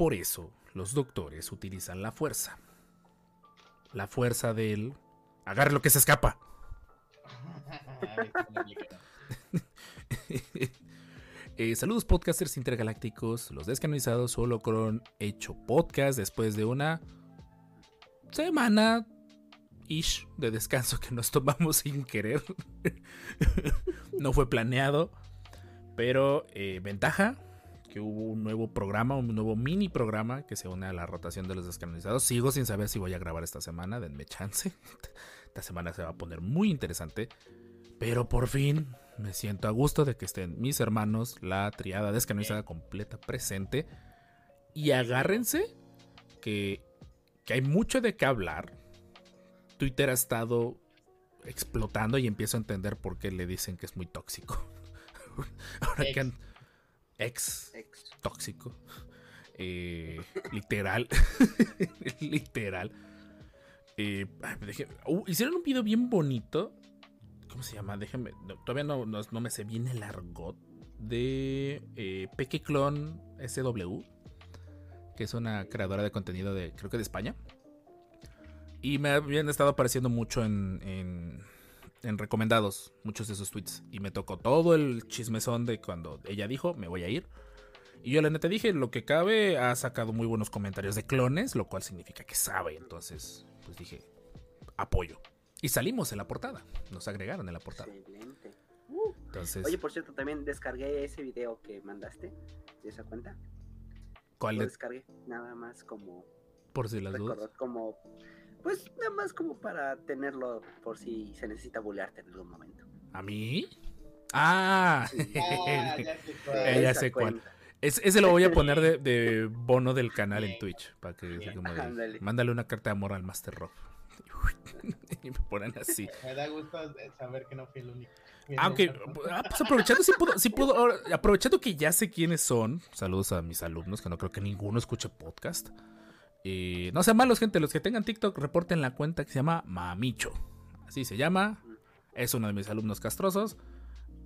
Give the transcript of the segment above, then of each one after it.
Por eso los doctores utilizan la fuerza. La fuerza del... Agarre lo que se escapa. Eh, saludos podcasters intergalácticos, los descanonizados solo con hecho podcast después de una semana ish de descanso que nos tomamos sin querer. no fue planeado, pero eh, ventaja que hubo un nuevo programa, un nuevo mini programa que se une a la rotación de los descanonizados. Sigo sin saber si voy a grabar esta semana, denme chance. Esta semana se va a poner muy interesante, pero por fin me siento a gusto de que estén mis hermanos, la triada descanonizada completa presente. Y agárrense que, que hay mucho de qué hablar. Twitter ha estado explotando y empiezo a entender por qué le dicen que es muy tóxico. Ahora que han, ex, tóxico. Eh, literal. literal. Eh, deje- uh, hicieron un video bien bonito. ¿Cómo se llama? Déjenme. no, todavía no, no- no me sé bien el argot. De eh, Peque Clon SW. Que es una creadora de contenido de. Creo que de España. Y me habían estado apareciendo mucho en, en, en recomendados. Muchos de sus tweets. Y me tocó todo el chismezón de cuando ella dijo: Me voy a ir. Y yo la neta dije, lo que cabe, ha sacado muy buenos comentarios de clones, lo cual significa que sabe. Entonces, pues dije, apoyo. Y salimos en la portada. Nos agregaron en la portada. Excelente. Entonces, Oye, por cierto, también descargué ese video que mandaste de esa cuenta. ¿cuál Lo de- descargué nada más como por si las dudas? recordar, como pues nada más como para tenerlo por si se necesita bulearte en algún momento. ¿A mí? Ah, Ah, ya sé cuál. Eh, ya sé cuál. Es- ese lo voy a poner de, de bono del canal en Twitch. Para que como de, Ándale. mándale una carta de amor al Master Rob. y me ponen así. Me da gusto saber que no fui el único. Aunque, ah, pues aprovechando, sí puedo, sí puedo- ahora, aprovechando que ya sé quiénes son, saludos a mis alumnos, que no creo que ninguno escuche podcast. Eh, no sean malos, gente, los que tengan TikTok, reporten la cuenta que se llama Mamicho. Así se llama. Es uno de mis alumnos castrosos.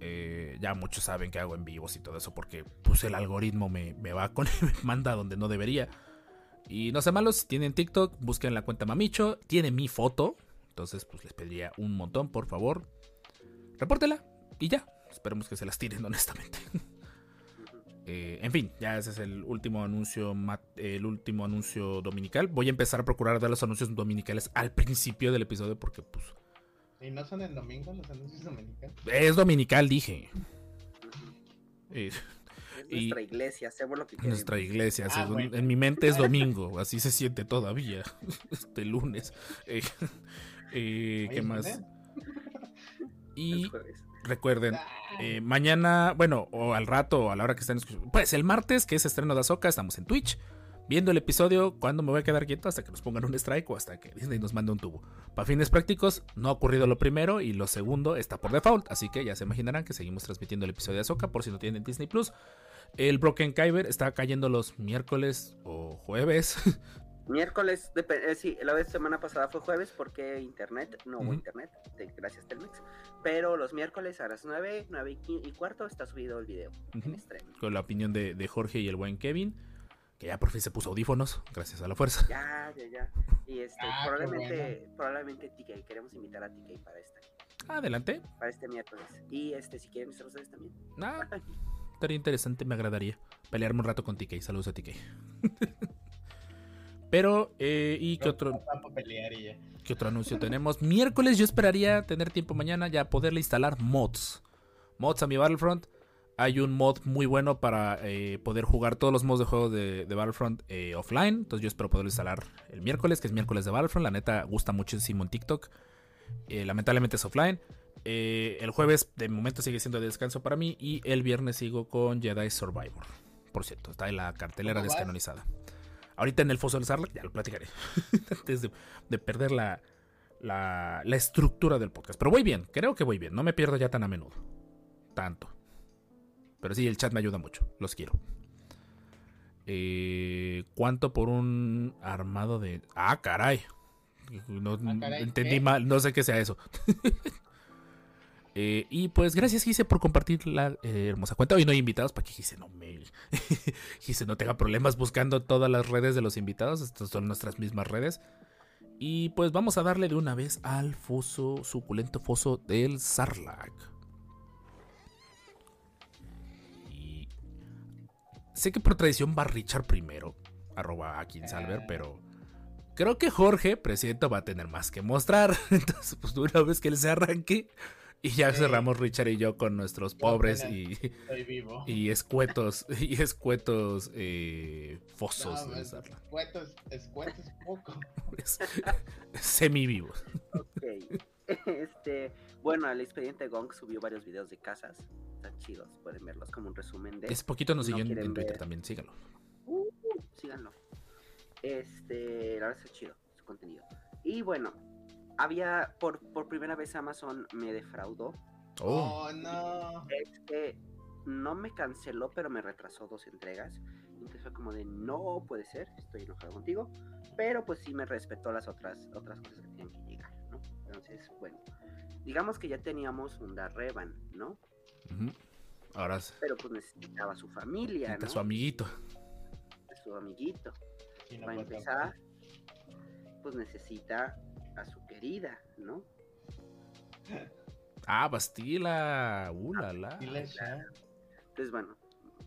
Eh, ya muchos saben que hago en vivos y todo eso porque pues el algoritmo me, me va con me manda donde no debería. Y no sean malos, si tienen TikTok, busquen la cuenta Mamicho. Tiene mi foto. Entonces, pues les pediría un montón, por favor. Repórtela y ya. Esperemos que se las tiren, honestamente. Eh, en fin, ya ese es el último anuncio el último anuncio dominical. Voy a empezar a procurar dar los anuncios dominicales al principio del episodio porque pues ¿Y no son el domingo los anuncios dominicanos? es dominical, dije. Eh, Es Y- nuestra iglesia, hacemos lo que queremos. nuestra iglesia, Ah, bueno. en mi mente es domingo, así se siente todavía, este lunes. Eh, eh, ¿Qué más? Y. recuerden, Eh, mañana, bueno, o al rato, o a la hora que estén escuchando. Pues el martes, que es estreno de Azoka, estamos en Twitch. Viendo el episodio, cuando me voy a quedar quieto? Hasta que nos pongan un strike o hasta que Disney nos mande un tubo. Para fines prácticos, no ha ocurrido lo primero y lo segundo está por default. Así que ya se imaginarán que seguimos transmitiendo el episodio de Azoka por si no tienen Disney Plus. El Broken Kyber está cayendo los miércoles o jueves. Miércoles, eh, sí, la vez semana pasada fue jueves porque internet, no hubo internet, te- gracias Telmex. Pero los miércoles a las 9, 9 y, cuarto está subido el video en stream. Con la opinión de, de Jorge y el buen Kevin. Que ya por fin se puso audífonos, gracias a la fuerza. Ya, ya, ya. Y este, Ah, probablemente, probablemente TK, queremos invitar a TK para este, Adelante. para este miércoles. Y este, si quieren estar ustedes también. Ah, estaría interesante, me agradaría pelearme un rato con TK. Saludos a TK. Pero, eh, ¿y qué otro, qué otro anuncio tenemos? Miércoles yo esperaría tener tiempo mañana ya poderle instalar mods. Mods a mi Battlefront. Hay un mod muy bueno para eh, poder jugar todos los modos de juego de, de Battlefront eh, offline. Entonces yo espero poderlo instalar el miércoles, que es miércoles de Battlefront. La neta gusta muchísimo en TikTok. Lamentablemente es offline. El jueves de momento sigue siendo de descanso para mí. Y el viernes sigo con Jedi Survivor. por cierto, está en la cartelera ¿Cómo vas? Ahorita en el Foso del Sarlacc, ya lo platicaré. Antes de, de perder la, la, la estructura del podcast. Pero voy bien, creo que voy bien. No me pierdo ya tan a menudo. Tanto. Pero sí, el chat me ayuda mucho. Los quiero. Eh, ¿Cuánto por un armado de.? Ah, caray. No, Ah, caray, entendí mal, no sé qué sea eso. Eh, y pues gracias Gise por compartir la eh, hermosa cuenta. Hoy no hay invitados para que Gise no me Gise no tenga problemas buscando todas las redes de los invitados. Estas son nuestras mismas redes. Y pues vamos a darle de una vez al foso, suculento foso del Sarlacc. Y sé que por tradición va Richard primero, arroba a Salver, Ah. pero creo que Jorge, presidente, va a tener más que mostrar. Entonces, pues de una vez que él se arranque, y ya Sí. cerramos Richard y yo con nuestros Yo pobres y, vivo. y escuetos, y escuetos eh, fosos No, Sarlacc. escuetos, escuetos poco. Es- Semivivos. Ok. Este, bueno, el expediente Gong subió varios videos de casas. Están chidos, pueden verlos como un resumen de. Es poquito nos no siguió en, Twitter ver. también, síganlo. Uh, síganlo. Este, la verdad está chido su contenido. Y bueno, había por, por primera vez Amazon me defraudó. Oh, Oh, no. Este no me canceló, pero me retrasó dos entregas. Entonces fue como de no puede ser, estoy enojado contigo. Pero pues sí me respetó las otras, otras cosas que tenían que llegar, ¿no? Entonces, bueno, digamos que ya teníamos un Darrevan, ¿no? ujú. Ahora es Pero pues necesitaba su familia, ¿no? su amiguito. su amiguito. Sí, no Para empezar, pues necesita a su querida, ¿no? Ah, Bastila. Uh, la. Sí. Entonces, bueno,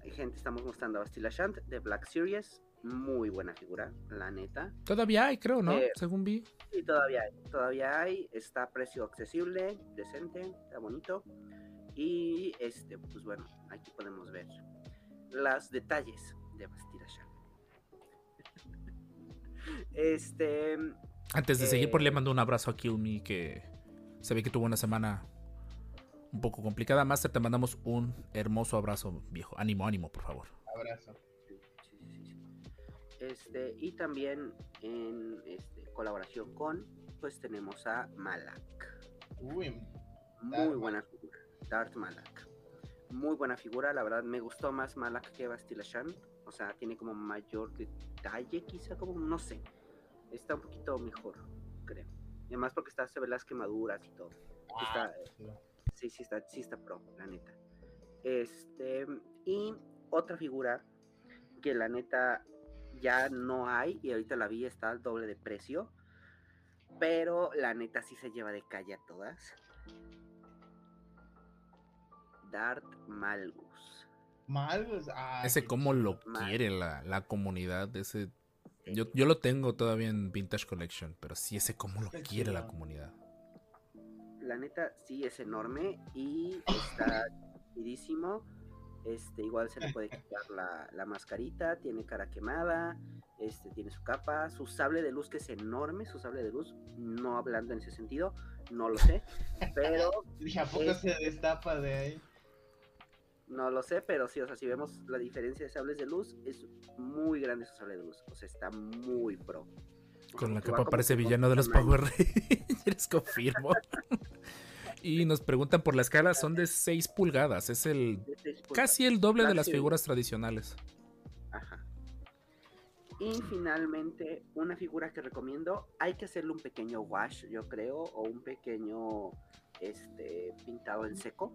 hay gente, estamos mostrando a Bastila Shant de Black Series. Muy buena figura, la neta. Todavía hay, creo, ¿no? Eh, Según vi. Y todavía hay, todavía hay, está a precio accesible, decente, está bonito. Y este, pues bueno, aquí podemos ver los detalles de Bastila Shant. Este, Antes de seguir, por eh, le mando un abrazo a Kilmi que se ve que tuvo una semana un poco complicada. Master, te mandamos un hermoso abrazo, viejo. Ánimo, ánimo, por favor. Abrazo. Sí, sí, sí, sí. Este, y también en este, colaboración con, pues tenemos a Malak. Uy, Muy buena figura. Darth Malak. Muy buena figura, la verdad me gustó más Malak que Bastila Shan. O sea, tiene como mayor detalle, quizá como, no sé. Está un poquito mejor, creo. Y además porque está, se ve las quemaduras y todo. ah, Está, sí. sí, sí está, sí está pro, la neta. Este, y otra figura que la neta ya no hay y ahorita la vi está al doble de precio. Pero la neta sí se lleva de calle a todas. Dart Malgus. Malgus. Ah, Ese cómo lo quiere la, la comunidad. Ese, yo, yo lo tengo todavía en Vintage Collection, pero sí ese cómo lo quiere la comunidad. La neta sí es enorme y está chidísimo. Este, igual se le puede quitar la, la mascarita, tiene cara quemada, este, tiene su capa, su sable de luz que es enorme, su sable de luz, no hablando en ese sentido, no lo sé, pero Dije, ¿a poco Es- se destapa de ahí? No lo sé, pero sí, o sea, si vemos la diferencia de sables de luz, es muy grande su sable de luz, o sea, está muy pro. Con la capa parece villano de los. Power Rangers, confirmo. y nos preguntan por la escala, son de 6 pulgadas. Es el casi el doble de las figuras tradicionales. Ajá. Y finalmente, una figura que recomiendo, hay que hacerle un pequeño wash, yo creo, o un pequeño este pintado en seco,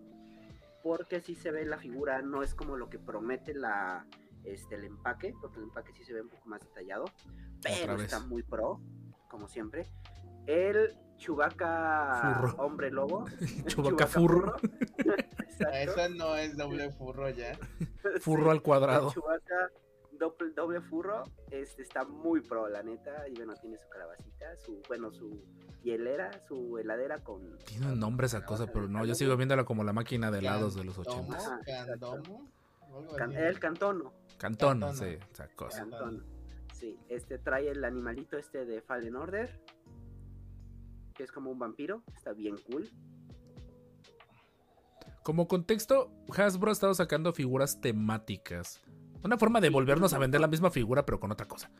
porque si se ve la figura no es como lo que promete la este el empaque, porque el empaque sí se ve un poco más detallado, pero está muy pro, como siempre. El Chubaca Furro. hombre lobo, Chewbacca furro. Eso no es doble furro ya. Furro al cuadrado. El Chewbacca doble, doble furro este, está muy pro, la neta. Y bueno, tiene su calabacita, su, bueno, su hielera, su heladera con. Tiene un nombre esa cosa, pero no, yo sigo viéndola como la máquina de helados de los 80. Ajá, Candomo, can- el cantono. Cantón, Cantón. sí, esa cosa. Cantón. Sí, este trae el animalito este de Fallen Order. Que es como un vampiro. Está bien cool. Como contexto, Hasbro ha estado sacando figuras temáticas Una forma de volvernos a vender la misma figura, pero con otra cosa.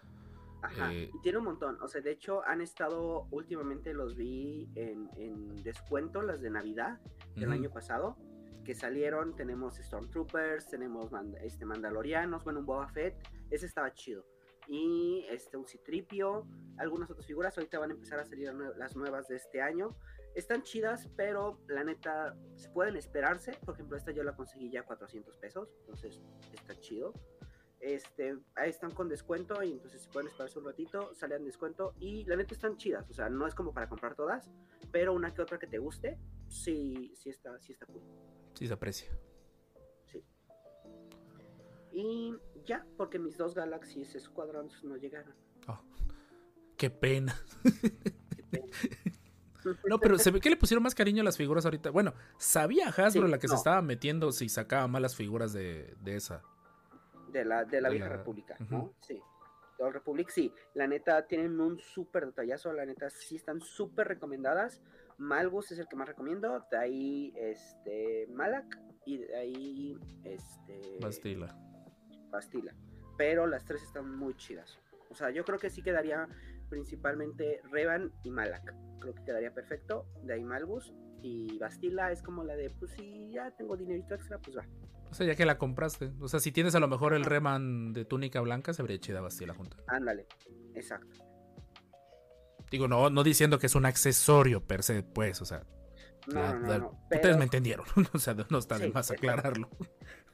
Ajá, Eh, y tiene un montón. O sea, de hecho, han estado, últimamente los vi en, en descuento, las de Navidad del año pasado, que salieron. Tenemos Stormtroopers, tenemos este, Mandalorianos, bueno, un Boba Fett. Ese estaba chido. Y este, un Citripio, algunas otras figuras. Ahorita van a empezar a salir las nuevas de este año. Están chidas, pero la neta, se pueden esperarse. Por ejemplo, esta yo la conseguí ya a 400 pesos, entonces está chido. Este, ahí están con descuento y entonces se pueden esperarse un ratito, salen en descuento y la neta están chidas, o sea, no es como para comprar todas, pero una que otra que te guste, sí, sí está, sí está cool. Sí se aprecia. Sí. Y ya, porque mis dos Galaxies Squadrons no llegaron. Oh, qué pena. Qué pena. No, pero se ve que le pusieron más cariño a las figuras ahorita. Bueno, sabía Hasbro Sí, la que se estaba metiendo si sacaba malas figuras de, de esa. De la, de la vieja la- república. ¿no? Sí. De Old Republic, sí. La neta tienen un súper detallazo, la neta sí están súper recomendadas. Malgus es el que más recomiendo, de ahí este Malak y de ahí este Bastila. Bastila. Pero las tres están muy chidas. O sea, yo creo que sí quedaría principalmente Revan y Malak. Creo que quedaría perfecto. De ahí Malgus. Y Bastila es como la de, pues si ya tengo dinerito extra, pues va. O sea, ya que la compraste. O sea, si tienes a lo mejor el Reman de túnica blanca, se vería chida Bastila junta. Ándale. Exacto. Digo, no, no diciendo que es un accesorio per se, pues, o sea. No, la- no, no, la- no, Ustedes pero- me entendieron. o sea, no está de Sí, más aclararlo.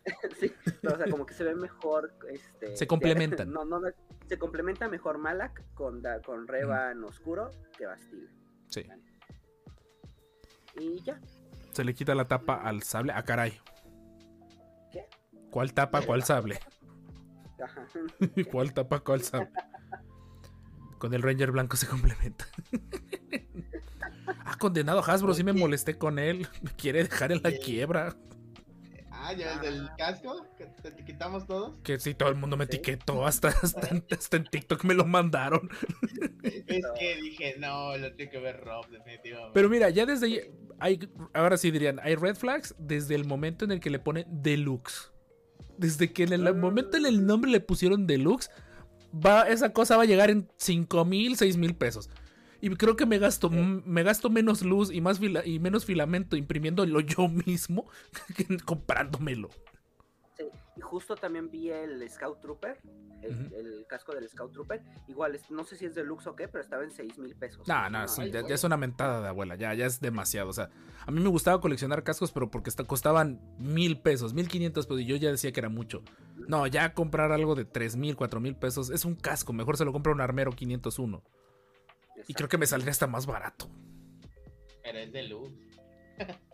sí, o sea, como que se ve mejor. Este, Se complementan. No, no, se complementa mejor Malak con, con Revan Oscuro que Bastila. Sí. Y ya. Se le quita la tapa al sable. Ah, caray. ¿Qué? ¿Cuál tapa, cuál sable? Ajá. ¿Cuál tapa, cuál sable? Con el Ranger blanco se complementa. ah, condenado Hasbro, sí me molesté con él. Me quiere dejar en la quiebra. Ah, ya el del casco, que te etiquetamos todos. Que sí, todo el mundo me Sí. etiquetó. Hasta, hasta, en- hasta en TikTok me lo mandaron. Es que dije, no, lo tiene que ver Rob, definitivamente. Pero mira, ya desde ahí. Hay, ahora sí dirían, hay red flags desde el momento en el que le ponen deluxe. Desde que en el momento en el nombre le pusieron deluxe, va, esa cosa va a llegar en 5 mil, 6 mil pesos. Y creo que me gasto, me gasto menos luz y, más fila- y menos filamento imprimiéndolo yo mismo que comprándomelo. Sí, y justo también vi el Scout Trooper, el, casco del Scout Trooper. Igual, no sé si es deluxe o qué, pero estaba en 6 mil pesos. No, no, Ay, sí, ya, es una mentada de abuela, ya, ya es demasiado. O sea, a mí me gustaba coleccionar cascos, pero porque costaban mil pesos, mil quinientos pesos, y yo ya decía que era mucho. No, ya comprar algo de tres mil, cuatro mil pesos es un casco, mejor se lo compra un armero 501. Y creo que me saldría hasta más barato. Pero es de luz.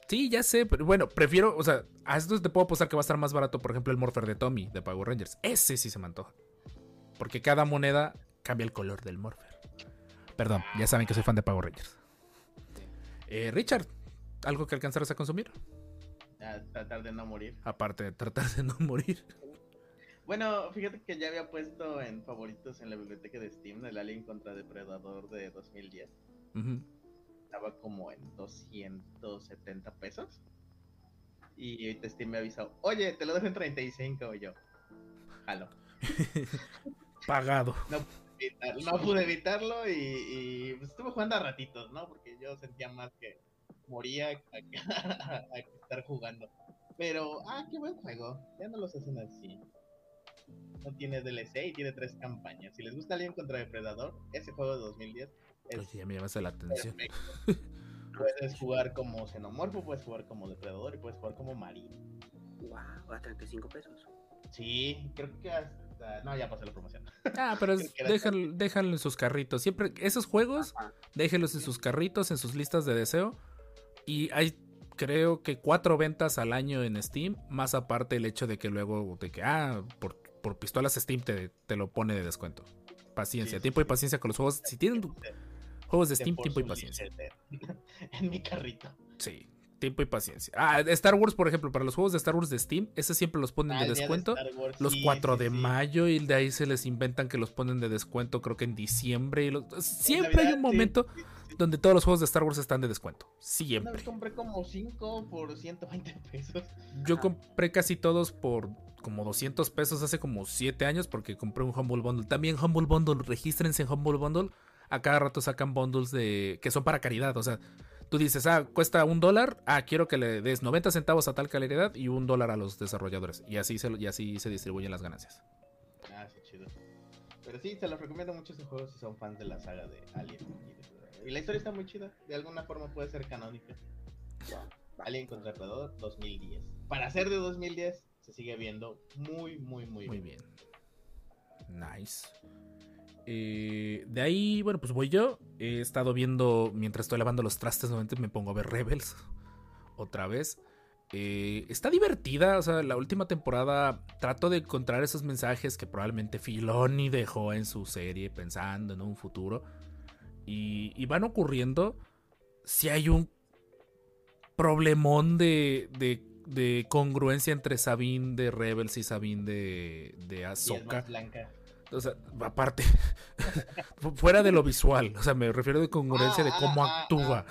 Sí, ya sé, pero bueno, prefiero, o sea, a esto te puedo apostar que va a estar más barato, por ejemplo, el Morpher de Tommy de Power Rangers. Ese sí se me antoja. Porque cada moneda cambia el color del Morpher. Perdón, ya saben que soy fan de Power Rangers. Eh, Richard, ¿algo que alcanzaras a consumir? A tratar de no morir. Aparte de tratar de no morir. Bueno, fíjate que ya había puesto en favoritos en la biblioteca de Steam el Alien contra Depredador de 2010. Ujú. Estaba como en 270 pesos. Y ahorita Steam me avisó, oye, te lo dejo en 35 y yo. Jalo. Pagado. No pude evitarlo y, y, pues, estuve jugando a ratitos, ¿no? Porque yo sentía más que moría a, a- a estar jugando. Pero, ah, qué buen juego. Ya no los hacen así. No tiene DLC y tiene tres campañas. Si les gusta Alien contra Depredador, ese juego de 2010 es Oye, ya me llamaste la atención. perfecto. Puedes jugar como xenomorfo, puedes jugar como depredador y puedes jugar como marino. Wow, a 35 pesos. Sí, creo que hasta. No, ya pasé la promoción. Ah, pero es- déjalo, déjalo en sus carritos. Siempre, esos juegos, Ajá. déjenlos en sus carritos, en sus listas de deseo. Y hay, creo que cuatro ventas al año en Steam. Más aparte el hecho de que luego, de que, ah, por, por pistolas Steam te, te lo pone de descuento. Paciencia, Sí, tiempo y paciencia con los juegos. Si tienen juegos de Steam, tiempo y paciencia. en mi carrito. Sí, tiempo y paciencia. Ah, Star Wars, por ejemplo, para los juegos de Star Wars de Steam, ese siempre los ponen Ah, de descuento. Star Wars, Los sí, 4 sí, de sí. mayo y de ahí se les inventan que los ponen de descuento, creo que en diciembre. y los- Siempre hay un momento sí, donde todos los juegos de Star Wars están de descuento. Una Siempre. vez compré como 5 por 120 pesos. Yo Ajá. compré casi todos por como 200 pesos hace como 7 años porque compré un Humble Bundle. También Humble Bundle, regístrense en Humble Bundle. A cada rato sacan bundles de que son para caridad. O sea, tú dices, ah, cuesta un dólar. Ah, quiero que le des 90 centavos a tal calidad y un dólar a los desarrolladores. Y así se, y así se distribuyen las ganancias. Ah, sí, chido. Pero sí, se los recomiendo mucho este juego si son fans de la saga de Alien. Y, la historia está muy chida. De alguna forma puede ser canónica. Alien contra Predator 2010. Para ser de 2010, se sigue viendo muy, muy, muy, muy bien. Nice. Eh, de ahí, bueno, pues voy yo. He estado viendo, mientras estoy lavando los trastes, nuevamente me pongo a ver Rebels. Otra vez. Eh, está divertida, o sea, la última temporada trato de encontrar esos mensajes que probablemente Filoni dejó en su serie pensando en un futuro. Y, van ocurriendo si hay un problemón de, de, congruencia entre Sabine de Rebels y Sabine de, de Ahsoka. O sea, aparte, fuera de lo visual, o sea, me refiero de congruencia de cómo actúa.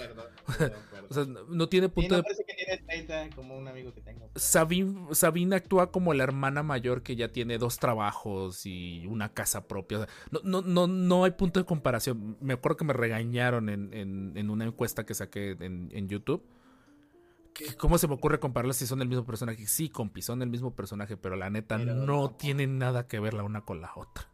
o sea, no tiene punto de. Que tiene 30, como un amigo que tengo. Sabine, actúa como la hermana mayor que ya tiene dos trabajos y una casa propia. no, no, no, no hay punto de comparación. Me acuerdo que me regañaron en, una encuesta que saqué en, YouTube. ¿Cómo se me ocurre compararlas si son el mismo personaje? Sí, compi, son el mismo personaje, pero la neta no tienen nada que ver la una con la otra.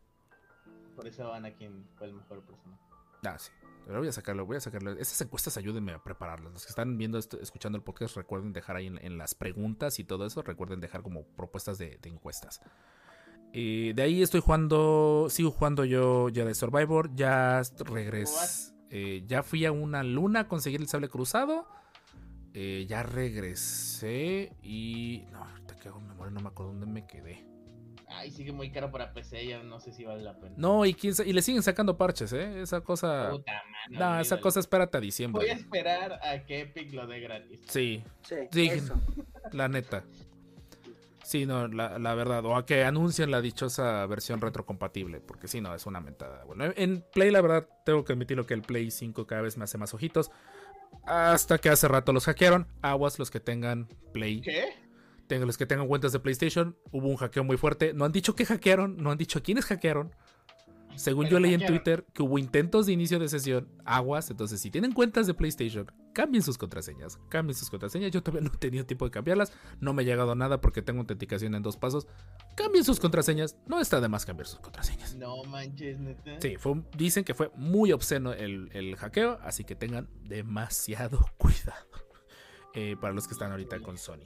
Por eso Anakin fue el mejor personaje. Ah, sí. Pero voy a sacarlo, voy a sacarlo. Esas encuestas ayúdenme a prepararlas. Los que están viendo, esto, escuchando el podcast, recuerden dejar ahí en, las preguntas y todo eso. Recuerden dejar como propuestas de, encuestas. de ahí estoy jugando, sigo jugando yo ya de Survivor. Ya regresé. Eh, ya fui a una luna a conseguir el sable cruzado. Eh, ya regresé y. No, ahorita que hago memoria, no me acuerdo dónde me quedé. Ay, sigue muy caro para PC, ya no sé si vale la pena. No, y, y le siguen sacando parches, ¿eh? Esa cosa. Puta, no, esa cosa espérate a diciembre. Voy a esperar a que Epic lo dé gratis. Sí. Sí, la neta. Sí, no, la, la, verdad. O a que anuncien la dichosa versión retrocompatible. Porque si no, es una mentada. Bueno, en Play, la verdad, tengo que admitirlo que el Play 5 cada vez me hace más ojitos. Hasta que hace rato los hackearon. Aguas los que tengan Play. ¿Qué? tengo los que tengan cuentas de PlayStation, hubo un hackeo muy fuerte. No han dicho que hackearon, no han dicho a quiénes hackearon. Según yo leí en Twitter que hubo intentos de inicio de sesión, aguas. Entonces, si tienen cuentas de PlayStation, cambien sus contraseñas. Cambien sus contraseñas. Yo todavía no he tenido tiempo de cambiarlas. No me ha llegado nada porque tengo autenticación en dos pasos. Cambien sus contraseñas. No está de más cambiar sus contraseñas. No manches, neta. Sí, dicen que fue muy obsceno el, hackeo. Así que tengan demasiado cuidado. Eh, para los que están ahorita con Sony.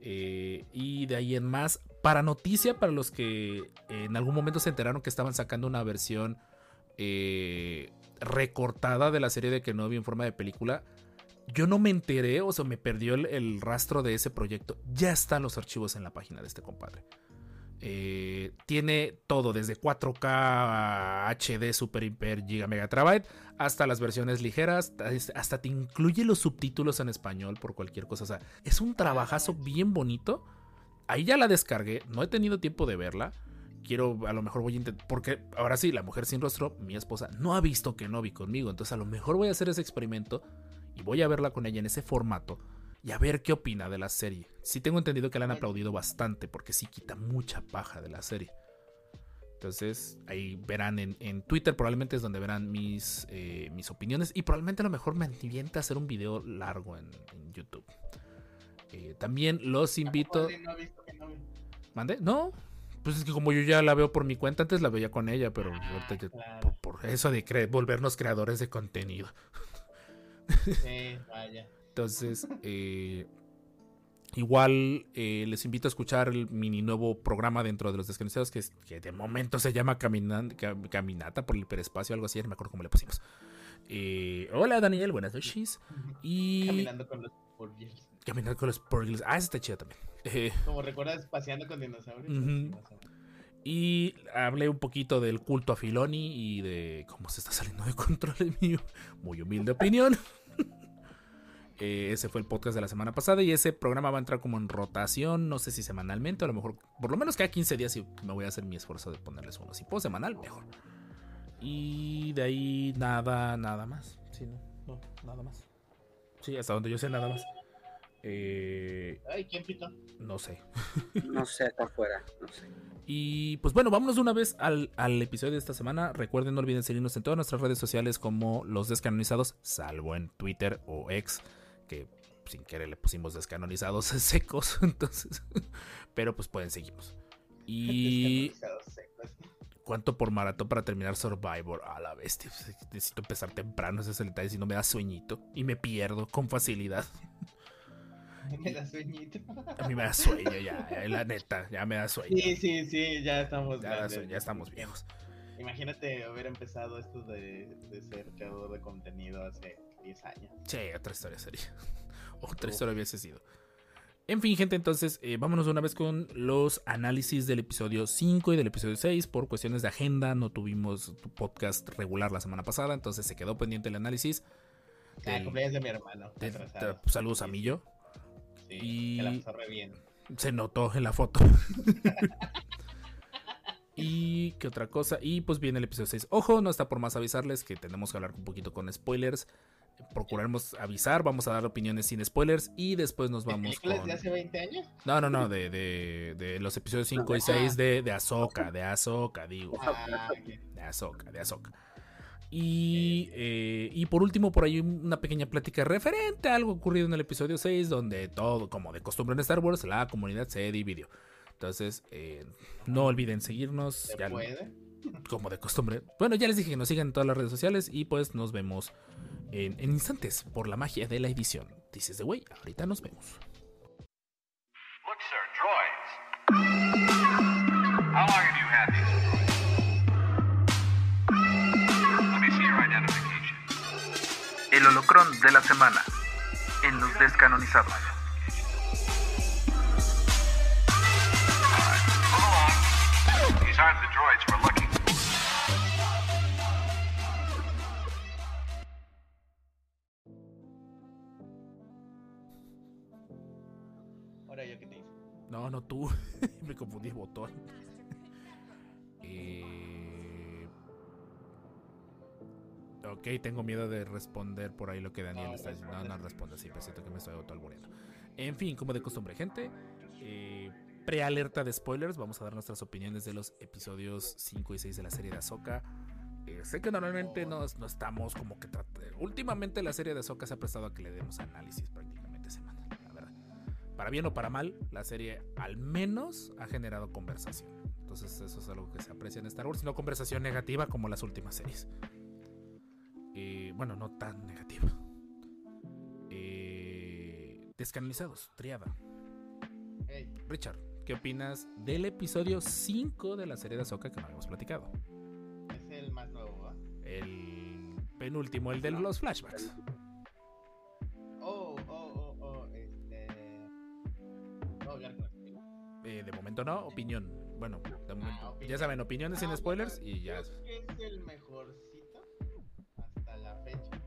Eh, y de ahí en más, para noticia, para los que en algún momento se enteraron que estaban sacando una versión eh, recortada de la serie de Kenobi en forma de película, yo no me enteré, o sea, me perdió el rastro de ese proyecto. Ya están los archivos en la página de este compadre. Eh, tiene todo, desde 4K HD Super Hyper Giga Megatrabyte hasta las versiones ligeras, hasta te incluye los subtítulos en español por cualquier cosa. O sea, es un trabajazo bien bonito. Ahí ya la descargué, no he tenido tiempo de verla. Quiero, a lo mejor voy a intentar, porque ahora sí, la mujer sin rostro, mi esposa, no ha visto que no vi conmigo. Entonces a lo mejor voy a hacer ese experimento y voy a verla con ella en ese formato y a ver qué opina de la serie. Sí tengo entendido que la han aplaudido bastante porque sí quita mucha paja de la serie. Entonces ahí verán en, Twitter, probablemente es donde verán mis, eh, mis opiniones y probablemente a lo mejor me a hacer un video largo en, YouTube. Eh, también los invito... ¿Mande? No, pues es que como yo ya la veo por mi cuenta, antes la veía con ella, pero ah, por, eso de volvernos creadores de contenido. Sí, vaya. Entonces, eh, igual eh, les invito a escuchar el mini nuevo programa dentro de los desconocidos que, que de momento se llama Caminata por el hiperespacio, algo así, no me acuerdo cómo le pusimos. Eh, hola Daniel, buenas noches. Y... Caminando con los Porgils. Caminando con los Porgils. Ah, está chida también. Como recuerdas, paseando con dinosaurios. Y hablé un poquito del culto a Filoni y de cómo se está saliendo de control en mi muy humilde opinión. Eh, ese fue el podcast de la semana pasada y ese programa va a entrar como en rotación, no sé si semanalmente, a lo mejor por lo menos cada 15 días y me voy a hacer mi esfuerzo de ponerles uno. Si puedo semanal, mejor. Y de ahí nada, nada más. Sí, no, no, nada más. Sí, hasta donde yo sé nada más. Eh, Ay, ¿quién pitó? no sé. No sé, acá afuera, no sé. Y pues bueno, vámonos de una vez al, al episodio de esta semana. Recuerden, no olviden seguirnos en todas nuestras redes sociales como los descanonizados, salvo en Twitter o X, que sin querer le pusimos descanonizados secos. Entonces, pero pues pueden seguirnos. Y cuánto por maratón para terminar Survivor. A la bestia, pues, necesito empezar temprano. Ese es el detalle. Si no me da sueñito y me pierdo con facilidad. Me da sueñito. A mí me da sueño ya, ya, la neta, ya me da sueño. Sí, sí, sí, ya estamos Ya, da grandes. sueño, ya estamos viejos. Imagínate haber empezado esto de, de ser creador de contenido hace 10 años. Sí, otra historia sería. Otra historia hubiese sido. En fin, gente, entonces eh, vámonos de una vez con los análisis del episodio 5 y del episodio 6. Por cuestiones de agenda, no tuvimos tu podcast regular la semana pasada, entonces se quedó pendiente el análisis. Ah, Del- cumpleaños de mi hermano. de- de- saludos a Millo. Sí, y- la pasó re bien. Se notó en la foto. y qué otra cosa. Y pues viene el episodio 6. Ojo, no está por más avisarles que tenemos que hablar un poquito con spoilers. Procuraremos avisar, vamos a dar opiniones sin spoilers y después nos ¿De vamos películas con... de hace 20 años? No, no, no, de, de, de los episodios 5 y 6 de, de Ahsoka, de Ahsoka, digo. Ah. De Ahsoka, de Ahsoka. Y, eh, y por último, por ahí una pequeña plática referente a algo ocurrido en el episodio 6, donde todo, como de costumbre en Star Wars, la comunidad se dividió. Entonces, eh, no olviden seguirnos, ¿Se ya- puede? como de costumbre. Bueno, ya les dije que nos sigan en todas las redes sociales y pues nos vemos en, en instantes por la magia de la edición. Dices de güey, ahorita nos vemos. Look, sir, droids. How long have you had these droids? Let me see your identification. El holocrón de la semana en los descanonizados. These aren't the droids we're looking No, no tú. Me confundí botón. Eh, Ok, tengo miedo de responder por ahí lo que Daniel está diciendo. No, no responde, sí, pero siento que me estoy autoalbureando. En fin, como de costumbre, gente. eh, prealerta de spoilers. Vamos a dar nuestras opiniones de los episodios 5 y 6 de la serie de Ahsoka. Eh, sé que normalmente no, no estamos como que... Últimamente la serie de Ahsoka se ha prestado a que le demos análisis. Para bien o para mal, la serie al menos ha generado conversación. Entonces eso es algo que se aprecia en Star Wars. No conversación negativa como las últimas series. Eh, bueno, no tan negativa. Eh, descanonizados, triada. Hey, Richard, ¿qué opinas del episodio 5 de la serie de Ahsoka que no habíamos platicado? es el más nuevo, ¿va? El penúltimo, el de los flashbacks. Eh, de momento no, opinión. Bueno, de momento. Ah, opinión. Ya saben, opiniones sin Ah, spoilers bueno, y ya. Creo que es el mejorcito hasta la fecha.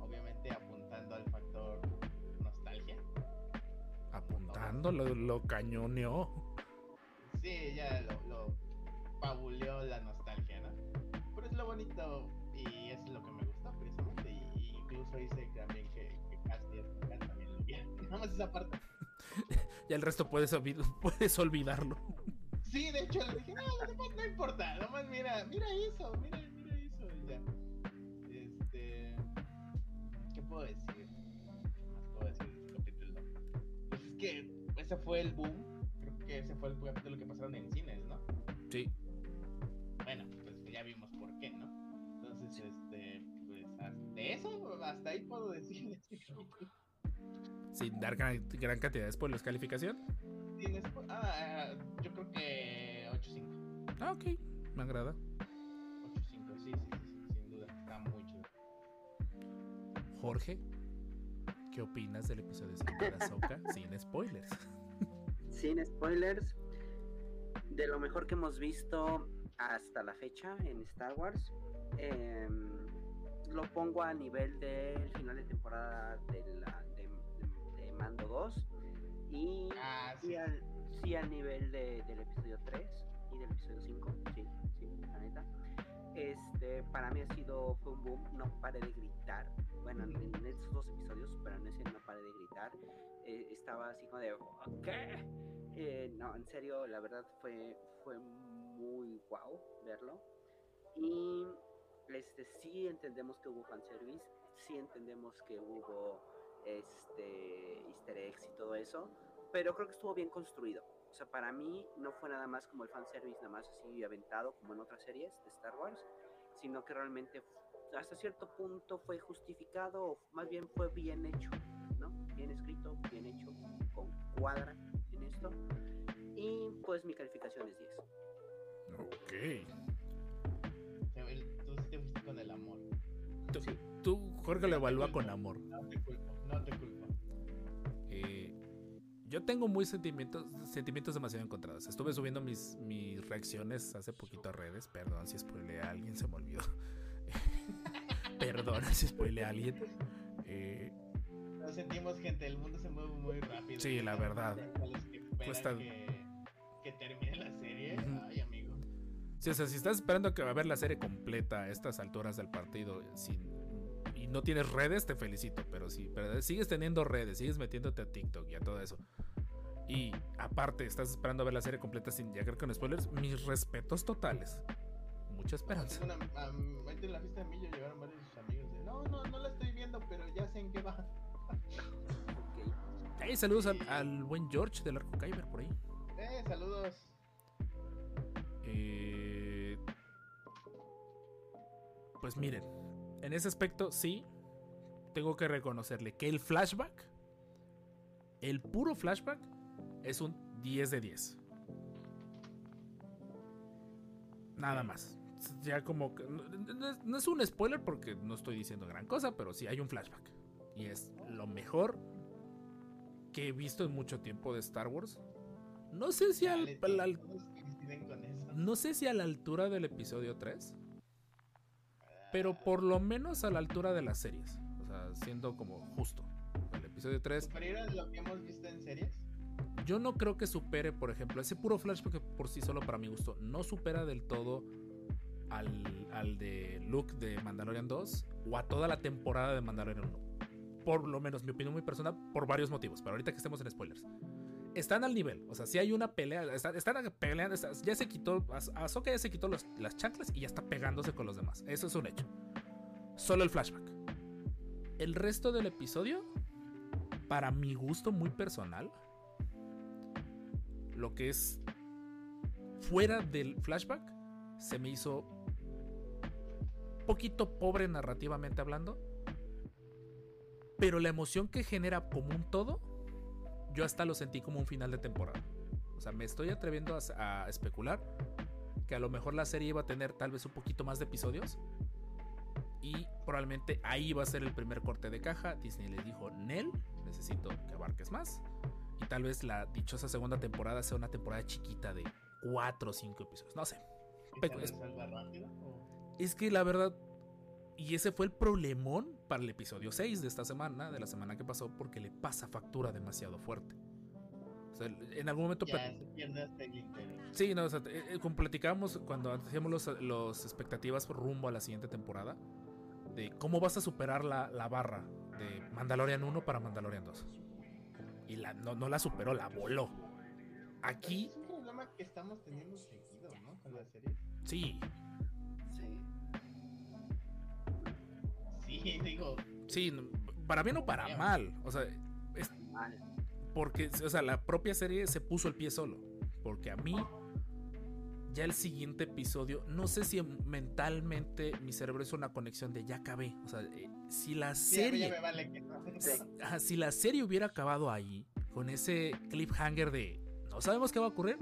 Obviamente apuntando al factor nostalgia. Apuntando, lo, lo cañoneó. Sí, ya lo, lo pabuleó la nostalgia, ¿no? Pero es lo bonito y es lo que me gustó precisamente. Y, incluso hice también que, que Castiel también lo viera. Nada más esa parte. Ya el resto puedes, olvid- puedes olvidarlo. Sí, de hecho le dije, no, nomás no importa, nomás mira, mira eso, mira, mira eso, y ya. Este. ¿Qué puedo decir? ¿Qué más puedo decir de este capítulo? Pues es que ese fue el boom. Creo que ese fue el capítulo que pasaron en cines, ¿no? Sí. Bueno, pues ya vimos por qué, ¿no? Entonces, este, pues hasta- de eso, hasta ahí puedo decir de este capítulo. Sin dar gran, gran cantidad de spoilers. ¿Calificación? Sin spo- ah, yo creo que 8.5. Ah, ok. Me agrada. 8.5, sí, sí, sí, sin duda. Está muy chido. Jorge, ¿qué opinas del episodio 5 de Ahsoka sin spoilers? Sin spoilers, de lo mejor que hemos visto hasta la fecha en Star Wars, em, lo pongo a nivel del final de temporada de, la, Mando 2 y Ah, sí. sí al, sí al nivel de- del episodio 3 y del episodio 5, sí, sí, la neta. Este, para mí ha sido, fue un boom, no paré de gritar. Bueno, en, en estos dos episodios, pero en ese no paré de gritar. Eh, estaba así como de, ¿qué? Eh, no, en serio, la verdad fue, fue muy guau verlo. Y este, sí entendemos que hubo fanservice, sí entendemos que hubo este, easter eggs y todo eso, pero creo que estuvo bien construido. O sea, para mí no fue nada más como el fanservice, nada más así aventado como en otras series de Star Wars, sino que realmente hasta cierto punto fue justificado, o más bien fue bien hecho, ¿no? Bien escrito, bien hecho, con cuadra en esto. Y pues mi calificación es 10. Ok. Tú sí te fuiste con el amor. Tú, tú, Jorge, lo evalúa con amor. No te culpo, no te culpo. Eh, yo tengo muy sentimientos, sentimientos demasiado encontrados. Estuve subiendo mis, mis reacciones hace poquito a redes. Perdón si spoileé a alguien, se me olvidó. Perdón si spoileé a alguien. Eh, Lo sentimos, gente. El mundo se mueve muy rápido. Sí, la verdad. Que Cuesta- que, que termine la serie. Ay, amigo. sí, o sea, si estás esperando que va a ver la serie completa a estas alturas del partido sin, y no tienes redes, te felicito. Pero si pero sigues teniendo redes, sigues metiéndote a TikTok y a todo eso. Y aparte, estás esperando a ver la serie completa sin llegar con spoilers. Mis respetos totales. Mucha esperanza. Una, en la fiesta de Millo llegaron varios de sus amigos. de, no, no, no la estoy viendo, pero ya sé en qué va. Hey, saludos al, al buen George del Arco Kyber por ahí. Eh, saludos. Eh, pues miren, en ese aspecto sí, tengo que reconocerle que el flashback, el puro flashback, es un 10 de 10. Nada más. Ya como que, no, es- un spoiler porque no estoy diciendo gran cosa, pero sí hay un flashback. Y es lo mejor que he visto en mucho tiempo de Star Wars. No sé si al, al- no sé si a la altura del episodio 3, pero por lo menos a la altura de las series. O sea, siendo como justo. El episodio 3, ¿Superior a lo que hemos visto en series? yo no creo que supere, por ejemplo, ese puro flashback que por sí solo para mi gusto no supera del todo al, al de Luke de Mandalorian 2 o a toda la temporada de Mandalorian 1. Por lo menos, mi opinión muy personal, por varios motivos. Pero ahorita que estemos en spoilers. Están al nivel, o sea, si hay una pelea, están, peleando, ya se quitó, Ahsoka ya se quitó las chanclas y ya está pegándose con los demás. Eso es un hecho. Solo el flashback. El resto del episodio, para mi gusto muy personal, lo que es fuera del flashback, se me hizo poquito pobre narrativamente hablando. Pero la emoción que genera como un todo, yo hasta lo sentí como un final de temporada. O sea, me estoy atreviendo a, a especular que a lo mejor la serie iba a tener tal vez un poquito más de episodios. Y probablemente ahí va a ser el primer corte de caja. Disney le dijo, Nel, necesito que abarques más. Y tal vez la dichosa segunda temporada sea una temporada chiquita de 4 o 5 episodios. No sé. ¿Y es- resuelva rápido? o- Es que la verdad, y ese fue el problemón para el episodio 6 de esta semana, de la semana que pasó, porque le pasa factura demasiado fuerte. O sea, en algún momento... Ya pla- se pierde hasta el interés. Sí, no, o sea, eh, eh, como platicábamos cuando hacíamos los, los expectativas rumbo a la siguiente temporada, de cómo vas a superar la, la barra de Mandalorian 1 para Mandalorian 2. Y la, no, no la superó, la voló. Aquí, Es un problema que estamos teniendo seguido, ¿no? Con la serie. Sí. Sí, digo, sí, para bien o para mal. O sea, es. Porque, o sea, la propia serie se puso el pie solo. Porque a mí, ya el siguiente episodio, no sé si mentalmente mi cerebro hizo una conexión de ya acabé. O sea, eh, si la sí, serie. me vale que no. Sí. Ajá, si la serie hubiera acabado ahí, con ese cliffhanger de no sabemos qué va a ocurrir,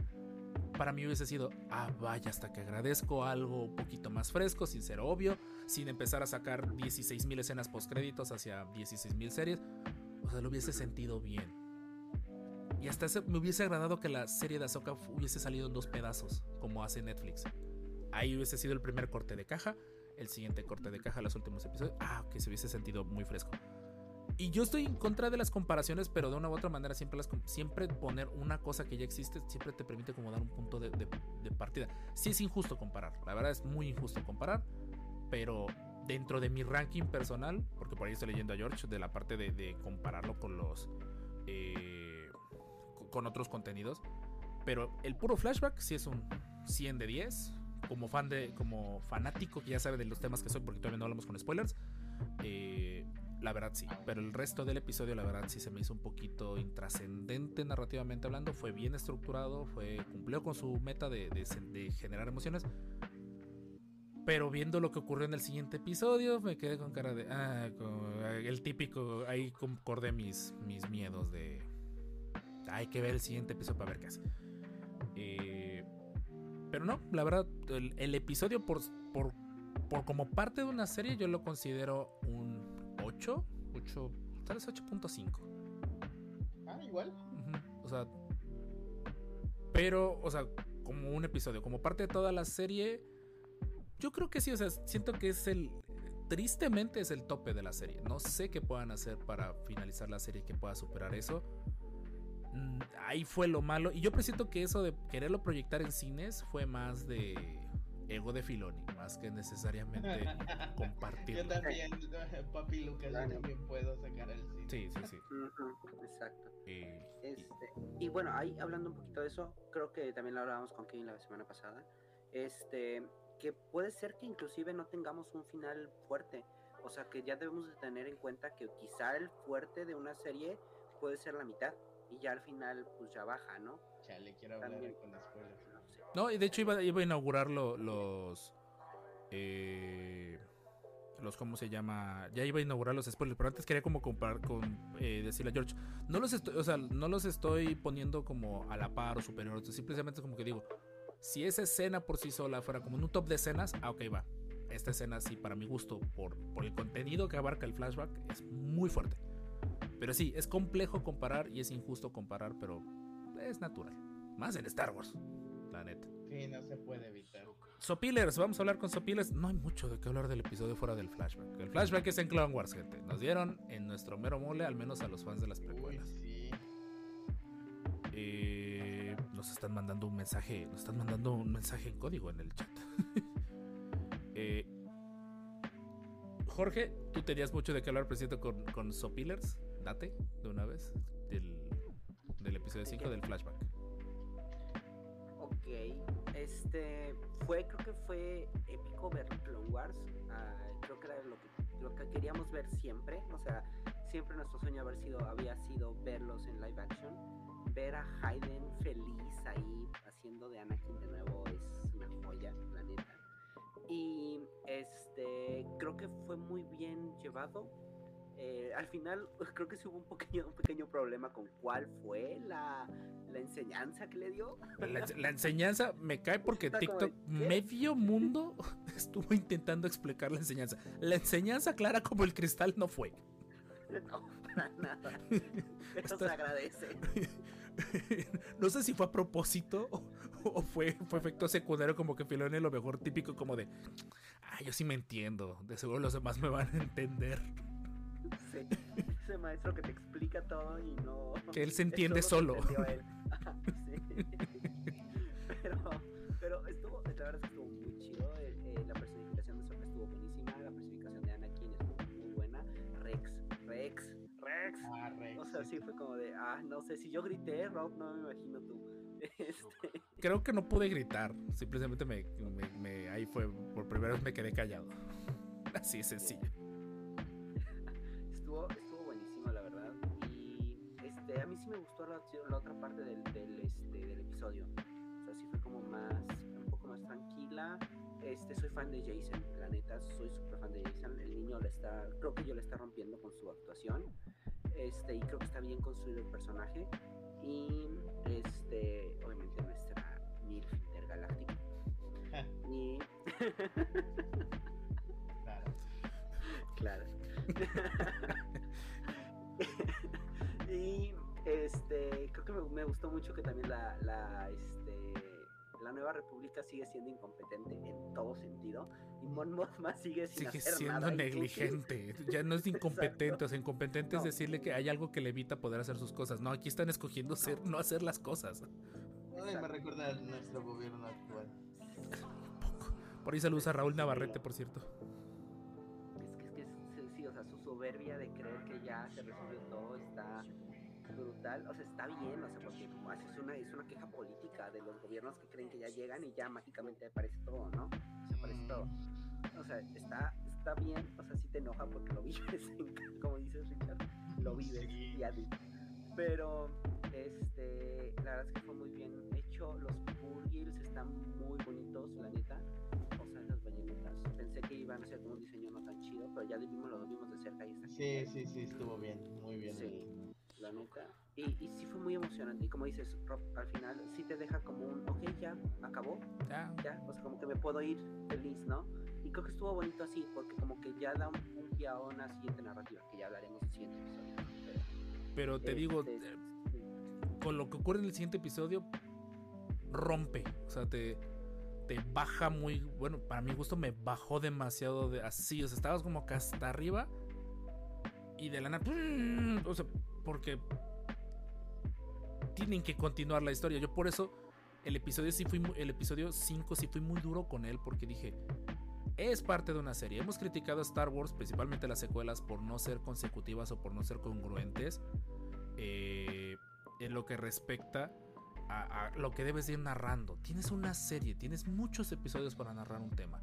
para mí hubiese sido, ah, vaya, hasta que agradezco algo un poquito más fresco, sin ser obvio, sin empezar a sacar 16.000 escenas postcréditos hacia 16.000 series. O sea, lo hubiese sentido bien. Y hasta me hubiese agradado que la serie de Ahsoka hubiese salido en dos pedazos, como hace Netflix. Ahí hubiese sido el primer corte de caja, el siguiente corte de caja, los últimos episodios. Ah, que se hubiese sentido muy fresco. Y yo estoy en contra de las comparaciones, pero de una u otra manera siempre, siempre poner una cosa que ya existe siempre te permite como dar un punto de- de partida. Sí es injusto comparar, la verdad es muy injusto comparar, pero dentro de mi ranking personal, porque por ahí estoy leyendo a George, de la parte de, de compararlo con los. eh, con otros contenidos. Pero el puro flashback sí es un 100 de 10. Como fan de. Como fanático que ya sabe de los temas que soy, porque todavía no hablamos con spoilers. eh, la verdad sí. Pero el resto del episodio, la verdad sí se me hizo un poquito intrascendente narrativamente hablando. Fue bien estructurado. Fue. cumplió con su meta de, de de generar emociones. Pero viendo lo que ocurrió en el siguiente episodio, me quedé con cara de. Ah, con- el típico. Ahí concordé mis, mis miedos de. Hay que ver el siguiente episodio para ver qué hace. Eh, pero no, la verdad, el, el episodio por, por, por como parte de una serie, yo lo considero un 8. 8 tal vez 8.5. Ah, igual. O sea. Pero, o sea, como un episodio, como parte de toda la serie. Yo creo que sí, o sea, siento que es el. Tristemente es el tope de la serie. No sé qué puedan hacer para finalizar la serie que pueda superar eso. Mm, Ahí fue lo malo. Y yo presiento que eso de quererlo proyectar en cines fue más de ego de Filoni, más que necesariamente Yo compartirlo. también, papi Lucas, Claro. yo también puedo sacar el cine. Sí, sí, sí. Exacto. Eh, y- Este, y bueno, ahí hablando un poquito de eso, creo que también lo hablábamos con Kevin la semana pasada. Este, que puede ser que inclusive no tengamos un final fuerte. O sea, que ya debemos de tener en cuenta que quizá el fuerte de una serie puede ser la mitad. Y ya al final, pues ya baja, ¿no? Chale, quiero hablar También. con spoilers. No sé. No, y de hecho iba, iba a inaugurar lo- los. eh, los, ¿cómo se llama? Ya iba a inaugurar los spoilers, pero antes quería como comparar con eh, decirle a George. No los estoy, o sea, no los estoy poniendo como a la par o superior. Simplemente es como que digo, si esa escena por sí sola fuera como en un top de escenas, ah, ok, va. Esta escena sí, para mi gusto, por, por el contenido que abarca el flashback, es muy fuerte. Pero sí, es complejo comparar y es injusto comparar, pero es natural. Más en Star Wars, la neta. Sí, no se puede evitar. Sopilers, vamos a hablar con Sopilers. No hay mucho de qué hablar del episodio fuera del flashback. El flashback es en Clone Wars, gente. Nos dieron en nuestro mero mole, al menos a los fans de las Uy, precuelas. sí. Eh, nos están mandando un mensaje, están mandando un mensaje en código en el chat. Eh, Jorge, tú tenías mucho de qué hablar, presidente, con, con Sopilers. Date de una vez del, del episodio 5 del flashback. Ok, este fue, creo que fue épico ver Clone Wars. ah, creo que era lo que, lo que queríamos ver siempre. O sea, siempre nuestro sueño haber sido, había sido verlos en live action. Ver a Hayden feliz ahí haciendo de Anakin de nuevo es una joya, la neta. Y este creo que fue muy bien llevado. Eh, al final creo que sí hubo un pequeño, un pequeño problema con cuál fue la, la enseñanza que le dio. La, la enseñanza me cae porque Está TikTok, ¿qué? medio mundo estuvo intentando explicar la enseñanza. La enseñanza clara como el cristal no fue. No, para nada. Pero Está- se agradece. no sé si fue a propósito o, o fue, fue efecto secundario como que Filoni lo mejor típico como de, ah, yo sí me entiendo, de seguro los demás me van a entender. Sí. Ese maestro que te explica todo y no. Que él se entiende solo. él. ah, no sé, si yo grité, Rob, no me imagino tú. Este, Creo que no pude gritar, simplemente me, me- me- ahí fue, por primera vez me quedé callado. Así de sencillo. estuvo, estuvo buenísimo, la verdad. Y este, a mí sí me gustó la, la otra parte del, del, este, del episodio. O sea, sí fue como más, un poco más tranquila. Este, soy fan de Jason, la neta, soy súper fan de Jason. El niño le está, creo que yo le está rompiendo con su actuación. Este, y creo que está bien construido el personaje. Y este, obviamente nuestra MILF intergaláctica. y Claro. Claro. y este, creo que me, me gustó mucho que también la, la, este, la nueva república sigue siendo incompetente en todo sentido. Y Mon Mothma sigue sin Sigue hacer siendo nada. negligente. Ya no es incompetente. O sea, incompetente es No. decirle que hay algo que le evita poder hacer sus cosas. No, aquí están escogiendo ser, no hacer las cosas. Ay, me recuerda a nuestro gobierno actual. Por ahí saludos a Raúl Navarrete, por cierto. soberbia de creer que ya se resolvió todo está brutal, o sea, está bien, o sea, porque es una, es una queja política de los gobiernos que creen que ya llegan y ya mágicamente aparece todo, ¿no? Se aparece todo. O sea, está, está bien, o sea, sí te enoja porque lo vives, como dices Richard, lo vives Sí. y así. Pero, este, la verdad es que fue muy bien hecho, los Purgils están muy bonitos, la neta. O sea, las ballenetas. Pensé que iban a ser como un diseño no tan chido, pero ya lo vimos, lo vimos de cerca y está Sí, sí, sí, estuvo bien, muy bien. Sí, la neta. Y, y sí fue muy emocionante. Y como dices, Rob, al final sí te deja como un, ok, ya, acabó, Ya, ya. O sea, como que me puedo ir feliz, ¿no? Y creo que estuvo bonito así, porque como que ya da un, un pie a una siguiente narrativa, que ya hablaremos del siguiente episodio. Pero, pero te digo, este, eh, sí. con lo que ocurre en el siguiente episodio, rompe. O sea, te, te baja muy. Bueno, para mi gusto me bajó demasiado de así. O sea, estabas como que hasta arriba. Y de la nada. O sea, porque. Tienen que continuar la historia. Yo por eso. El episodio sí fui el episodio 5 sí fui muy duro con él. Porque dije. Es parte de una serie. Hemos criticado a Star Wars, principalmente las secuelas, por no ser consecutivas o por no ser congruentes. eh, en lo que respecta a, lo que debes de ir narrando. Tienes una serie, tienes muchos episodios para narrar un tema.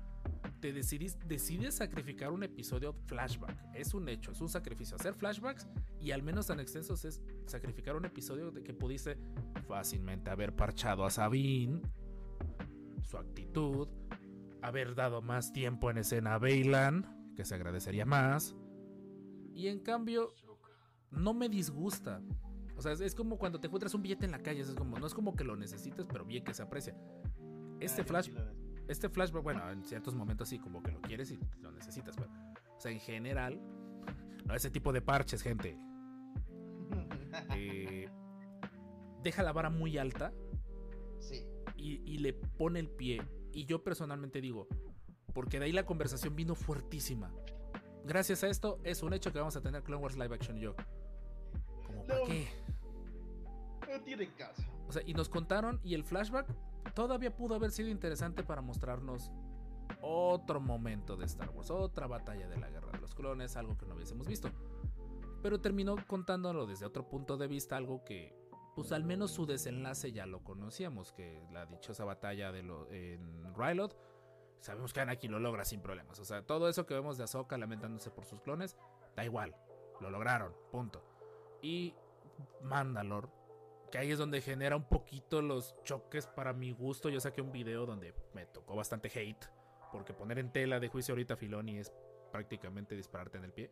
Te decidís, decides sacrificar un episodio flashback. Es un hecho, es un sacrificio. Hacer flashbacks y al menos tan extensos es sacrificar un episodio de que pudiste fácilmente haber parchado a Sabine, su actitud, haber dado más tiempo en escena a Bailan, que se agradecería más. Y en cambio, no me disgusta. O sea, es, es como cuando te encuentras un billete en la calle. Es como, no es como que lo necesites, pero bien que se aprecia. Este flash. Este flashback, bueno, en ciertos momentos sí, como que lo quieres y lo necesitas, pero, o sea, en general, no ese tipo de parches, gente. eh, deja la vara muy alta Sí. y, y le pone el pie. Y yo personalmente digo, porque de ahí la conversación vino fuertísima. Gracias a esto, es un hecho que vamos a tener Clone Wars Live Action y yo. ¿Cómo para No. qué? No tiene caso. O sea, y nos contaron y el flashback todavía pudo haber sido interesante para mostrarnos otro momento de Star Wars, otra batalla de la guerra de los clones, algo que no hubiésemos visto. Pero terminó contándolo desde otro punto de vista, algo que, pues al menos su desenlace ya lo conocíamos, que la dichosa batalla de lo, en Rylot, sabemos que Anakin lo logra sin problemas. O sea, todo eso que vemos de Ahsoka lamentándose por sus clones, da igual, lo lograron, punto. Y Mandalore que ahí es donde genera un poquito los choques para mi gusto. Yo saqué un video donde me tocó bastante hate, porque poner en tela de juicio ahorita a Filoni es prácticamente dispararte en el pie.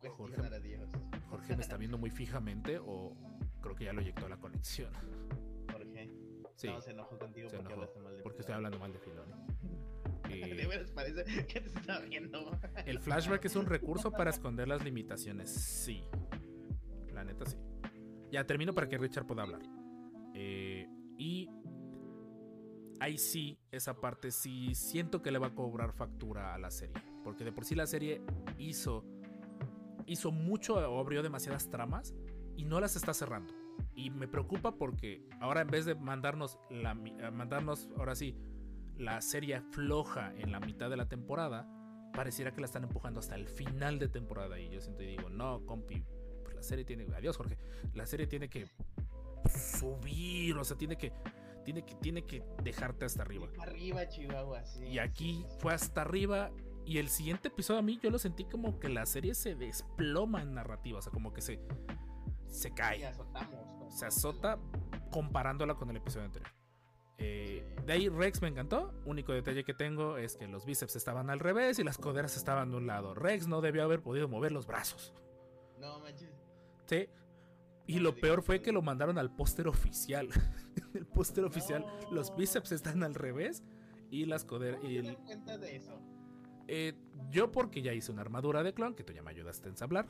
A Dios. Jorge me está viendo muy fijamente o creo que ya lo eyectó la conexión. Jorge. Sí, No, se enojó contigo se porque enojó, hablaste mal de porque estoy hablando mal de Filoni. De Eh, veras parece que te está viendo. el flashback es un recurso para esconder las limitaciones, sí. La neta sí. Ya termino para que Richard pueda hablar. Eh, y ahí sí, esa parte sí siento que le va a cobrar factura a la serie. Porque de por sí la serie hizo, hizo mucho o abrió demasiadas tramas y no las está cerrando. Y me preocupa porque ahora en vez de mandarnos, la, eh, mandarnos ahora sí, la serie floja en la mitad de la temporada, pareciera que la están empujando hasta el final de temporada. Y yo siento y digo, no, compi, la serie tiene, adiós Jorge, la serie tiene que subir, o sea, tiene que, tiene que, tiene que dejarte hasta arriba. Arriba, Chihuahua, sí. Y aquí fue hasta arriba. Y el siguiente episodio a mí yo lo sentí como que la serie se desploma en narrativa. O sea, como que se, se cae. Se azota comparándola con el episodio anterior. Eh, de ahí Rex me encantó. Único detalle que tengo es que los bíceps estaban al revés y las coderas estaban de un lado. Rex no debió haber podido mover los brazos. No manches. Y lo peor fue que lo mandaron al póster oficial. En el póster oficial, No. los bíceps están al revés y las. ¿Cómo Y el, cuenta de eso? Eh, yo porque ya hice una armadura de clon que tú ya me ayudaste a ensamblar.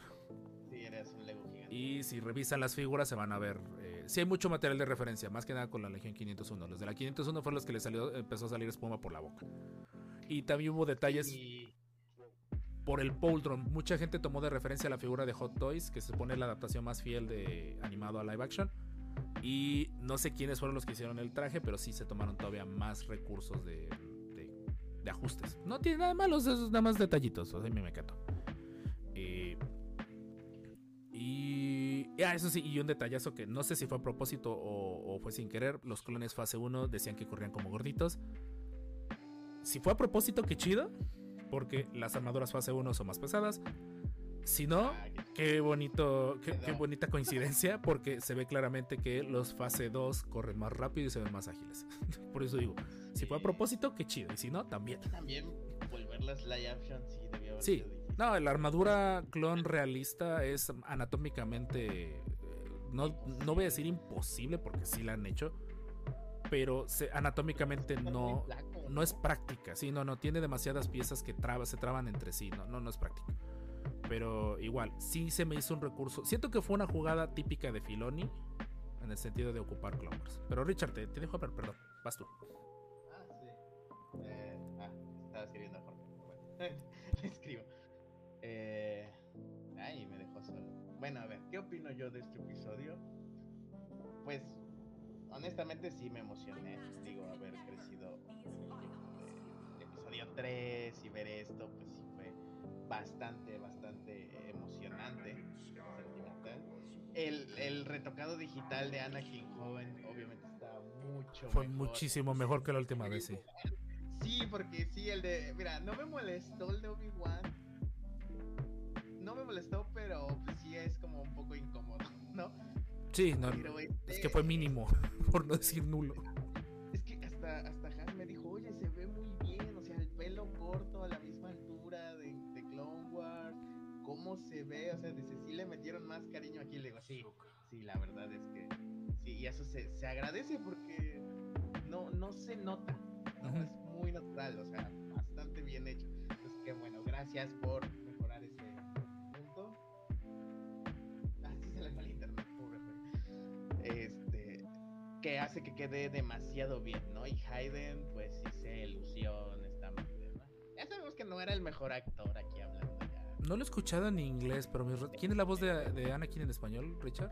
Sí, eres un Lego gigante. Y si revisan las figuras se van a ver. Eh, sí hay mucho material de referencia, más que nada con la Legión 501. Los de la 501 fueron los que le salió, empezó a salir espuma por la boca. Y también hubo detalles Y por el Poltron. Mucha gente tomó de referencia la figura de Hot Toys, que se supone la adaptación más fiel de animado a live action. Y no sé quiénes fueron los que hicieron el traje, pero sí se tomaron todavía más recursos de, de- de ajustes. No tiene nada malo, es nada más detallitos. O sea, me mecato. Eh, y ah, eso sí, y un detallazo que no sé si fue a propósito o, o fue sin querer. Los clones fase 1 decían que corrían como gorditos. Si fue a propósito, qué chido. Porque las armaduras fase 1 son más pesadas. Si no, qué- bonito, qué, qué bonita coincidencia. Porque se ve claramente que los fase 2 corren más rápido y se ven más ágiles. Por eso digo, si fue a propósito, qué chido. Y si no, también. También volverlas live action sí debió haber Sí, no, la armadura clon realista es anatómicamente. No, no voy a decir imposible porque sí la han hecho. Pero se- anatómicamente no, no es práctica. Sí, no, no tiene demasiadas piezas que traba, se traban entre sí. No, no, no es práctico. Pero igual, sí se me hizo un recurso. Siento que fue una jugada típica de Filoni. En el sentido de ocupar Clone Wars. Pero Richard, te, te dejo hablar, perdón. Vas tú. Ah, sí. Eh, ah, estaba escribiendo a Jorge. Bueno, escribo. Eh, ay, me dejó solo. Bueno, a ver, ¿qué opino yo de este episodio? Pues, honestamente sí me emocioné. Digo, eh, episodio 3 y ver esto, pues sí fue bastante, bastante emocionante, sentimental. El, el retocado digital de Anakin joven, obviamente está mucho Fue mejor. muchísimo mejor que la última vez, sí. Sí, porque sí, el de. Mira, no me molestó el de Obi-Wan. No me molestó, pero pues sí es como un poco incómodo, ¿no? Sí, no, es este- que fue mínimo, por no decir nulo. Es que hasta, hasta cómo se ve, o sea, dice, sí le metieron más cariño aquí, le digo, sí, sí, la verdad es que sí, y eso se, se agradece porque no, no se nota, ¿no? Es muy natural, o sea, bastante bien hecho. Entonces, qué bueno, gracias por mejorar ese punto. Ah, sí se le fue el internet, pobre güey. Este, que hace que quede demasiado bien, ¿no? Y Hayden, pues sí se ilusión, está muy bien, ¿no? Ya sabemos que no era el mejor actor aquí. No lo he escuchado en inglés, pero mi ¿quién es la voz de, de Anakin en español, Richard?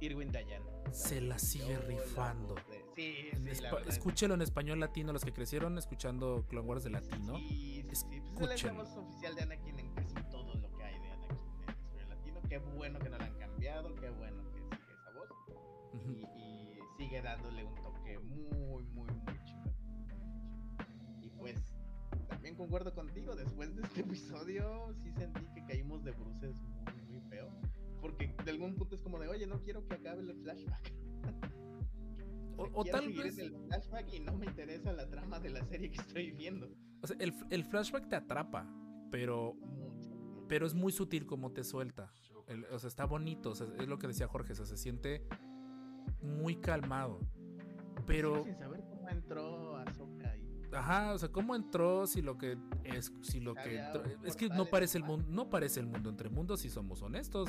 Irwin Dayan. Se la sigue rifando. Sí, En sí, espa- la escúchelo en español latino, los que crecieron escuchando Clone Wars de latino. Sí, sí, sí. Pues es la voz oficial de Anakin en casi todo lo que hay de Anakin en español latino. Qué bueno que no la han cambiado, qué bueno que sigue esa voz. Ujú. y, y sigue dándole un toque muy, muy, muy también concuerdo contigo, después de este episodio sí sentí que caímos de bruces muy, muy feo. Porque de algún punto es como de, oye, no quiero que acabe el flashback. O, o tal vez, el flashback y no me interesa la trama de la serie que estoy viendo. o sea, el, el flashback te atrapa, pero, Mucho. pero es muy sutil como te suelta. El- o sea, está bonito, o sea, es lo que decía Jorge, o sea, se siente muy calmado. Pero, sin saber cómo entró ajá, o sea, ¿cómo entró si lo que es, si lo que entró- es que no parece el mundo, no parece el mundo entre mundos si somos honestos.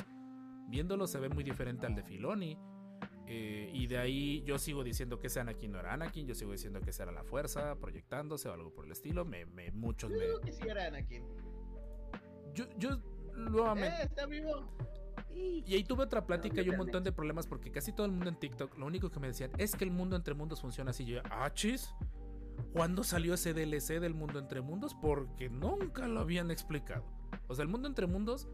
Viéndolo se ve muy diferente al de Filoni. eh, y de ahí yo sigo diciendo que ese Anakin no era Anakin, yo sigo diciendo que esa era la fuerza proyectándose o algo por el estilo. Me, me- muchos Yo me. digo que sí era Anakin. Yo, yo nuevamente. ¡Eh, está vivo! Y ahí tuve otra plática y un montón de problemas porque casi todo el mundo en TikTok, lo único que me decían es que el mundo entre mundos funciona así. Y yo, ah, chis, ¿cuándo salió ese DLC del mundo entre mundos? Porque nunca lo habían explicado. O sea, el mundo entre mundos,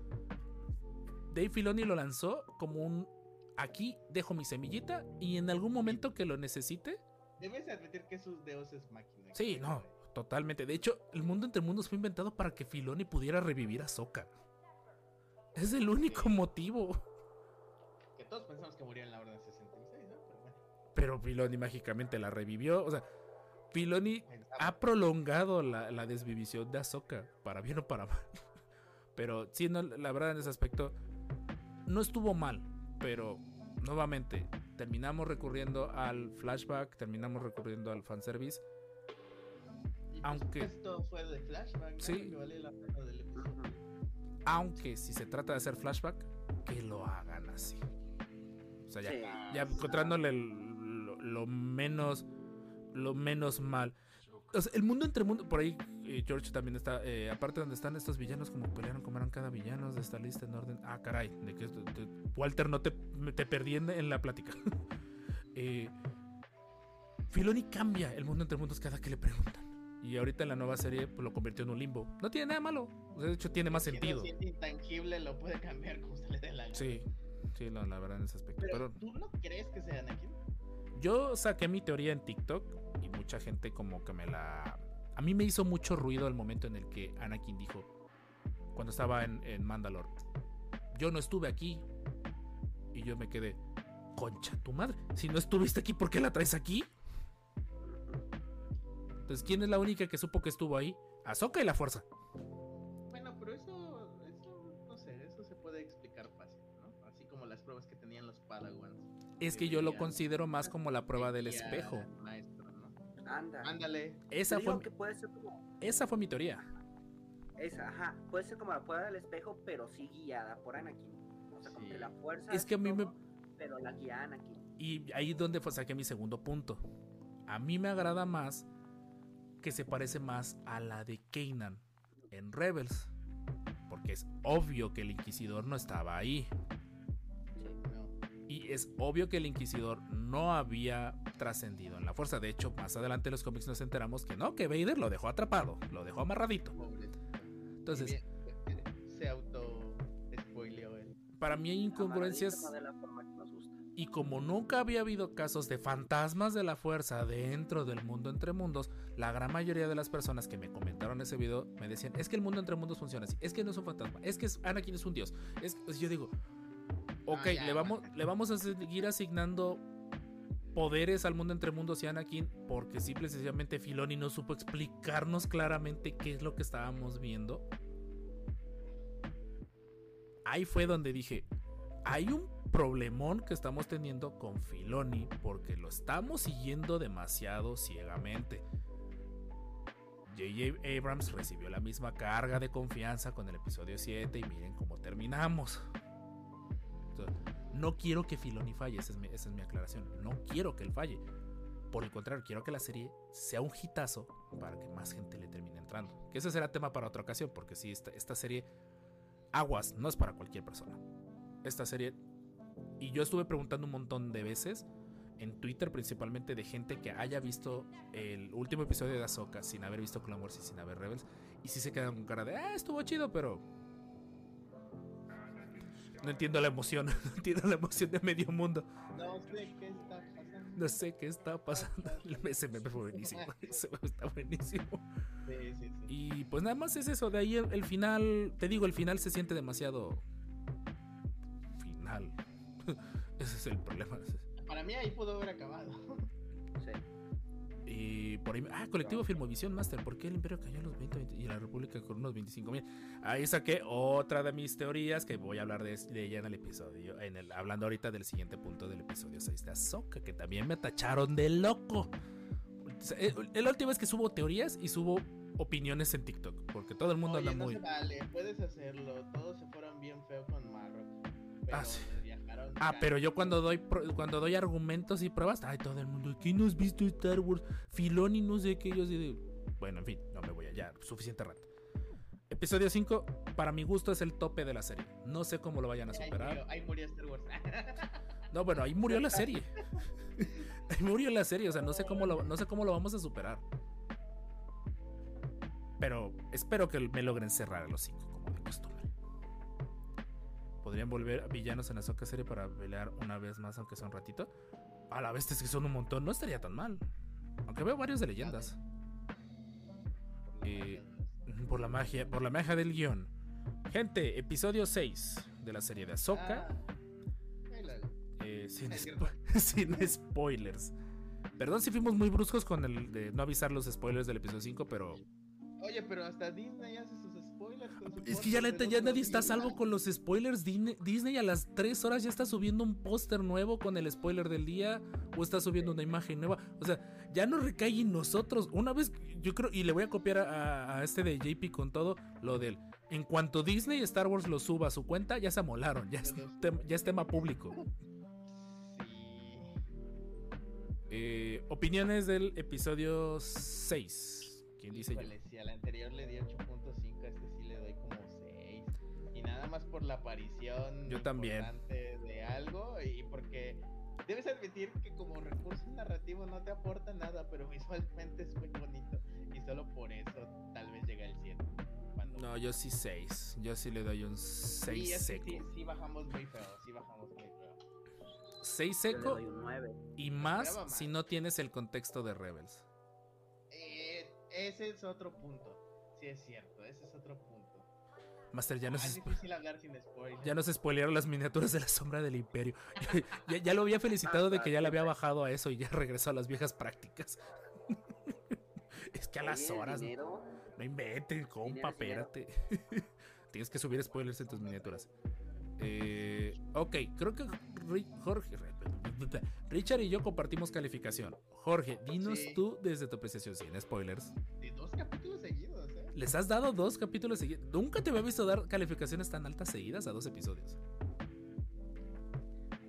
Dave Filoni lo lanzó como un. Aquí dejo mi semillita y en algún momento que lo necesite. Debes admitir que sus deos es máquina. Sí, no, totalmente. De hecho, el mundo entre mundos fue inventado para que Filoni pudiera revivir a Sokka. Es el único motivo. Que todos pensamos que murió en la Orden 66, ¿no? Pero bueno. Pero Filoni mágicamente la revivió. O sea, Filoni ha prolongado la, la desvivisión de Ahsoka, para bien o para mal. Pero sí, no, la verdad en ese aspecto no estuvo mal. Pero nuevamente, terminamos recurriendo al flashback, terminamos recurriendo al fanservice. Y aunque- Esto fue de flashback. Sí. Vale la del. Aunque si se trata de hacer flashback, que lo hagan así. O sea, ya, Sí. ya encontrándole el- lo, lo menos lo menos mal. O sea, el mundo entre mundo, por ahí eh, George también está, eh, aparte donde están estos villanos, como pelearon, como eran cada villano de esta lista en orden. Ah, caray, de que te- Walter no te, te perdí en, en la plática. eh, Filoni cambia el mundo entre mundos cada que le preguntan. Y ahorita en la nueva serie pues, lo convirtió en un limbo. No tiene nada malo. O sea, de hecho, tiene más Si sentido. siente intangible, lo puede cambiar como se le dé la gana. Sí, sí, la, la verdad en ese aspecto. Pero, Pero ¿tú no crees que sea Anakin? Yo saqué mi teoría en TikTok y mucha gente como que me la... A mí me hizo mucho ruido el momento en el que Anakin dijo, cuando estaba en, en Mandalore, yo no estuve aquí. Y yo me quedé, concha tu madre, si no estuviste aquí, ¿por qué la traes aquí? Entonces, ¿quién es la única que supo que estuvo ahí? Ahsoka y la fuerza. Es que yo lo considero más como la prueba del espejo. Ándale. Esa fue, que puede ser como esa fue mi teoría. esa, ajá, puede ser como la prueba del espejo, pero sí guiada por Anakin. O sea, como Sí. que la fuerza Es que a mí me- pero la guía Anakin. Y ahí es donde fue- saqué mi segundo punto. A mí me agrada más que se parece más a la de Kanan en Rebels. Porque es obvio que el Inquisidor no estaba ahí. Y es obvio que el Inquisidor no había trascendido en la fuerza. De hecho, más adelante en los cómics nos enteramos que no, que Vader lo dejó atrapado, lo dejó amarradito. Entonces, se auto spoileó él. para mí hay incongruencias. Y como nunca había habido casos de fantasmas de la fuerza dentro del mundo entre mundos, la gran mayoría de las personas que me comentaron ese video me decían, es que el mundo entre mundos funciona así, es que no es un fantasma, es que es- Anakin es un dios. Es, pues yo digo, ok, Ah, ya, le, vamos, le vamos a seguir asignando poderes al mundo entre mundos y Anakin porque simple y sencillamente Filoni no supo explicarnos claramente qué es lo que estábamos viendo. Ahí fue donde dije, hay un problemón que estamos teniendo con Filoni porque lo estamos siguiendo demasiado ciegamente. J.J. Abrams recibió la misma carga de confianza con el episodio 7 y miren cómo terminamos. No quiero que Filoni falle, esa es, mi, aclaración. No quiero que él falle. Por el contrario, quiero que la serie sea un hitazo para que más gente le termine entrando. Que ese será tema para otra ocasión, porque si esta, serie, aguas, no es para cualquier persona. Esta serie y yo estuve preguntando un montón de veces, en Twitter principalmente, de gente que haya visto el último episodio de Ahsoka sin haber visto Clone Wars y sin haber Rebels. Y sí se quedan con cara de, ah, estuvo chido, pero... No entiendo la emoción, no entiendo la emoción de medio mundo. No sé qué está pasando. No sé qué está pasando. Ese meme fue buenísimo, ese meme está buenísimo. Sí, sí, sí. Y pues nada más es eso, de ahí el, el final, te digo, el final se siente demasiado... Final. Ese es el problema. Para mí ahí pudo haber acabado. Sí. Y por ahí, ah, colectivo Filmovisión Master, ¿por qué el Imperio cayó a los 20, 20 y la República con unos 25 mil? Ahí saqué otra de mis teorías que voy a hablar de, de ella en el episodio, en el, hablando ahorita del siguiente punto del episodio 6 de Ahsoka, que también me tacharon de loco. El, el último es que subo teorías y subo opiniones en TikTok, porque todo el mundo Oye, anda no muy... vale, puedes hacerlo. Todos se fueron bien feo con Marrock. Pero Ah, sí. Ah, pero yo cuando doy cuando doy argumentos y pruebas, ay, todo el mundo, ¿qué no has visto Star Wars? Filoni no sé qué, yo así de... Bueno, en fin, no me voy allá, suficiente rato. Episodio 5, para mi gusto, es el tope de la serie. No sé cómo lo vayan a Ahí superar. murió, ahí murió Star Wars. No, bueno, ahí murió la serie. ahí murió la serie, o sea, no sé cómo lo, no sé cómo lo vamos a superar. Pero espero que me logren cerrar a los 5, como de costumbre. Podrían volver villanos en la Soca serie para pelear una vez más, aunque sea un ratito. A la vez es que son un montón, no estaría tan mal. Aunque veo varios de leyendas. Eh, por la magia, por la magia del guion. Gente, episodio 6 de la serie de Ahsoka. Ah, Eh, sin, Es spo- sin spoilers. Perdón si fuimos muy bruscos con el de no avisar los spoilers del episodio 5, pero Oye, pero hasta Disney hace sus es que ya, neta, nadie está a salvo 2000. con los spoilers. Disney, a las 3 horas ya está subiendo un póster nuevo con el spoiler del día o está subiendo una imagen nueva. O sea, ya no recae en nosotros. Una vez, yo creo, y le voy a copiar a, a este de JP con todo lo del. En cuanto Disney y Star Wars lo suba a su cuenta, ya se amolaron. Ya es, tem- ya es tema público. Eh, opiniones del episodio 6. ¿Quién dice yo? Híjole, si al anterior le di 8.5, nada más por la aparición Yo también. importante de algo y porque debes admitir que como recurso narrativo no te aporta nada, pero visualmente es muy bonito. Y solo por No, yo sí 6. Yo sí le doy un 6 Sí, seco. sí, sí bajamos muy feo, sí bajamos muy feo. 6 Yo le seco doy un 9. y más más. si no tienes el contexto de Rebels. Eh, ese es otro punto. Sí, es cierto, ese es otro punto. Master, ya Ah, nos, es spo- difícil hablar sin spoilers. ya nos spoilearon las miniaturas de la sombra del imperio. ya, ya lo había felicitado de que ya le había bajado a eso y ya regresó a las viejas prácticas. es que a las horas... dinero, No inventes, compa, Dinero es espérate. Tienes que subir spoilers en tus miniaturas. Eh, ok, creo que Jorge, Richard y yo compartimos calificación. Jorge, dinos Sí. tú desde tu apreciación sin spoilers. De dos capítulos. ¿Les has dado dos capítulos seguidos? Nunca te había visto dar calificaciones tan altas seguidas a dos episodios.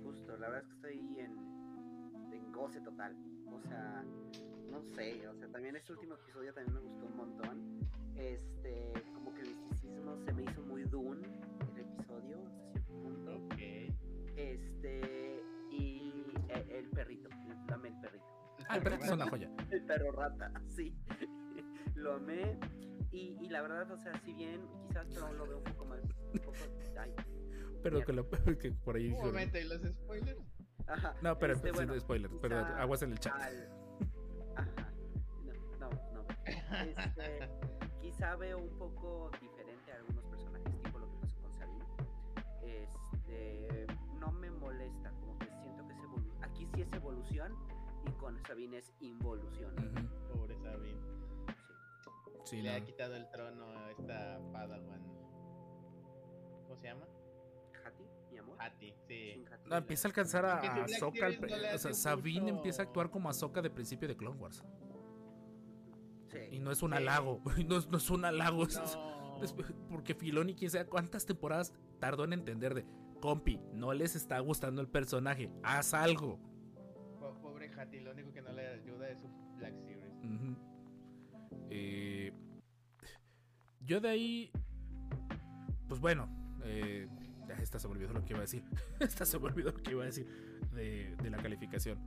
justo, la verdad es que estoy en, en goce total. O sea, no sé, o sea, también este último episodio también me gustó un montón. Este, como que el misticismo se me hizo muy Dune el episodio, hasta cierto punto. Ok. Este, y el, el perrito, el, dame el perrito. Ah, pero es una joya. El perro rata, sí. lo amé. Y, y la verdad, o sea, si bien quizás pero lo veo un poco más. Un poco, ay, Pero que, lo- que por ahí. Momento, ¿y los spoilers? ajá, No, pero este, bueno, spoilers. Pero aguas en el chat. al- Ajá. No, no, no. Este, quizá veo un poco diferente a algunos personajes, tipo lo que pasó con Sabine. Este, no me molesta, como que siento que es evolu- Aquí sí es evolución y con Sabine es involución. Ujú. Pobre Sabine. Sí. Le ha quitado el trono a esta Padawan. ¿Cómo se llama? Hati, mi amor. Hati, sí. Hati. No, empieza a alcanzar a Ahsoka. al no o sea, Sabine mucho- empieza a actuar como Ahsoka de principio de Clone Wars. Sí. Y no es un Sí. halago. No, es- no es un halago. es- No. es- porque Filoni, quién sabe cuántas temporadas tardó en entender de. Compi, no les está gustando el personaje. Haz algo. Po- Pobre Hati, lo único que no le ayuda es su Black Series. Eh, yo de ahí. Pues bueno. Eh, esta se me olvidó lo que iba a decir. esta se me olvidó lo que iba a decir de, de la calificación.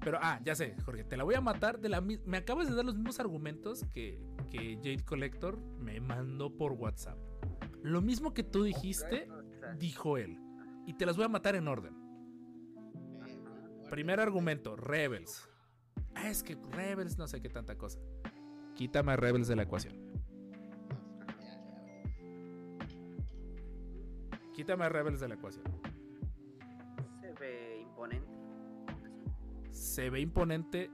Pero, ah, ya sé, Jorge, te la voy a matar de la Me acabas de dar los mismos argumentos que, que Jade Collector me mandó por WhatsApp. Lo mismo que tú dijiste, dijo él. Y te las voy a matar en orden. Primer argumento, Rebels. Ah, es que Rebels no sé qué tanta cosa. Quítame a Rebels de la ecuación. Quítame a Rebels de la ecuación. se ve imponente. Se ve imponente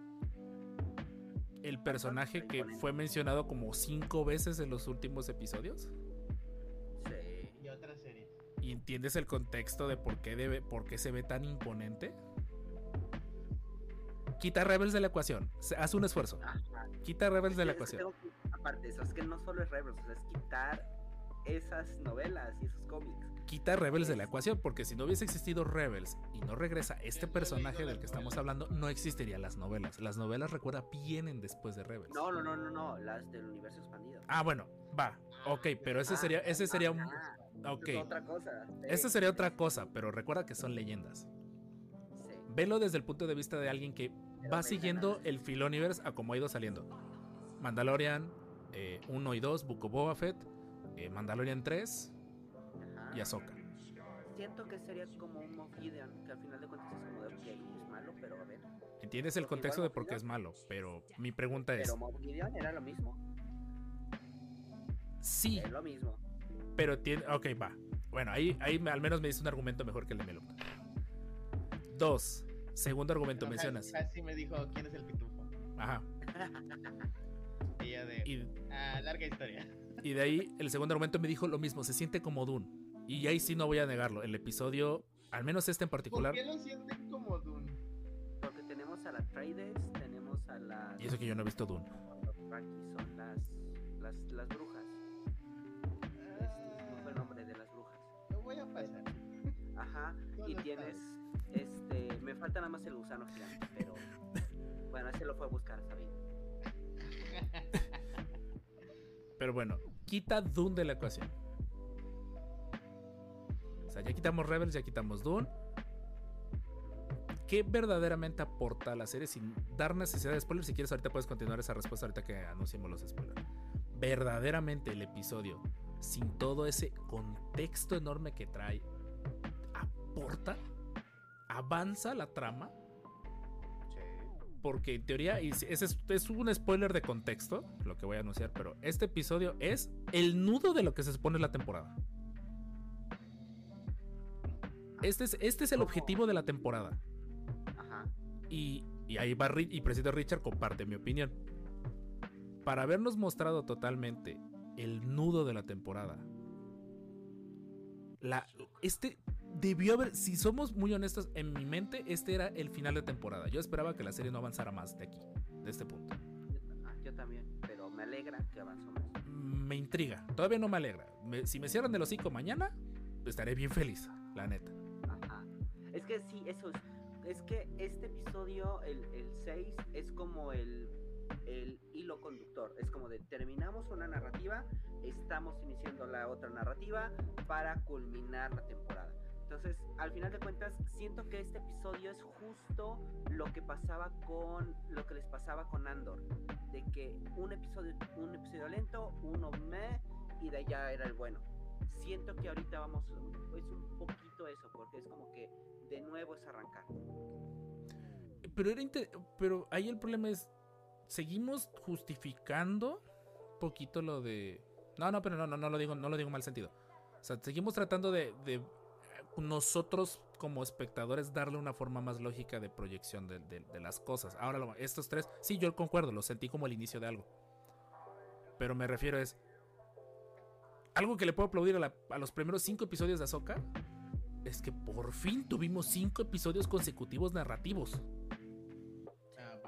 el personaje que Imponente. fue mencionado como cinco veces en los últimos episodios. Sí. Y otra serie. ¿Y entiendes el contexto de por qué, debe, por qué se ve tan imponente? Quita Rebels de la ecuación. Se- Haz un esfuerzo. Ajá. Quita Rebels de la ecuación. que- aparte de eso, es que no solo es Rebels, o sea, es quitar esas novelas y esos cómics. Quita Rebels de la ecuación, porque si no hubiese existido Rebels y no regresa este personaje del que estamos hablando, no existirían las novelas. Las novelas, recuerda, vienen después de Rebels. No, no, no, no, no, las del universo expandido. Ah, bueno, va. Ok, pero ese Ah, sería, ese sería un. ah, Ok. otra cosa. Esa sería otra cosa, pero recuerda que son leyendas. sí. Velo desde el punto de vista de alguien que va siguiendo el Filoniverse a como ha ido saliendo. Mandalorian 1 y 2, Book of Boba Fett, eh, Mandalorian 3 Ajá. Y Ahsoka. Siento que sería como un Moff Gideon, que al final de cuentas es como de, ok, es malo, pero a ver. Entiendes el contexto de por qué es malo, pero mi pregunta es, Pero Moff Gideon era lo mismo. sí, Es lo mismo. pero tiene... Ok, va. Bueno, ahí, ahí al menos me dice un argumento mejor que el de Melo. Dos, segundo argumento No, mencionas. Casi me dijo quién es el pitufo. Ajá. Y ella de. Y Ah, larga historia. Y de ahí el segundo argumento me dijo lo mismo, se siente como Dune. Y ahí sí no voy a negarlo. El episodio, al menos este en ¿Por particular, qué lo sienten como Dune? Porque tenemos a la Trades, tenemos a las. y eso que yo no he visto Dune. Aquí son las, las, las brujas. Este, no fue el nombre de las brujas. Lo voy a pasar. Ajá. No Y tienes. Este. Me falta nada más el gusano gigante, pero. Bueno, ese lo fue a buscar, Sabine. Pero bueno, quita Dune de la ecuación. Sea, ya quitamos Rebels, ya quitamos Dune. ¿Qué verdaderamente aporta la serie sin dar necesidad de spoilers? Si quieres, ahorita puedes continuar esa respuesta ahorita que anunciemos los spoilers. verdaderamente el episodio, sin todo ese contexto enorme que trae, aporta, avanza la trama. Porque en teoría, y es un spoiler de contexto, lo que voy a anunciar, pero este episodio es el nudo de lo que se supone la temporada. Este es, este es el objetivo de la temporada. Ajá. Y, y ahí va y Presidente Richard comparte mi opinión. Para habernos mostrado totalmente el nudo de la temporada. La, este debió haber, si somos muy honestos, en mi mente este era el final de temporada. Yo esperaba que la serie no avanzara más de aquí, de este punto. Yo, ah, yo también, pero me alegra que avanzó más. Me intriga, todavía no me alegra. Me- si me cierran el hocico mañana, estaré bien feliz, la neta. Es que sí, eso es. Es que este episodio, el, el 6, es como el, el hilo conductor. Es como de terminamos una narrativa, estamos iniciando la otra narrativa para culminar la temporada. Entonces, al final de cuentas, siento que este episodio es justo lo que pasaba con lo que les pasaba con Andor, de que un episodio, un episodio lento, uno me y de allá era el bueno. Siento que ahorita vamos, es un poquito eso, porque es como que de nuevo es arrancar. Pero, era inte- pero ahí el problema es, seguimos justificando poquito lo de... No, no, pero no, no, no lo digo, no lo digo en mal sentido. O sea, seguimos tratando de, de, nosotros como espectadores darle una forma más lógica de proyección de, de- de las cosas. Ahora, lo- estos tres, sí, yo concuerdo, lo sentí como el inicio de algo. Pero me refiero es... Algo que le puedo aplaudir a, la- a los primeros cinco episodios de Ahsoka es que por fin tuvimos cinco episodios consecutivos narrativos. Ah.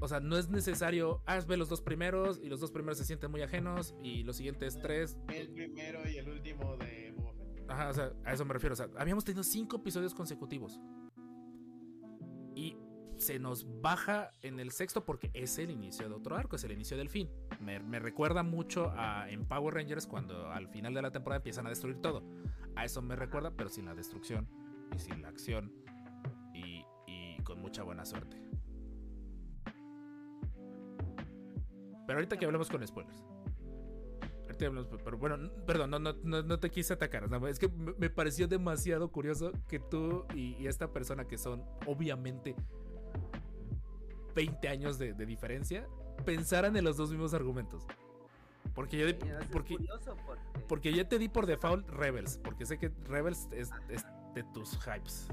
O sea, no es necesario. Ah, ve los dos primeros y los dos primeros se sienten muy ajenos y los siguientes tres. El primero y el último de Boba Fett. Ajá, o sea, a eso me refiero. O sea, habíamos tenido cinco episodios consecutivos. Y se nos baja en el sexto porque es el inicio de otro arco, es el inicio del fin. Me, recuerda mucho a en Power Rangers cuando al final de la temporada empiezan a destruir todo. A eso me recuerda, pero sin la destrucción y sin la acción y, con mucha buena suerte. Pero ahorita que hablemos con spoilers. Pero bueno, perdón, no, no, no, te quise atacar. Es que me pareció demasiado curioso que tú y esta persona que son obviamente 20 años de, de diferencia pensaran en los dos mismos argumentos. Porque yo, porque, porque, porque yo te di por default Rebels, porque sé que Rebels es, es de tus hypes.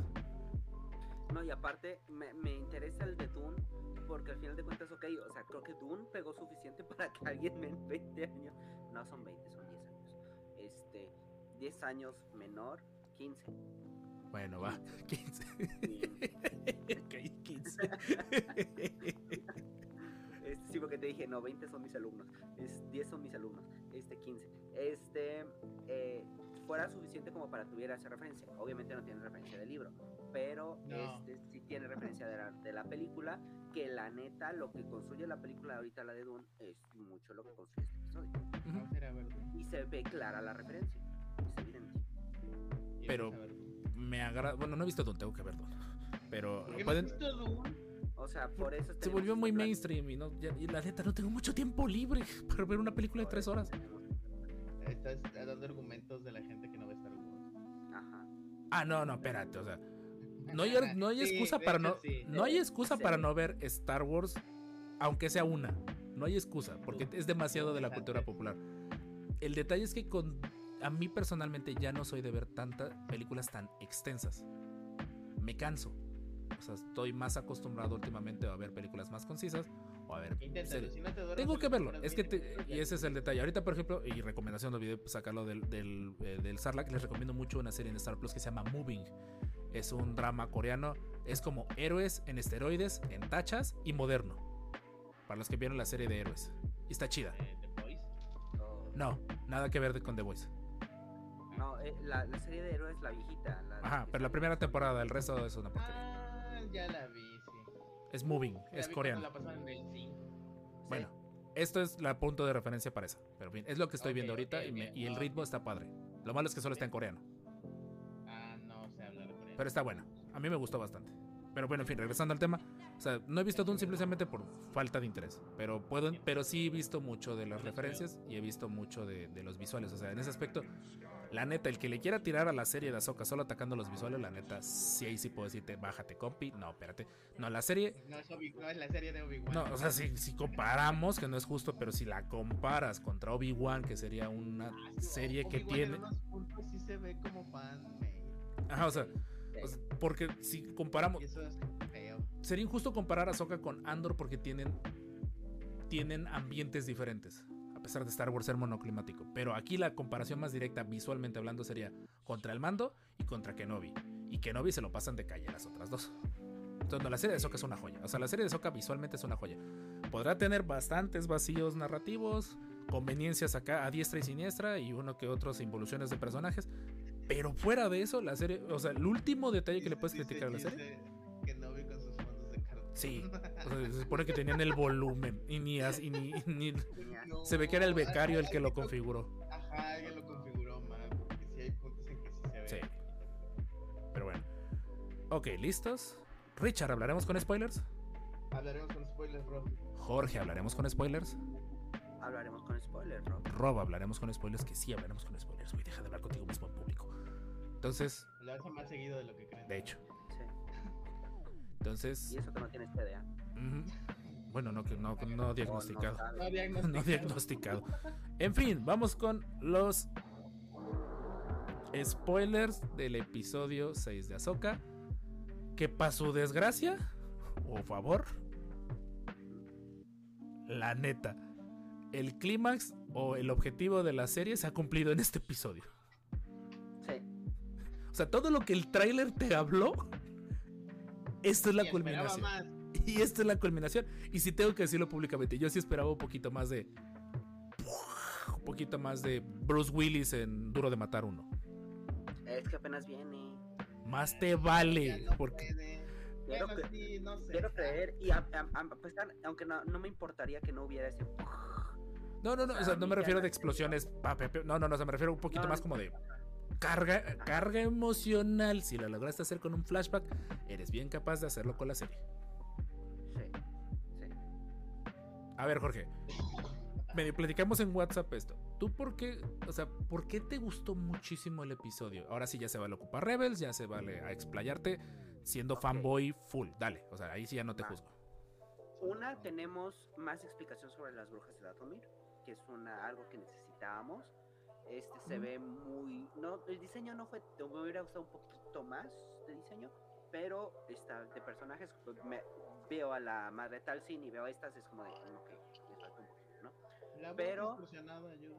No, y aparte me, me interesa el de Dune porque al final de cuentas, ok, o sea, creo que Dune pegó suficiente para que alguien en 20 años, no son 20, son 10 años, este, 10 años menor, 15. Bueno, va, 15. Ok, 15. Este, sí, porque te dije, no, 20 son mis alumnos, es, 10 son mis alumnos, este, 15. Este, eh, fuera suficiente como para que tuviera esa referencia. Obviamente no tiene referencia del libro, pero No. este, sí tiene referencia de la, de la película, que la neta, lo que construye la película ahorita, la de Dune, es mucho lo que construye este episodio. No será verdad. Y se ve clara la referencia, es evidente. Y Pero-. Me agrada. Bueno, no he visto Dune, tengo que ver Dune. Pero ¿Por qué no pueden- has visto Dune? O sea, por eso se volvió muy mainstream y, no, ya- y la neta no tengo mucho tiempo libre para ver una película de tres horas. Estás dando argumentos de la gente que no ve Star Wars. Ajá. Ah, no, no, espérate, o sea. No hay, no hay excusa para hecho, no. sí. No hay excusa Sí. para no ver Star Wars, aunque sea una. No hay excusa, porque es demasiado de la cultura popular. El detalle es que con. A mí personalmente ya no soy de ver tantas películas tan extensas. Me canso. O sea, estoy más acostumbrado últimamente a ver películas más concisas o a ver Inténtalo, si no te duermes Tengo en que las verlo. Es que 20 te- y ese es el detalle. Ahorita, por ejemplo, y recomendación video, pues, sacarlo del, del, eh, del Sarlacc, les recomiendo mucho una serie en Star Plus que se llama Moving. Es un drama coreano. Es como héroes en esteroides, en tachas y moderno. Para los que vieron la serie de héroes. Y está chida. No, nada que ver con The Voice. No, eh, la, la serie de héroes, la viejita. La, Ajá, pero la primera temporada, el resto es una porquería. Ah, ya la vi, sí. Es Moving, La es coreano. La pasaban en el 5. Bueno, esto es la punto de referencia para esa. Pero bien, es lo que estoy viendo ahorita y, me- y el ritmo está padre. Lo malo es que solo está en coreano. Ah, no sé hablar de coreano. Pero está bueno. A mí me gustó bastante. Pero bueno, en fin, regresando al tema. O sea, no he visto Dune simplemente por falta de interés. Pero puedo, pero sí he visto mucho de las referencias y he visto mucho de, de los visuales. O sea, en ese aspecto, la neta, el que le quiera tirar a la serie de Ahsoka solo atacando los visuales, la neta, sí ahí sí puedo decirte, bájate, compi. No, espérate. No, la serie. No es, Obi- no es la serie de Obi-Wan. No, o sea, si, si comparamos, que no es justo, pero si la comparas contra Obi-Wan, que sería una serie que tiene. En unos puntos sí se ve como fan, Ajá, o sea, o sea, porque si comparamos. Eso es feo. Sería injusto comparar a Ahsoka con Andor porque tienen, tienen ambientes diferentes. A pesar de Star Wars ser monoclimático. Pero aquí la comparación más directa, visualmente hablando, sería contra el mando y contra Kenobi. Y Kenobi se lo pasan de calle las otras dos. Entonces, no, la serie de Ahsoka es una joya. O sea, la serie de Ahsoka visualmente es una joya. Podrá tener bastantes vacíos narrativos, conveniencias acá a diestra y siniestra y uno que otros involuciones de personajes. Pero fuera de eso, la serie, o sea, el último detalle que le puedes criticar a la serie. Sí, o sea, se supone que tenían el volumen y ni, as- y ni- ni- No, se ve que era el becario el que lo configuró. Ajá, alguien lo configuró mal. Porque sí hay puntos en que sí se ve. Sí. Pero bueno. Ok, listos. Richard, ¿hablaremos con spoilers? Hablaremos con spoilers, bro. Jorge, ¿hablaremos con spoilers? Hablaremos con spoilers, Rob. Rob, ¿hablaremos con spoilers? Que sí, hablaremos con spoilers. Güey, deja de hablar contigo mismo en público. Entonces, Lo hace más seguido de lo que creen. de hecho. Entonces, Y eso que no tienes TDA. ujú. bueno, no, que no, no diagnosticado. O no No sabes. diagnosticado. no diagnosticado. En fin, vamos con los spoilers del episodio 6 de Ahsoka. Que para su desgracia o favor, la neta, el clímax o el objetivo de la serie se ha cumplido en este episodio. Sí. O sea, todo lo que el tráiler te habló, esto es la Y culminación. más. Y esta es la culminación. Y si tengo que decirlo públicamente, yo sí esperaba un poquito más de. Un poquito más de Bruce Willis en Duro de Matar uno. Es que apenas viene. Más te Ya vale. no Porque. puede. Quiero Bueno, que- sí, no sé. Quiero creer, y a, a- a pesar, aunque no, no me importaría que no hubiera ese. No, no, no. O sea, no me refiero de explosiones. No, no, no. O sea, me refiero un poquito No, más como de. Carga, carga emocional. Si lo lograste hacer con un flashback, eres bien capaz de hacerlo con la serie. Sí, sí. A ver, Jorge. Medio platicamos en WhatsApp esto. ¿Tú por qué, o sea, por qué te gustó muchísimo el episodio? Ahora sí ya se vale ocupar Rebels, ya se vale a explayarte siendo fanboy full. Dale, o sea, ahí sí ya no te juzgo. Una, tenemos más explicación sobre las brujas de Datomir, que es una, algo que necesitábamos. Este se ve muy. No, el diseño no fue. Me hubiera gustado un poquito más de diseño, pero está de personajes. pues, Me, veo a la madre Talsin y veo a estas, es como de. mm, Ok, me falta un poquito, ¿no? La voz pero- ayuda.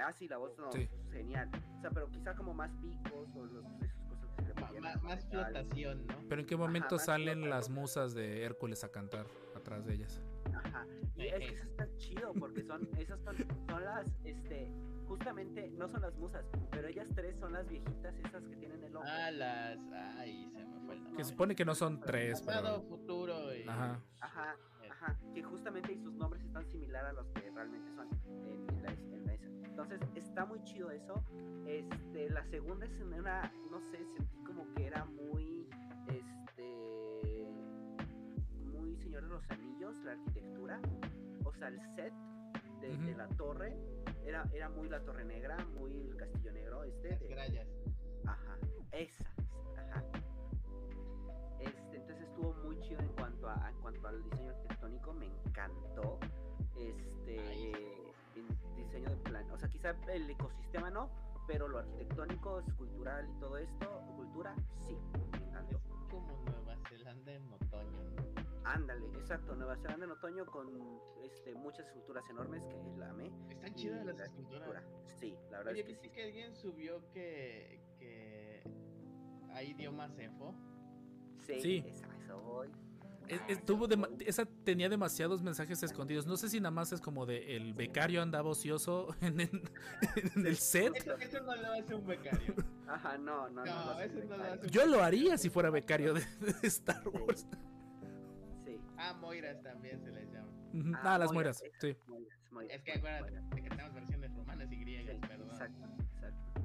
Ah, sí, la voz no, Sí. genial. O sea, pero quizá como más picos o los, esas cosas que se le más flotación, ¿no? Pero en qué momento más salen flota. las musas de Hércules a cantar atrás de ellas? Ajá. Y es que eso está chido porque son, esas son, son las, este, justamente, no son las musas, pero ellas tres son las viejitas esas que tienen el ojo. Ah, las. Ay, se me fue el Que nombre. se supone que no son tres, Pasado, pero. futuro y. Ajá. Ajá, Eh, ajá, que justamente y sus nombres están similar a los que realmente son en, en la, en la esa. Entonces está muy chido eso. Este, la segunda es una, no sé, sentí como que era muy, este, muy Señor de los Anillos, la arquitectura, o sea, el set de, la torre era, era muy la Torre Negra, muy el Castillo Negro, este, Las de- grallas. Ajá, esas, ajá. Este, entonces estuvo muy chido en cuanto a en cuanto al diseño arquitectónico, me encantó. Este Ay. el diseño de plan, o sea, quizá el ecosistema no, pero lo arquitectónico, escultural y todo esto, cultura, sí, me encantó. Es como Nueva Zelanda en otoño. Ándale, exacto, Nueva Zelanda en otoño con este muchas esculturas enormes que la amé. Están chidas las la esculturas. Sí, la verdad Oye, es que ¿viste sí. que alguien subió que, que hay idiomas EFO? Sí, Sí. esa- eso voy. Es- Ah, esa tenía demasiados mensajes escondidos. No sé si nada más es como de el becario andaba ocioso en el, en el set. Eso, eso no lo hace un becario. Ajá, no, no, no. No, lo hace eso no lo hace un Yo lo haría si fuera becario de, de Star Wars. Sí. Ah, Moiras también se les llama. Ujú. Ah, Ah, las Moiras, mueras. Sí. Moiras, Moiras, Es que acuérdate que tenemos versiones romanas y griegas, Sí, perdón. Exacto, exacto.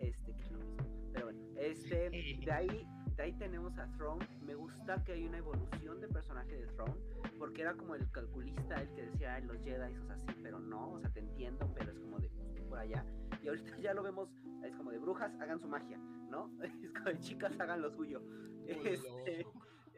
Este, que es lo mismo. Pero bueno, este, de ahí, De ahí tenemos a Throne. Me gusta que hay una evolución de personaje de Throne, porque era como el calculista, el que decía, "Ay, los Jedi, o sea, sí, pero no, o sea, te entiendo, pero es como de por allá. Y ahorita ya lo vemos, es como de brujas, hagan su magia, ¿no? Es como de chicas, hagan lo suyo. Este,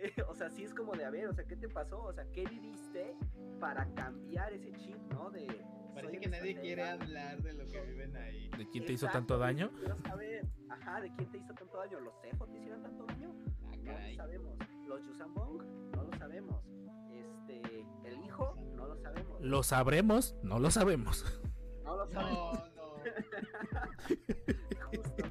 o sea, sí es como de, a ver, o sea, ¿qué te pasó? O sea, ¿qué viviste para cambiar ese chip, ¿no? De... Parece que nadie quiere hablar de lo que viven ahí. ¿De quién te hizo tanto daño? Quiero saber, ajá, ¿de quién te hizo tanto daño? ¿Los Cefos te hicieron tanto daño? Ah, No lo sabemos. ¿Los Yusambong? No lo sabemos. Este, ¿el hijo? No lo sabemos. ¿Lo sabremos? No lo sabemos. No lo sabemos. No, no. Justo.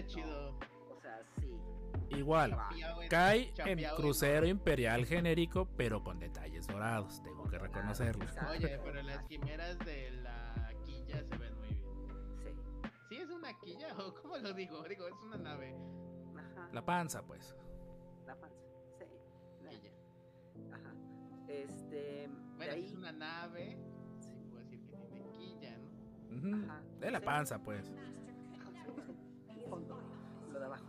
Está chido. O sea, sí. Igual, cae en chapeado en- crucero imperial genérico, pero con detalles dorados, tengo que reconocerlo. Oye, pero las quimeras de la quilla se ven muy bien. Sí. ¿Sí es una quilla o cómo lo digo? Digo, es una nave. Ajá. La panza, pues. La panza. Sí. la- Quilla. Ajá. Este, de Bueno, es ahí. una nave, Sí. puedo decir que tiene quilla, ¿no? Ujú. Ajá. De la Sí. panza, pues. Fondo, lo de abajo.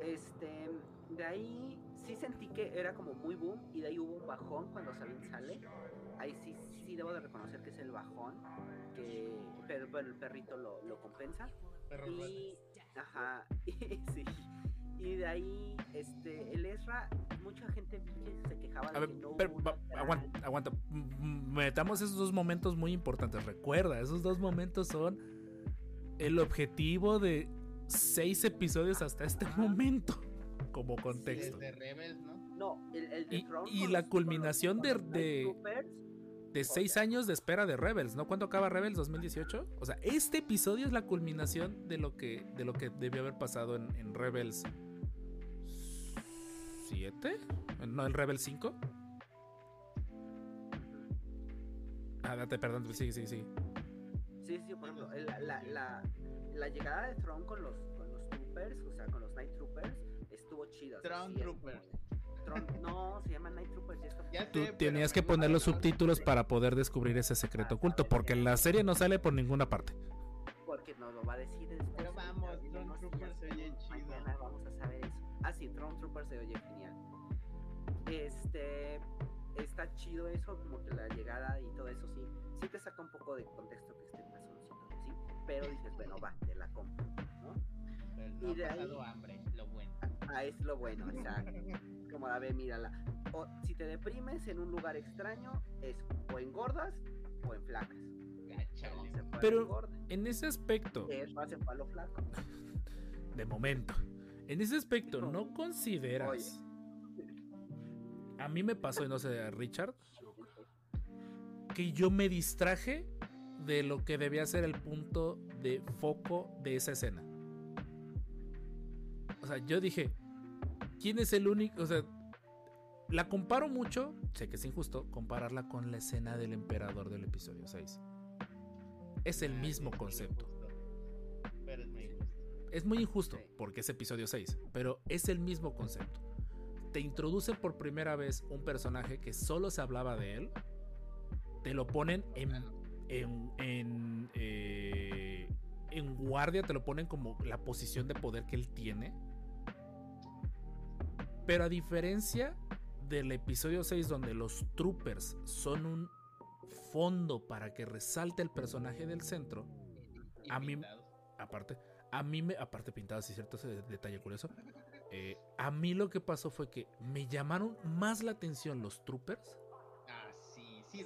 Este, de ahí sí sentí que era como muy boom y de ahí hubo un bajón cuando Sabine sale. Ahí sí, sí debo de reconocer que es el bajón, que, pero bueno, el perrito lo, lo compensa. Perro Y, ajá, y, sí. Y de ahí, este, el Ezra, mucha gente se quejaba de A ver, que no pero, va- aguanta, aguanta. Metamos esos dos momentos muy importantes. Recuerda, esos dos momentos son el objetivo de seis episodios hasta este Ajá. momento, como contexto. Desde Rebels, ¿no? No, el, el de Y- y la los- culminación de- de- De seis años de espera de Rebels, ¿no? ¿Cuándo acaba Rebels? ¿2018? O sea, este episodio es la culminación de lo que, de lo que debió haber pasado en, en Rebels 7? ¿No, en Rebels 5? Ah, date, perdón, sigue, sigue, sigue. Sí, sí, por ejemplo, la, la, la, la llegada de Tron con los, con los Troopers, o sea, con los Night Troopers, estuvo chida. o sea, Tron es Troopers. Tron- no, se llaman Night Troopers y está- Ya Tú sé, tenías que poner los subtítulos para poder descubrir ese secreto oculto, porque en la serie no sale por ninguna parte. Porque nos lo va a decir después. Pero vamos, Tron Troopers se oye chido. Mañana vamos a saber eso. Ah, sí, Tron Troopers se oye genial. Este. Está chido eso, como que la llegada y todo eso, sí. Sí te saca un poco de contexto Pero dices, bueno, va, te la compro, ¿no? Pero y no de ha ahí- pasado hambre, lo bueno. Ah, es lo bueno, exacto. Como, a ver, mírala. O, si te deprimes en un lugar extraño, es o engordas o en flacas. Pero-. En ese aspecto, Eso se fue a lo flaco. de momento, en ese aspecto, ¿no consideras? A mí me pasó, y no sé, a Richard, que yo me distraje de lo que debía ser el punto de foco de esa escena. O sea, yo dije, ¿quién es el único? O sea, la comparo mucho, sé que es injusto compararla con la escena del emperador del episodio 6. Es el mismo concepto. Pero es muy injusto. Es muy injusto porque es episodio 6, pero es el mismo concepto. Te introducen por primera vez un personaje que solo se hablaba de él. Te lo ponen en, en, en, eh, en guardia, te lo ponen como la posición de poder que él tiene. Pero a diferencia del episodio 6 donde los troopers son un fondo para que resalte el personaje del centro, Y A mí- pintados. aparte, a mí me, aparte pintado, sí, cierto, ese detalle curioso. eh, a mí lo que pasó fue que me llamaron más la atención los troopers. Ah, sí, sí.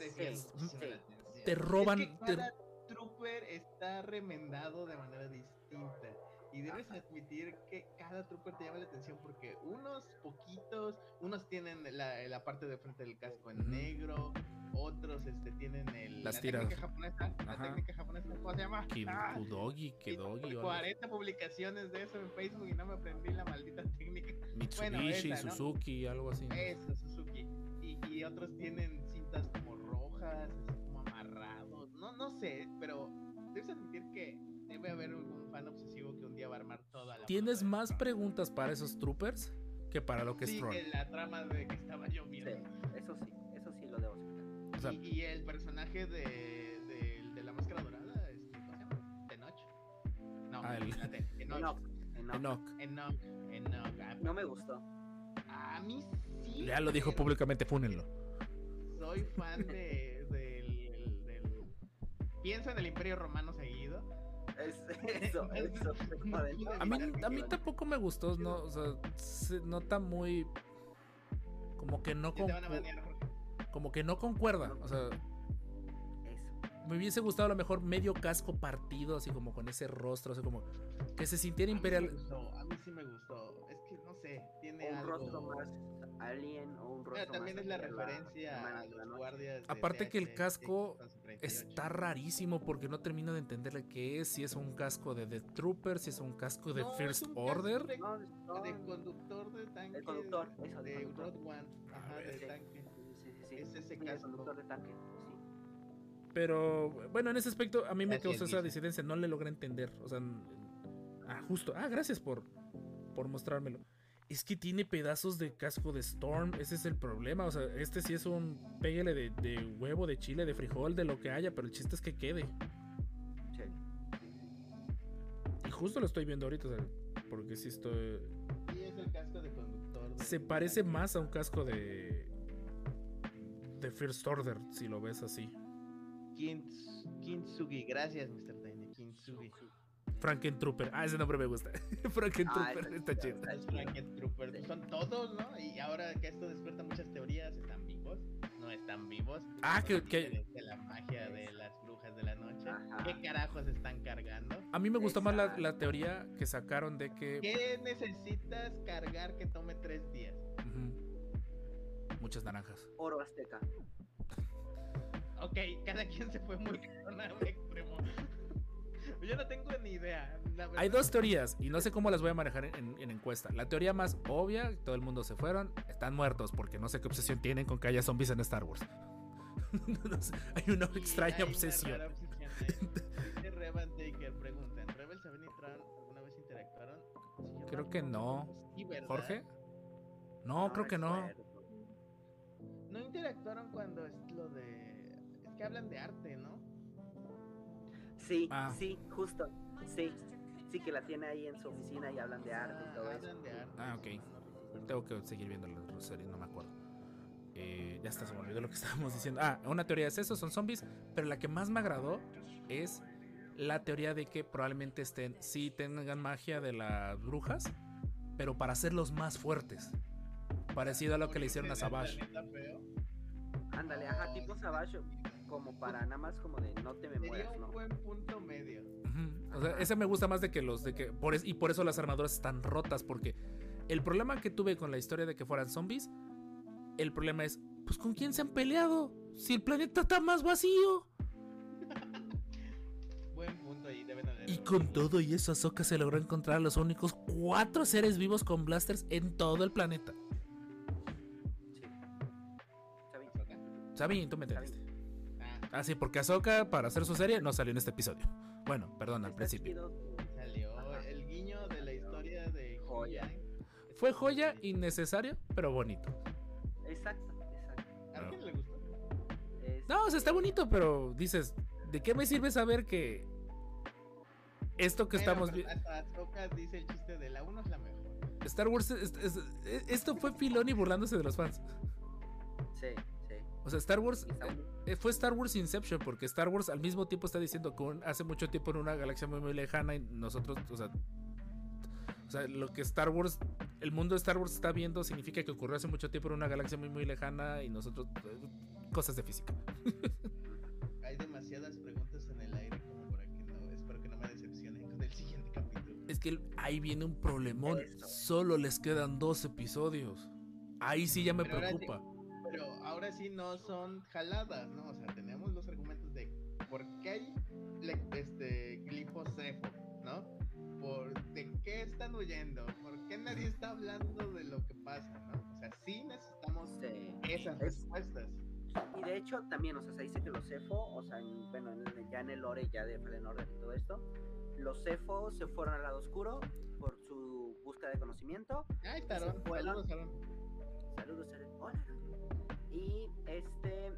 La. Te roban. Es que te- cada trooper está remendado de manera distinta. Y debes admitir que cada trooper te llama la atención porque unos poquitos, unos tienen la, la parte de frente del casco en negro, otros este, tienen el, Las la tiras. técnica japonesa. La Ajá. técnica japonesa, ¿cómo se llama? Ki- Kudogi, y Kedogi, o algo así. 40 publicaciones de eso en Facebook y no me aprendí la maldita técnica. Mitsubishi, bueno, esa, ¿no? Suzuki, algo así. Eso, Suzuki. Y, y otros tienen cintas como rojas, así. No, no sé, pero debes admitir que debe haber algún fan obsesivo que un día va a armar toda la. ¿Tienes de más preguntas para esos troopers que para lo que es Sí, Tron? que la trama de que estaba Sí, lloviendo. eso sí, eso sí lo debo. O sea, y, y el personaje de, de, de la máscara dorada, este, Ah, el Fíjate, Enoch. Enoch, Enoch. Enoch. Enoch. Enoch. Ah, No me gustó. A mí sí. Ya lo dijo públicamente, fúnenlo. Soy fan de, Pienso en el Imperio Romano seguido. Es, eso, eso. A mí, a tampoco me gustó, no, o sea, se nota muy. Como que no Jorge. como que no concuerda. O sea, Eso. me hubiese gustado a lo mejor medio casco partido, así como con ese rostro, así como que se sintiera A mí sí me imperial. gustó, A mí sí me gustó. Es que no sé, tiene Un algo. rostro más alien o un rostro Pero también más es la referencia a la los noche. guardias. de Aparte que el casco 38. Está rarísimo porque no termino de entenderle qué es, si es un casco de Death Trooper, si es un casco de No, First es un Order. casco No, De, no, de conductor de tanque. El conductor, eso, de. Road One. Ajá, ver. de Sí. tanque. Sí, sí, sí. Es ese Sí, el casco. conductor de tanque, sí. Pero bueno, en ese aspecto a mí me causó es, esa disidencia, no le logré entender. O sea, ah, justo. Ah, gracias por, por mostrármelo. Es que tiene pedazos de casco de Storm, ese es el problema. O sea, este sí es un pégale de, de huevo, de chile, de frijol, de lo que haya, pero el chiste es que quede. Sí. Y justo lo estoy viendo ahorita, o sea, porque sí estoy. Sí, es el casco de conductor. de- Se parece más a un casco de. de First Order, si lo ves así. Kintsugi, gracias, Mr. Tiny. Kintsugi. Frankentrooper. Ah, ese nombre me gusta. Ah, Frankentrooper ese está está- chido. Blanket Trooper. Son todos, ¿no? Y ahora que esto despierta muchas teorías, ¿están vivos? ¿No están vivos? Ah, que- ¿Son que- De la magia de las brujas de la noche. Ajá. ¿Qué carajos están cargando? A mí me gustó más la, Exacto. la teoría que sacaron de que. ¿Qué necesitas cargar que tome tres días? Ujú. Muchas naranjas. Oro azteca. Ok, cada quien se fue muy a un extremo. Yo no tengo ni idea. la. Hay dos teorías y no sé cómo las voy a manejar en, en encuesta. La teoría más obvia, todo el mundo se fueron, están muertos porque no sé qué obsesión tienen con que haya zombies en Star Wars. No sé, hay una extraña hay obsesión. rara obsesión ahí. Dice Revan Taker, pregunta, ¿en Rebel Saben y Tron alguna vez interactuaron? Creo que no. ¿Jorge? No, creo que no. No interactuaron cuando es lo de... Es que hablan de arte, ¿no? Sí, Ah. sí, justo. Sí. Sí, que la tiene ahí en su oficina y hablan de arte y todo Ah, eso. Ah, ok. Tengo que seguir viendo la serie, no me acuerdo. Eh, ya está, se me olvidó lo que estábamos diciendo. Ah, una teoría es eso, son zombies. Pero la que más me agradó es la teoría de que probablemente estén, sí tengan magia de las brujas, pero para hacerlos más fuertes. Parecido a lo que le hicieron a Savage. Ándale, ajá, tipo Savage, como para nada más como de no te me Sería mueras, un ¿no? buen punto medio. O sea, ese me gusta más de que los de que. Por es- y por eso las armaduras están rotas. Porque el problema que tuve con la historia de que fueran zombies. El problema es. Pues con quién se han peleado. Si el planeta está más vacío. Buen punto ahí, deben haber. Y con todo y eso, Ahsoka se logró encontrar a los únicos cuatro seres vivos con blasters en todo el planeta. Sí. Está bien. Ahsoka. Sabin, tú me entendiste. Ah, sí, porque Ahsoka, para hacer su serie, no salió en este episodio. Bueno, perdón, al principio. salió el guiño de la historia de Joya. Fue joya innecesario, pero bonito. Exacto, exacto. ¿A quién le gustó? No, o sea, está bonito, pero dices, ¿de qué me sirve saber que esto que Bueno, estamos viendo... Hasta Ahsoka dice el chiste de la 1 es la mejor. Star Wars, es- es- es- esto fue Filoni burlándose de los fans. Sí. O sea, Star Wars muy- eh, fue Star Wars Inception, porque Star Wars al mismo tiempo está diciendo que un- hace mucho tiempo en una galaxia muy, muy lejana y nosotros, o sea, o sea, lo que Star Wars, el mundo de Star Wars está viendo significa que ocurrió hace mucho tiempo en una galaxia muy, muy lejana y nosotros, eh, cosas de física. Hay demasiadas preguntas en el aire como para que no. Espero que no me decepcionen con el siguiente capítulo. Es que ahí viene un problemón. Solo les quedan dos episodios. Ahí sí ya me Pero ahora sí- preocupa. Pero ahora sí no son jaladas, ¿no? O sea, tenemos los argumentos de por qué hay este glifosefo, ¿no? Por de qué están huyendo, por qué nadie está hablando de lo que pasa, ¿no? O sea, sí necesitamos Sí. esas Es- respuestas. Y de hecho también, o sea, se dice que los CEFO, o sea, en- bueno, en ya en el lore ya de Fallen Order y todo esto, los CEFO se fueron al lado oscuro por su búsqueda de conocimiento. Se fueron. Saludos. Saludos. Hola. Y este,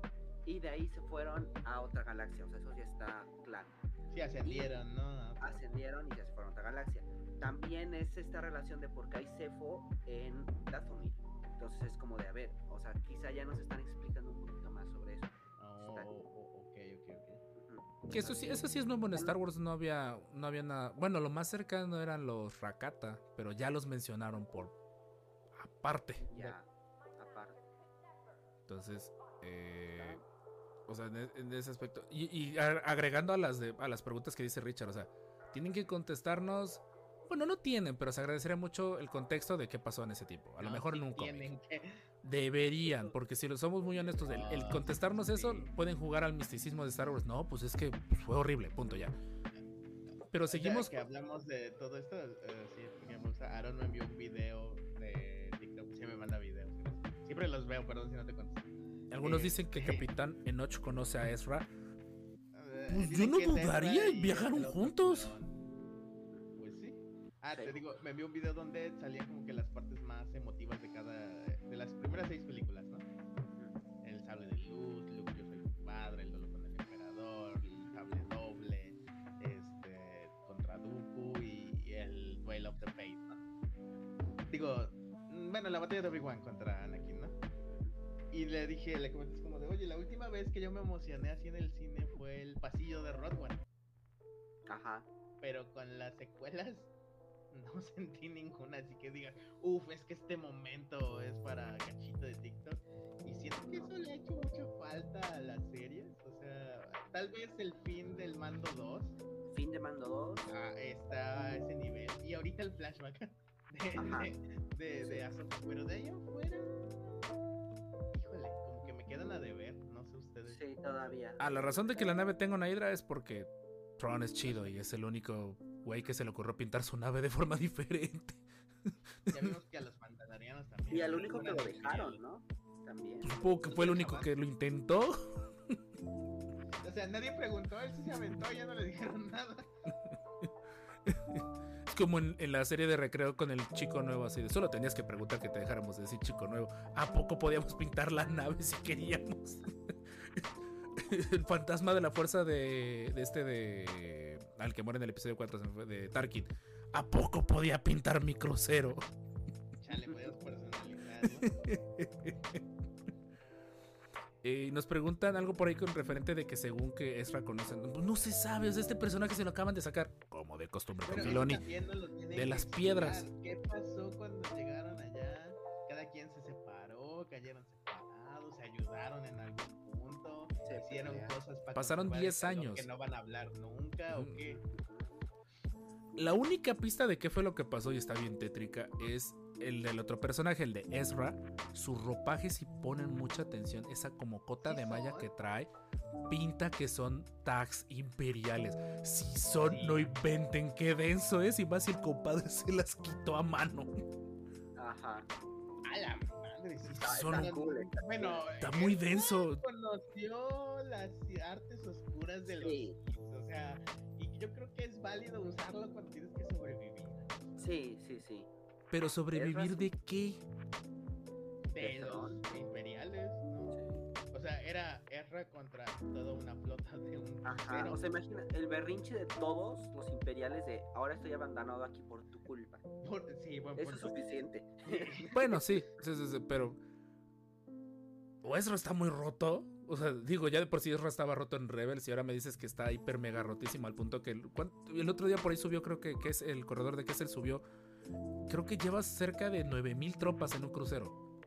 y de ahí se fueron a otra galaxia, o sea, eso ya está claro. Sí, ascendieron, ¿no? ascendieron y ya se fueron a otra galaxia. También es esta relación de por qué hay Cefo en Dathomir. Entonces es como de, a ver, o sea, quizá ya nos están explicando un poquito más sobre eso. Oh, oh, oh, ok, ok, ok. Que eso sí, eso sí es nuevo en Star Wars, no había, no había nada. Bueno, lo más cercano eran los Rakata, pero ya los mencionaron por aparte. Ya, aparte. Entonces, eh, o sea, en, e- en ese aspecto. Y, agregando a las, de, a las preguntas que dice Richard, o sea, tienen que contestarnos. Bueno, no tienen, pero se agradecería mucho el contexto de qué pasó en ese tiempo. A lo mejor sí en un cómic. tienen que- Deberían, porque si lo somos muy honestos, el, el No, contestarnos sí. eso, pueden jugar al misticismo de Star Wars. No, pues es que fue horrible, punto ya. Pero O sea, seguimos. que hablamos de todo esto, sí, gusta. Aaron me envió un video de TikTok, sí me manda videos. Siempre los veo, perdón si no te contesto. Algunos dicen que Capitán Enoch conoce a Ezra. Pues yo no dudaría, y viajaron juntos. Pues sí. Ah, te digo, me envió un video donde salían como que las partes más emotivas de cada. de las primeras seis películas, ¿no? El sable de luz, Luke, yo soy tu padre, el dolor con el emperador, el sable doble, este, contra Dooku y, y el Duel of the Fate, ¿no? Digo, mm, bueno, la batalla de Obi-Wan contra Anakin. Y le dije, le comenté como de, oye, la última vez que yo me emocioné así en el cine fue el pasillo de Rodwan, Ajá. pero con las secuelas no sentí ninguna, así que diga, uff, es que este momento es para cachito de TikTok. Y siento que eso le ha hecho mucha falta a las series. O sea, tal vez el fin del mando 2 Fin de mando 2. ah, está a ese nivel. Y ahorita el flashback de, de, de, de Pero de ahí afuera, híjole, como que me quedan a deber, no sé ustedes. Sí, todavía. Ah, la razón de que la nave tenga una hidra es porque Tron es chido y es el único güey que se le ocurrió pintar su nave de forma diferente. Ya vimos que a los también. Y al único que lo de dejaron. ¿no? También. Supongo que fue el único que lo intentó. O sea, nadie preguntó, él sí se aventó, ya no le dijeron nada. Como en, en la serie de recreo con el chico nuevo, así de solo tenías que preguntar que te dejáramos decir chico nuevo. ¿A poco podíamos pintar la nave si queríamos? el fantasma de la fuerza de, de este de. Al que muere en el episodio 4 se me fue, de Tarkin. ¿A poco podía pintar mi crucero? Chale, podías personalizar, ¿no? Eh, Y nos preguntan algo por ahí con referente de que según que Ezra conocen. Pues no se sabe, o sea, este personaje se lo acaban de sacar. Como de costumbre con Filoni. de las explicar. piedras. ¿Qué pasó cuando llegaron allá? Cada quien se separó, cayeron separados, se ayudaron en algún punto, Se hicieron pelearon. cosas para Pasaron conservar 10 el calor años. que no van a hablar nunca Ujú. o qué. La única pista de qué fue lo que pasó y está bien tétrica es el del otro personaje, el de Ezra. Su ropaje, si ponen mucha atención, esa como cota de malla que trae, pinta que son tags imperiales. Si son, Sí. no inventen qué denso es. Y más si el compadre se las quitó a mano. Ajá. A la madre, sí Son están- cool, está Bueno, Está muy Ezra denso. Conoció las artes oscuras de los Sí. O sea, y yo creo que es válido usarlo cuando tienes que sobrevivir. Sí, sí, sí. Pero sobrevivir Ezra de qué? De los imperiales, ¿no? O sea, era Ezra contra toda una flota de un Ajá. O sea, imagina el berrinche de todos los imperiales de ahora estoy abandonado aquí por tu culpa. Por- sí, buen Eso es punto. suficiente. Bueno, sí, sí, sí, sí, pero. O Ezra está muy roto. O sea, digo, ya de por sí Ezra estaba roto en Rebels y ahora me dices que está hiper mega rotísimo al punto que. el- ¿cuán- El otro día por ahí subió, creo que, que es el corredor de Kessel subió. Creo que llevas cerca de 9000 tropas en un crucero.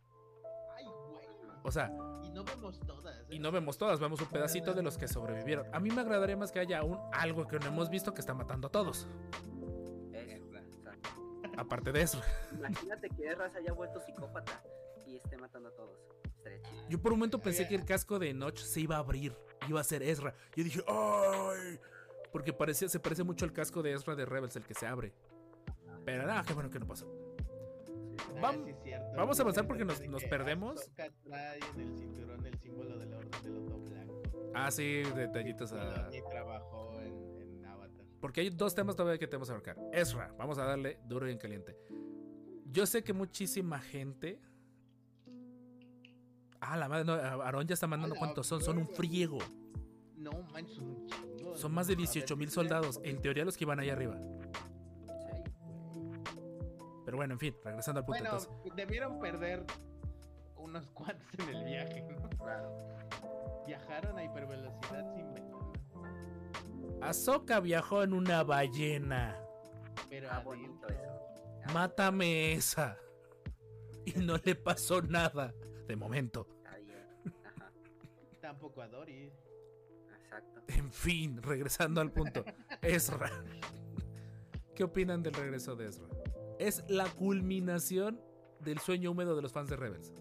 Ay, güey. O sea, Y no vemos todas. ¿eh? y no vemos todas, vemos un pedacito de los que sobrevivieron. A mí me agradaría más que haya un algo que no hemos visto que está matando a todos. Ezra. exacto. Aparte de eso. Imagínate que Ezra se haya vuelto psicópata y esté matando a todos. Estaría chido. Yo por un momento pensé que el casco de Notch se iba a abrir, iba a ser Ezra. Yo dije, ¡ay! Porque parecía, se parece mucho al casco de Ezra de Rebels, el que se abre. Pero nada, qué bueno que no pasó. Ah, Vam- sí es cierto. vamos a avanzar porque nos- nos perdemos. Ahsoka trae en el cinturón el símbolo del orden del loto blanco. Ah, sí, detallitos a... Y trabajó en, en Avatar. Porque hay dos temas todavía que tenemos que abarcar. Ezra, vamos a darle duro y en caliente. Yo sé que muchísima gente... Ah, la madre, no, Aarón ya está mandando A la cuántos son, son un friego. No manches, son un chingo. Son más de A ver 18 mil soldados. En teoría los que iban ahí arriba. Pero bueno, en fin, regresando al punto. Bueno, entonces, debieron perder unos cuantos en el viaje, ¿no? Claro. Viajaron a hipervelocidad sin ventana. Ahsoka viajó en una ballena. Pero Ah, bonito eso. Mátame esa. Y no le pasó nada. De momento. Ajá. Tampoco a Dory. Exacto. En fin, regresando al punto. Ezra. ¿Qué opinan del regreso de Ezra? Es la culminación del sueño húmedo de los fans de Rebels.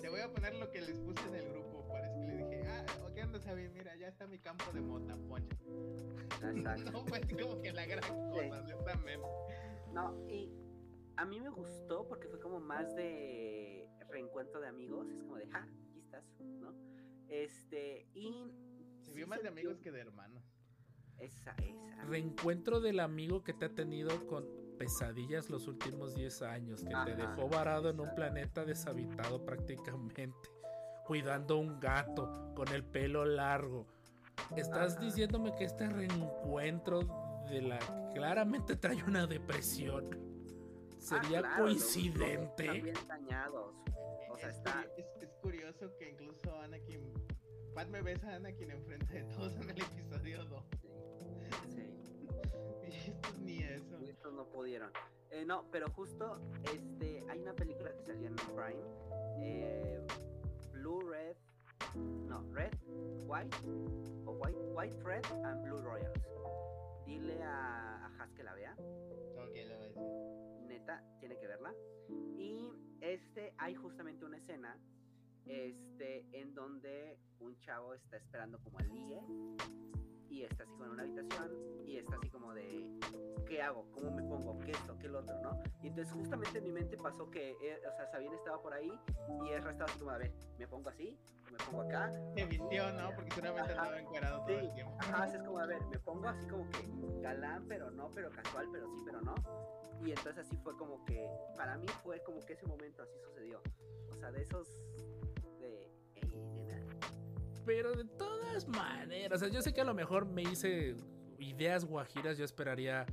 Te voy a poner lo que les puse en el grupo. Parece que le dije, ah, ¿qué onda, Sabi? Mira, ya está mi campo de mota, poncha. Exacto. No fue así como que la gran cosa, Sí. honestamente. No, y a mí me gustó porque fue como más de reencuentro de amigos. Es como de, ja, aquí estás, ¿no? Este, y. Se sí vio más de amigos que de hermanos. Esa, esa. Reencuentro del amigo que te ha tenido con pesadillas los últimos 10 años, que te Ajá, dejó varado en un planeta deshabitado prácticamente, cuidando un gato con el pelo largo. Estás Ajá. diciéndome que este reencuentro de la claramente trae una depresión. ¿Sería Ah, claro, los- los coincidente? Están bien dañados. O sea, es, está. es- es curioso que incluso Anakin. Padme besa a Anakin enfrente de todos en el episodio 2. Estos ni eso. estos no pudieron. Eh, no, pero justo este, hay una película que salió en Prime. eh, Blue, Red. No, Red, White. O White, White, Red and Blue Royals. Dile a, a Has que la vea. Ok, lo voy a decir. neta, tiene que verla. Y este, hay justamente una escena este, en donde un chavo está esperando como al ligue y está así como en una habitación y está así como de ¿qué hago? ¿Cómo me pongo? ¿Qué esto? ¿Qué lo otro? ¿no? Y entonces justamente en mi mente pasó que, eh, o sea, Sabine estaba por ahí y Ezra estaba así como, a ver, ¿me pongo así? ¿O me pongo acá? Se vistió, ¿no? Porque seguramente andaba encuadrado todo Sí, el tiempo. ajá, así es como, a ver, me pongo así como que galán, pero no, pero casual, pero sí, pero no. Y entonces así fue como que, para mí fue como que ese momento así sucedió. O sea, de esos, de, "Ey, nena". Pero de todas maneras, o sea, yo sé que a lo mejor me hice ideas guajiras, yo esperaría,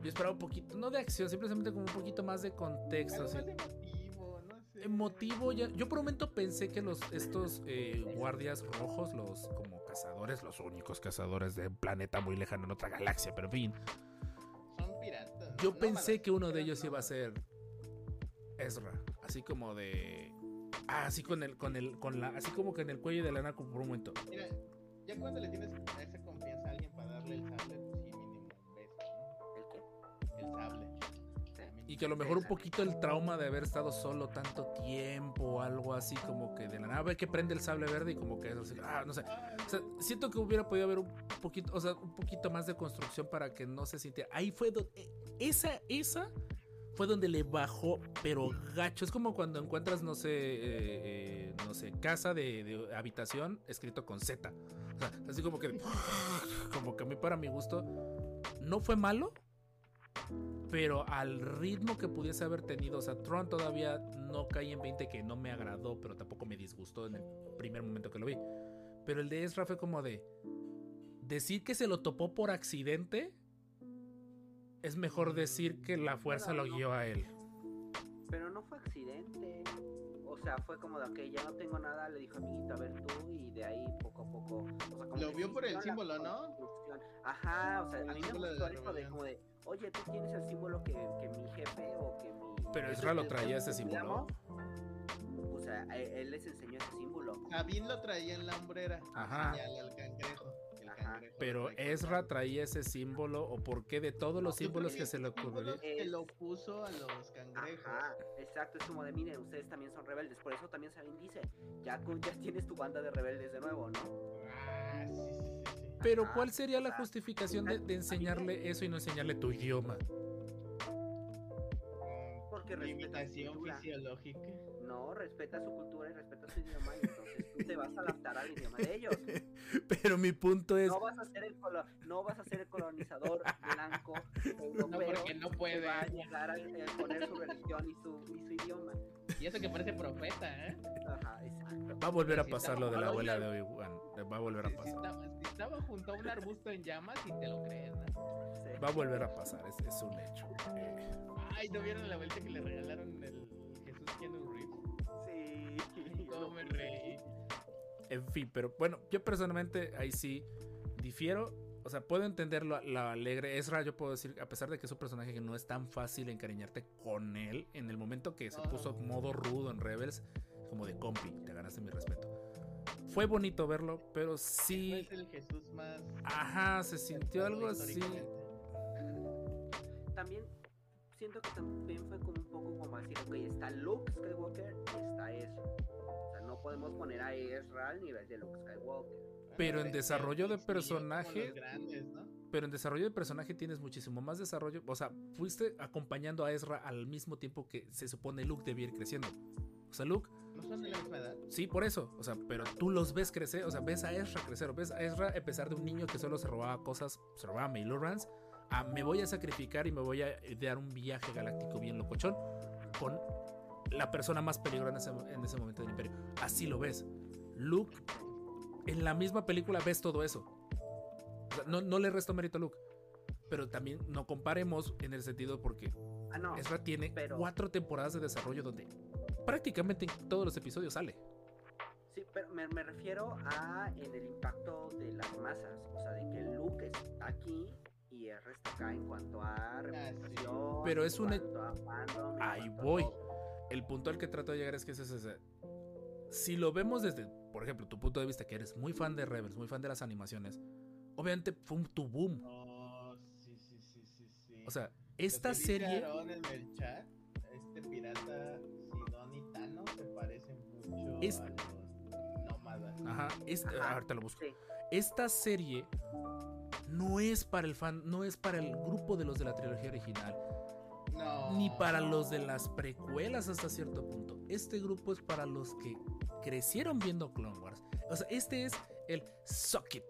yo esperaba un poquito, no de acción, simplemente como un poquito más de contexto. Así. más emotivo, no sé. Emotivo, ya, yo por un momento pensé que los, estos eh, guardias rojos, los como cazadores, los únicos cazadores de un planeta muy lejano en otra galaxia, pero en fin, Son piratas. yo No pensé malos, que uno de ellos no iba a ser Ezra, así como de... Ah, así con el, con el, con la, así como que en el cuello de la Nako por un momento. Mira, ya cuando le tienes esa confianza a alguien para darle el sable, pues sí, mínimo un beso, ¿El qué? ¿no? El sable. Y que a lo mejor un poquito el trauma de haber estado solo tanto tiempo o algo así como que de la nada ve que prende el sable verde y como que eso así, ah, no sé. O sea, siento que hubiera podido haber un poquito, o sea, un poquito más de construcción para que no se sintiera. Ahí fue donde esa esa fue donde le bajó, pero gacho. Es como cuando encuentras, no sé, eh, eh, no sé, casa de, habitación escrito con Z. O sea, así como que, como que a mí para mi gusto no fue malo, pero al ritmo que pudiese haber tenido, o sea, Tron todavía no cae en 20 que no me agradó, pero tampoco me disgustó en el primer momento que lo vi. Pero el de Ezra fue como de decir que se lo topó por accidente es mejor decir que la fuerza lo guió a él. Pero no fue accidente. O sea, fue como de, ok, ya no tengo nada, le dijo amiguito, a ver tú, y de ahí poco a poco. o sea, como Lo vio por el símbolo, ¿no? Ajá, o sea, Por a el mí me de gustó la esto de como de, oye, tú tienes el símbolo que, que mi jefe o que mi. Pero Ezra lo el- traía ese símbolo. O sea, a- él les enseñó ese símbolo. Sabine lo traía en la hombrera. Ajá. Señala al cangrejo. Ajá. Pero Ezra traía ese símbolo o por qué de todos los símbolos que que se le ocurrió. Se lo puso a los cangrejos. Ajá, exacto, es como de, miren, ustedes también son rebeldes. Por eso también Sabine dice, ya, ya tienes tu banda de rebeldes de nuevo, ¿no? Ah, sí, sí, sí, sí. Pero ¿cuál sería la justificación de, de enseñarle eso y no enseñarle tu idioma? Porque respeta su Limitación cultura. fisiológica. No, respeta su cultura y respeta su idioma y entonces tú te vas a adaptar al idioma de ellos. Pero mi punto es, No vas a ser el colo- no vas a ser el colonizador blanco europeo porque no puede. que va a llegar a eh, poner su religión y su, y su idioma. Y eso que parece profeta, ¿eh? Ajá, exacto. va a volver a pasar lo de la abuela de Obi-Wan. Va a volver a pasar. estaba, si estaba junto a un arbusto en llamas y te lo crees, ¿no? Sí. Va a volver a pasar, es, es un hecho. Eh, Ay, ¿no vieron la vuelta que le regalaron el Jesús Keanu Reeves? Sí. ¿Cómo me reí? En fin, pero bueno, yo personalmente ahí sí difiero. O sea, puedo entender lo, lo alegre. Ezra, yo puedo decir, a pesar de que es un personaje que no es tan fácil encariñarte con él, en el momento que se No. puso modo rudo en Rebels, como de compi, te ganaste mi respeto. Fue bonito verlo, pero No sí. es el Jesús más. Ajá, se sintió algo así. También siento que también fue como un poco como decir, ok, está Luke Skywalker y está Ezra. O sea, no podemos poner a Ezra al nivel de Luke Skywalker. Pero en desarrollo de personaje-. Pero en desarrollo de personaje tienes muchísimo más desarrollo. O sea, fuiste acompañando a Ezra al mismo tiempo que se supone Luke debía ir creciendo. O sea, Luke No son de la misma edad. Sí, por eso. O sea, pero tú los ves crecer. O sea, ves a Ezra crecer. Ves a Ezra, a pesar de un niño que solo se robaba cosas, se robaba Mailorans, a me voy a sacrificar y me voy a dar un viaje galáctico bien locochón con la persona más peligrosa en ese, en ese momento del imperio. Así lo ves. Luke, en la misma película ves todo eso. O sea, no, no le resto mérito a Luke. Pero también no comparemos en el sentido porque Ah, no. Ezra tiene pero- cuatro temporadas de desarrollo donde prácticamente en todos los episodios sale. Sí, pero me, me refiero a en el impacto de las masas. O sea, de que Luke está aquí y R está acá en cuanto a reputación. Pero es cuanto a fandom, Ahí voy. todo. El punto al que trato de llegar es que es ese. Si lo vemos desde, por ejemplo, tu punto de vista, que eres muy fan de Rebels, muy fan de las animaciones, obviamente fue un tu boom. Oh, sí, sí, sí, sí, sí. O sea, esta serie. En el chat, este pirata Sidon y Tano se parecen mucho Es- a los nómadas. Ajá, esta, Ajá, ahorita lo busco. Sí, Esta serie no es para el fan, no es para el grupo de los de la trilogía original, No. ni para los de las precuelas hasta cierto punto. Este grupo es para los que crecieron viendo Clone Wars. O sea, este es el socket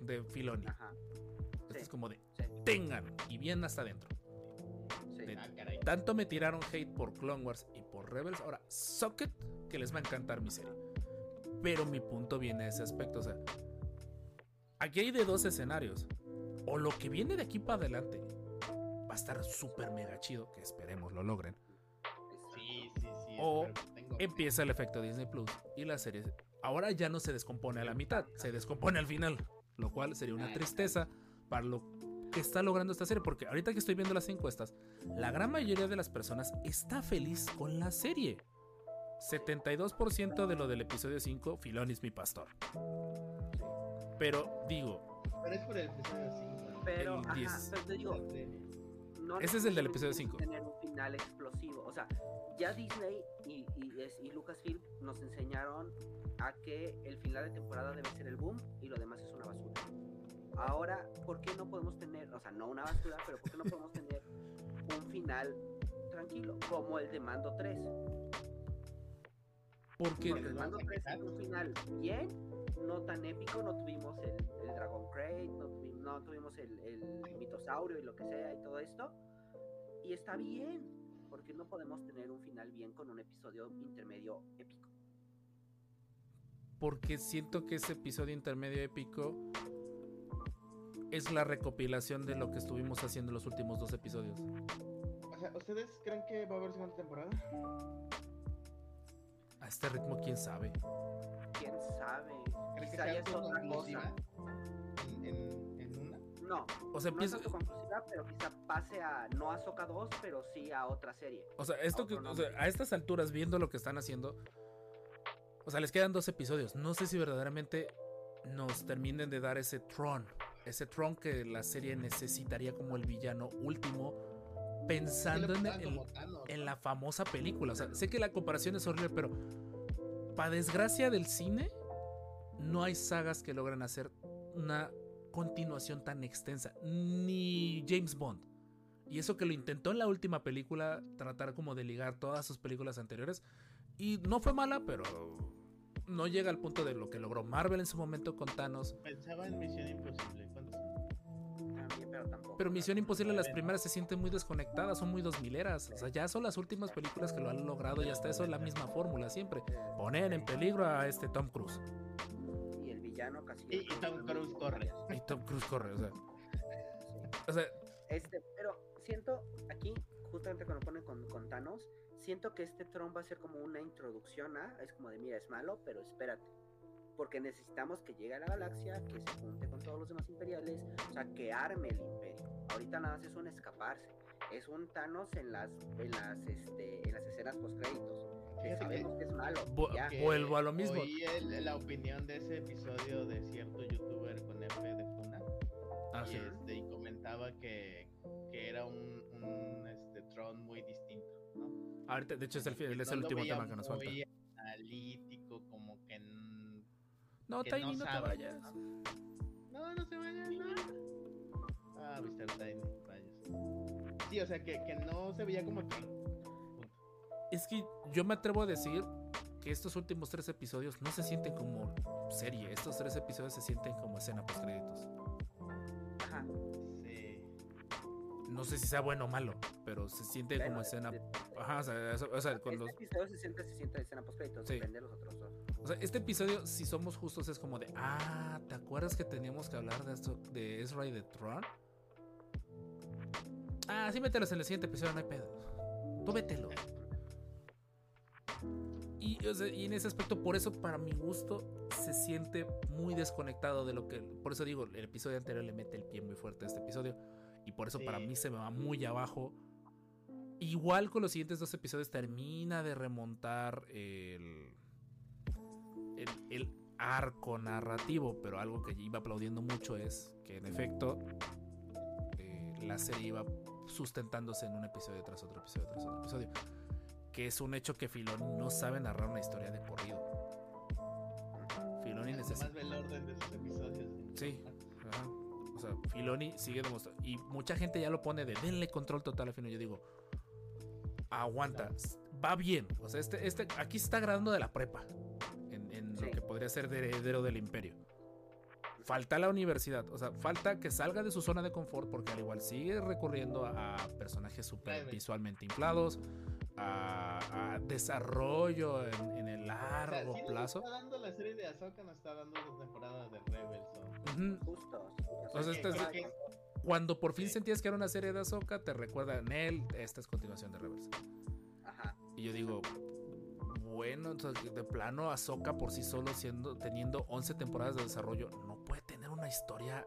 de Filoni. ajá. Este sí, es como de sí, tengan y bien hasta adentro. sí. de- Ah. Tanto me tiraron hate por Clone Wars y por Rebels. Ahora, Socket, que les va a encantar mi serie. Pero mi punto viene a ese aspecto. O sea, aquí hay de dos escenarios. O lo que viene de aquí para adelante va a estar súper mega chido, que esperemos lo logren. Sí, sí, sí. O tengo- Empieza el efecto Disney Plus y la serie ahora ya no se descompone a la mitad, se descompone al final. Lo cual sería una tristeza para lo que está logrando esta serie. Porque ahorita que estoy viendo las encuestas, la gran mayoría de las personas está feliz con la serie. 72% de lo del episodio 5, Filoni es mi pastor. Pero digo, Pero es por el episodio 5. Pero, el ajá, 10. pero te digo, no Ese es el del episodio necesariamente cinco. tener un final explosivo. O sea, ya Disney y, y, y Lucasfilm nos enseñaron a que el final de temporada debe ser el boom y lo demás es una basura. Ahora, ¿por qué no podemos tener, o sea, no una basura, pero por qué no podemos tener un final tranquilo, como el de Mando 3? Porque Porque el Mando 3 es un final bien, no tan épico, no tuvimos el, el Dragon Crate, no, tuvi- no tuvimos el, el mitosaurio y lo que sea y todo esto. Y está bien, porque no podemos tener un final bien con un episodio intermedio épico. porque siento que ese episodio intermedio épico es la recopilación de lo que estuvimos haciendo en los últimos dos episodios. O sea, ¿ustedes creen que va a haber segunda temporada? A este ritmo, quién sabe. ¿Quién sabe? ¿Creen que Quizá ya sea es otra cosa. en, en, en una? No, O sea, no es autoconclusiva, pero quizá pase a, no a Soca 2, pero sí a otra serie. O sea, esto que, o sea, a estas alturas, viendo lo que están haciendo. O sea, les quedan dos episodios. No sé si verdaderamente nos terminen de dar ese Tron. Ese Tron que la serie necesitaría como el villano último. Pensando en, la famosa película. O sea, sé que la comparación es horrible, pero para desgracia del cine, no hay sagas que logran hacer una continuación tan extensa. Ni James Bond. Y eso que lo intentó en la última película, tratar como de ligar todas sus películas anteriores. Y no fue mala, pero no llega al punto de lo que logró Marvel en su momento con Thanos. Pensaba en Misión Imposible. Pero tampoco. Pero Misión Imposible, las primeras se sienten muy desconectadas, son muy dos mileras. O sea, ya son las últimas películas que lo han logrado y hasta eso es la misma fórmula siempre. Poner en peligro a este Tom Cruise. Y el villano casi. Y- y Tom Cruise corre. Y Tom Cruise corre, o sea. Sí. O sea, Este, pero siento aquí, justamente cuando ponen con, con Thanos, siento que este Tron va a ser como una introducción a, es como de mira, es malo, pero espérate. Porque necesitamos que llegue a la galaxia, que se junte con todos los demás imperiales, o sea, que arme el imperio. Ahorita nada más es un escaparse. Es un Thanos en las, en las, este, en las escenas post créditos. Que sabemos que es malo. Que Vuelvo a lo mismo. Oí el- la opinión de ese episodio de cierto youtuber con F de Funa. ah, y, sí. este, y comentaba que, que era un, un este, Tron muy distinto, ¿no? Ahorita, de hecho, es el, es No el lo último veía tema que nos falta. Muy analítico, como No, que Tiny, no no, te vayas. No, no se vayan, no. Ah, Mr. Tiny, rayos. Sí, o sea, que, que no se veía como que... Es que yo me atrevo a decir que estos últimos tres episodios no se sienten como serie. Estos tres episodios se sienten como escena post créditos. Ajá. Sí. No sé si sea bueno o malo, pero se siente Bueno, como escena. de- Ajá, o sea, o sea, con Este los- episodio se siente, se siente escena post créditos, Sí. depende de los otros. O sea, este episodio, si somos justos, es como de. Ah, ¿te acuerdas que teníamos que hablar de esto de Ezra y de Tron? Ah, sí, mételos en el siguiente episodio, no hay pedo. Tú mételo. Y, o sea, y en ese aspecto, por eso, para mi gusto, se siente muy desconectado de lo que. Por eso digo, el episodio anterior le mete el pie muy fuerte a este episodio. Y por eso, Sí. para mí, se me va muy abajo. Igual con los siguientes dos episodios, termina de remontar el. El, el arco narrativo. Pero algo que iba aplaudiendo mucho es que, en efecto, eh, la serie iba sustentándose en un episodio tras otro episodio tras otro episodio. Que es un hecho que Filoni no sabe narrar una historia de corrido. Filoni necesita. ve el orden de sus episodios. Sí. ajá. O sea, Filoni sigue demostrando. Y mucha gente ya lo pone de denle control total a Filoni. Yo digo, aguanta, va bien. O sea, este, este, aquí se está graduando de la prepa. Podría ser de heredero del imperio. Falta la universidad. O sea, falta que salga de su zona de confort. Porque al igual sigue recurriendo a, personajes super visualmente inflados. A, a desarrollo en, en el O sea, largo sí nos plazo. está dando la serie de Ahsoka, nos está dando la temporada de Rebels. Justo. O sea, que- este es- que- que- Cuando por fin Sí. sentías que era una serie de Ahsoka, te recuerda en él, esta es continuación de Rebels. Ajá. Y yo digo, bueno, entonces, de plano Ahsoka por sí solo siendo teniendo 11 temporadas de desarrollo, no puede tener una historia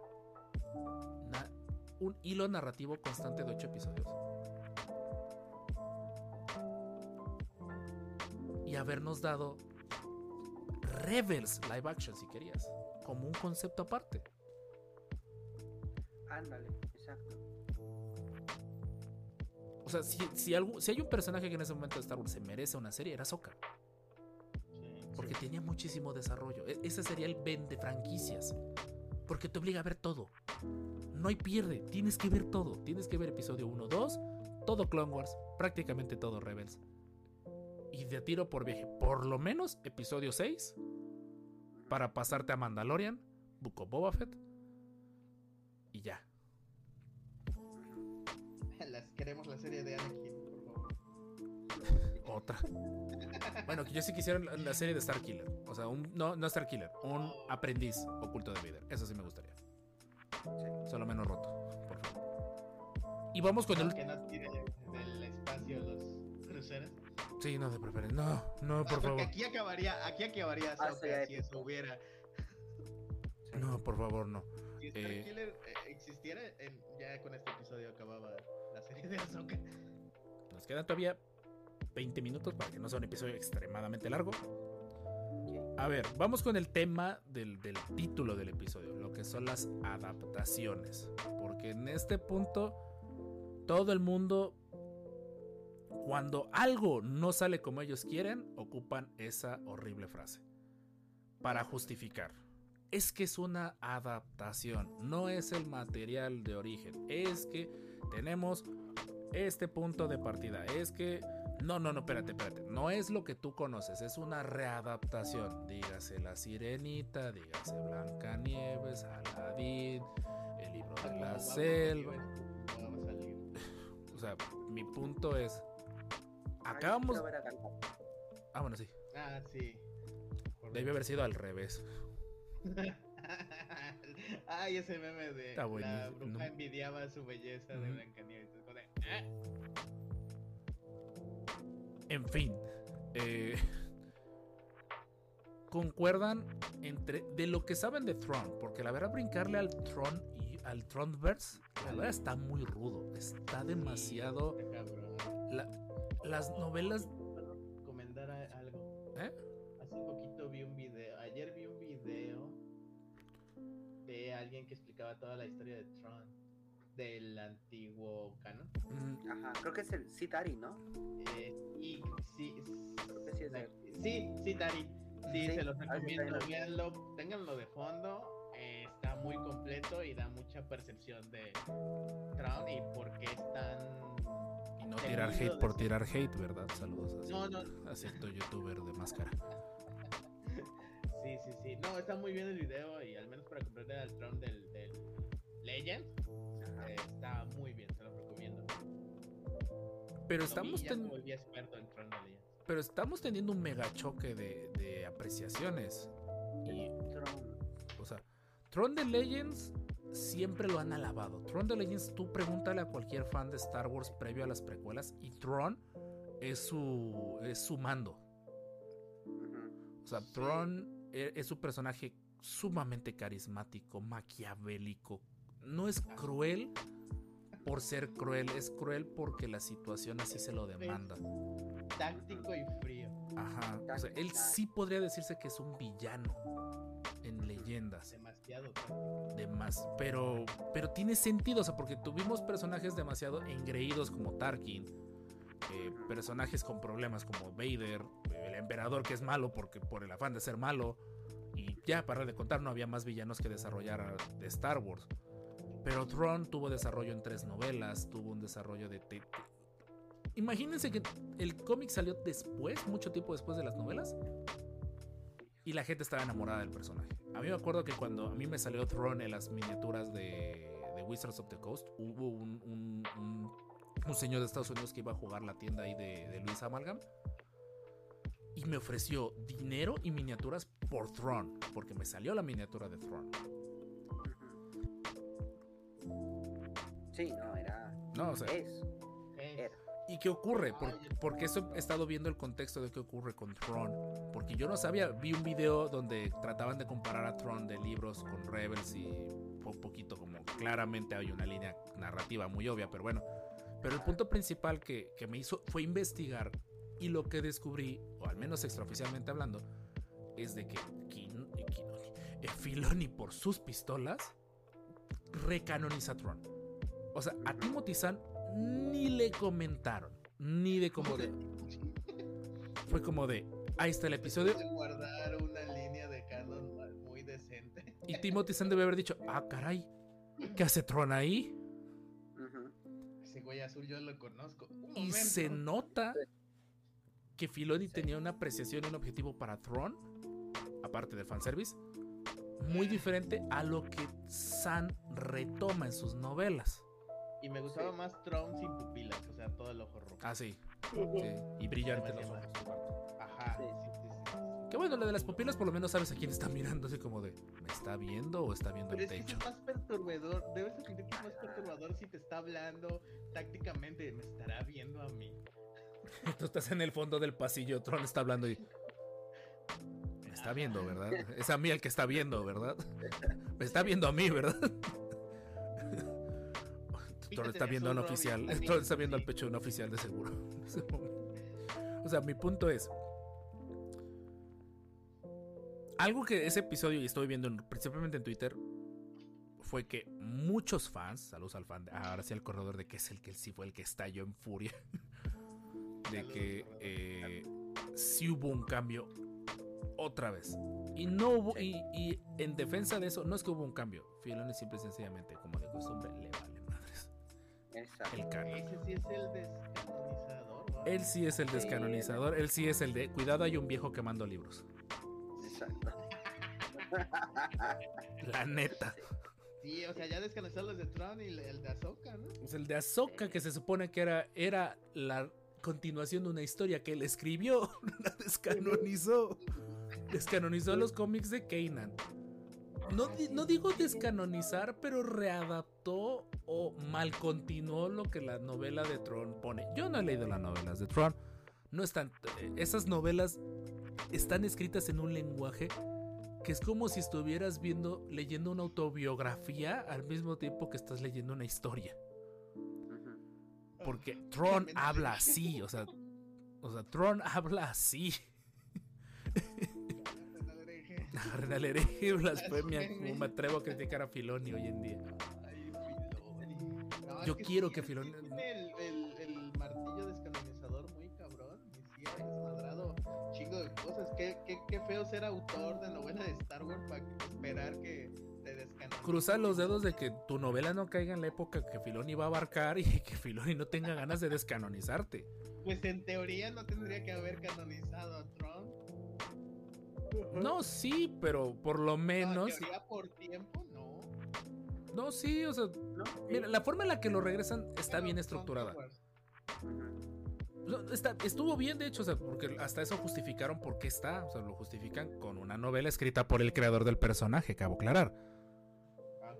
un hilo narrativo constante de 8 episodios. Y habernos dado Rebels live action si querías, como un concepto aparte. Ándale, exacto. O sea, si, si, algo- si hay un personaje que en ese momento de Star Wars se merece una serie, era Sí. Porque tenía muchísimo desarrollo. E- ese sería el vende franquicias. Porque te obliga a ver todo. No hay pierde. Tienes que ver todo. Tienes que ver episodio 1, 2, todo Clone Wars, prácticamente todo Rebels. Y de tiro por viaje, por lo menos episodio 6, para pasarte a Mandalorian, of Boba Fett. Y ya. Las, queremos la serie de Anakin. Otra. Bueno, que yo sí quisiera la, la serie de Star Killer. O sea, un, no, no Star Killer, un aprendiz oculto de Vader. Eso sí me gustaría. Solo menos roto, por favor. Y vamos con el. Que no tire del espacio los cruceros. Sí, no, de preferencia. No, no, Ah, por porque favor. aquí acabaría, aquí acabaría Ah, si eso hubiera. No, por favor, no. Si Star Eh. Killer eh, existiera, en- ya con este episodio acababa la serie de Ahsoka. Nos quedan todavía 20 minutos para que no sea un episodio extremadamente largo. A ver, vamos con el tema del, del título del episodio, lo que son las adaptaciones. Porque en este punto, todo el mundo, cuando algo no sale como ellos quieren, ocupan esa horrible frase. Para justificar. Es que es una adaptación, no es el material de origen. Es que tenemos este punto de partida. Es que no, no, no, espérate, espérate. No es lo que tú conoces, es una readaptación. Dígase La Sirenita, dígase Blancanieves, Aladdin, El libro de la selva. O sea, mi punto es. Acabamos. Ah, bueno, sí. Ah, sí. Debió haber sido al revés. Ay, ese meme de Está la bruja no. envidiaba su belleza de. Blancanieves. "Ah". En fin. eh, concuerdan entre de lo que saben de Tron, porque la verdad brincarle al Tron y al Tronverse, la verdad está muy rudo, está demasiado Sí, la- las novelas, ¿Puedo recomendar algo? ¿eh? Hace un poquito vi un video, ayer vi un video de alguien que explicaba toda la historia de Tron, del antiguo canon. Mm, Ajá, creo que es el Citari, ¿no? Eh, y sí, Creo que sí es sí, sí. Sí, Sí, se los recomiendo, véanlo, ténganlo de fondo. eh, está muy completo y da mucha percepción de Tron y por qué es tan y no tirar hate por tirar hate, ¿verdad? Saludos a No, no, a cierto youtuber de máscara. Sí, sí, sí. No, está muy bien el video y al menos para comprender al Tron del, del Legend, eh, está muy bien, se lo recomiendo. Pero estamos, vi y ya ten- me volví experto en Tron de Legend. pero estamos teniendo un mega choque de, de apreciaciones. Y Tron. O sea, Tron de Legends siempre lo han alabado. Tron de Legends, tú pregúntale a cualquier fan de Star Wars previo a las precuelas y Tron es su, es su mando. O sea, Tron e- es un personaje sumamente carismático, maquiavélico. No es cruel por ser cruel, es cruel porque la situación así se lo demanda. Táctico y frío. Ajá. O sea, él sí podría decirse que es un villano en leyendas. Demasiado táctico. de más. Pero, pero tiene sentido, o sea, porque tuvimos personajes demasiado engreídos como Tarkin, eh, personajes con problemas como Vader, el emperador que es malo porque por el afán de ser malo. Y ya, para de contar, no había más villanos que desarrollar de Star Wars. Pero Tron tuvo desarrollo en tres novelas, tuvo un desarrollo de... te- Imagínense que el cómic salió después, mucho tiempo después de las novelas. Y la gente estaba enamorada del personaje. A mí me acuerdo que cuando a mí me salió Tron en las miniaturas de, Wizards of the Coast, hubo un- un señor de Estados Unidos que iba a jugar la tienda ahí de, de Luis Amalgam. Y me ofreció dinero y miniaturas por Tron, porque me salió la miniatura de Tron. Sí, no, era. No, o sea, Es. Es- Era. ¿Y qué ocurre? Por- porque eso he estado viendo el contexto de qué ocurre con Tron. Porque yo no sabía, vi un video donde trataban de comparar a Tron de libros con Rebels y un poquito como claramente hay una línea narrativa muy obvia, pero bueno. Pero el punto principal que, que me hizo fue investigar y lo que descubrí, o al menos extraoficialmente hablando, es de que eh, eh, Filoni por sus pistolas recanoniza a Tron. O sea, a Timothy Zahn ni le comentaron, ni de como de... Fue como de, ahí está el episodio. de guardar una línea de canon muy decente. Y Timothy Zahn debe haber dicho, ah, caray, ¿qué hace Tron ahí? Ese güey azul yo lo conozco. Un Y momento. se nota que Filoni tenía una apreciación y un objetivo para Tron, aparte del fanservice, muy diferente a lo que Zahn retoma en sus novelas. Y me gustaba más Tron sin pupilas, o sea, todo el ojo rojo. Ah, sí. sí. Y brillante los ojos. Ajá, Sí. sí, sí, sí. Que bueno, lo de las pupilas por lo menos sabes a quién está mirando, así como de, ¿me está viendo o está viendo Pero el es que techo? es más perturbador. Debes sentir que es más perturbador si te está hablando tácticamente. Me estará viendo a mí. Tú estás en el fondo del pasillo, Tron está hablando y... Está viendo, ¿verdad? Es a mí el que está viendo, ¿verdad? Me está viendo a mí, ¿verdad? Tron está viendo a un oficial. Tron está viendo al pecho de un oficial de seguro. O sea, mi punto es... Algo que ese episodio, y estoy viendo en- principalmente en Twitter, fue que muchos fans, saludos al fan, de- ahora sí al corredor de que es el que sí fue el que estalló en furia, de que eh, sí hubo un cambio otra vez. Y no hubo, y, y en defensa de eso, no es que hubo un cambio. Filoni simple y sencillamente, como de costumbre, le vale madres. Exacto. El canon. Ese sí es el descanonizador. ¿no? Él sí es el descanonizador, él sí es el de cuidado, hay un viejo quemando libros. Exacto. La neta. Sí, o sea, ya descanonizaron los de Tron y el de Ahsoka, ¿no? Es el de Ahsoka que se supone que era, era la continuación de una historia que él escribió. La descanonizó. Descanonizó los cómics de Kanan. no, no digo descanonizar, pero readaptó o mal continuó lo que la novela de Tron pone. Yo no he leído las novelas de Tron. No están. eh, Esas novelas están escritas en un lenguaje que es como si estuvieras viendo, leyendo una autobiografía al mismo tiempo que estás leyendo una historia. Porque Tron habla así, o sea. O sea, Tron habla así. Al hereje, blasfemia, como me atrevo a criticar a Filoni hoy en día. Ay, Filoni. No, Yo quiero sí, que sí Filoni- Tiene el, el, el martillo descanonizador muy cabrón. Y sí ha desmadrado chingo de cosas. Qué, qué, qué feo ser autor de novela de Star Wars para esperar que te descanonice. Cruzar los dedos de que tu novela no caiga en la época que Filoni va a abarcar y que Filoni no tenga ganas de descanonizarte. Pues en teoría no tendría que haber canonizado a Tron. No, sí, pero por lo No, en menos. teoría por tiempo, no. No, sí, o sea. ¿No? Mira, la forma en la que lo regresan está Pero bien estructurada. Está- estuvo bien, de hecho, o sea, porque hasta eso justificaron por qué está. O sea, lo justifican con una novela escrita por el creador del personaje, cabo aclarar. Ah.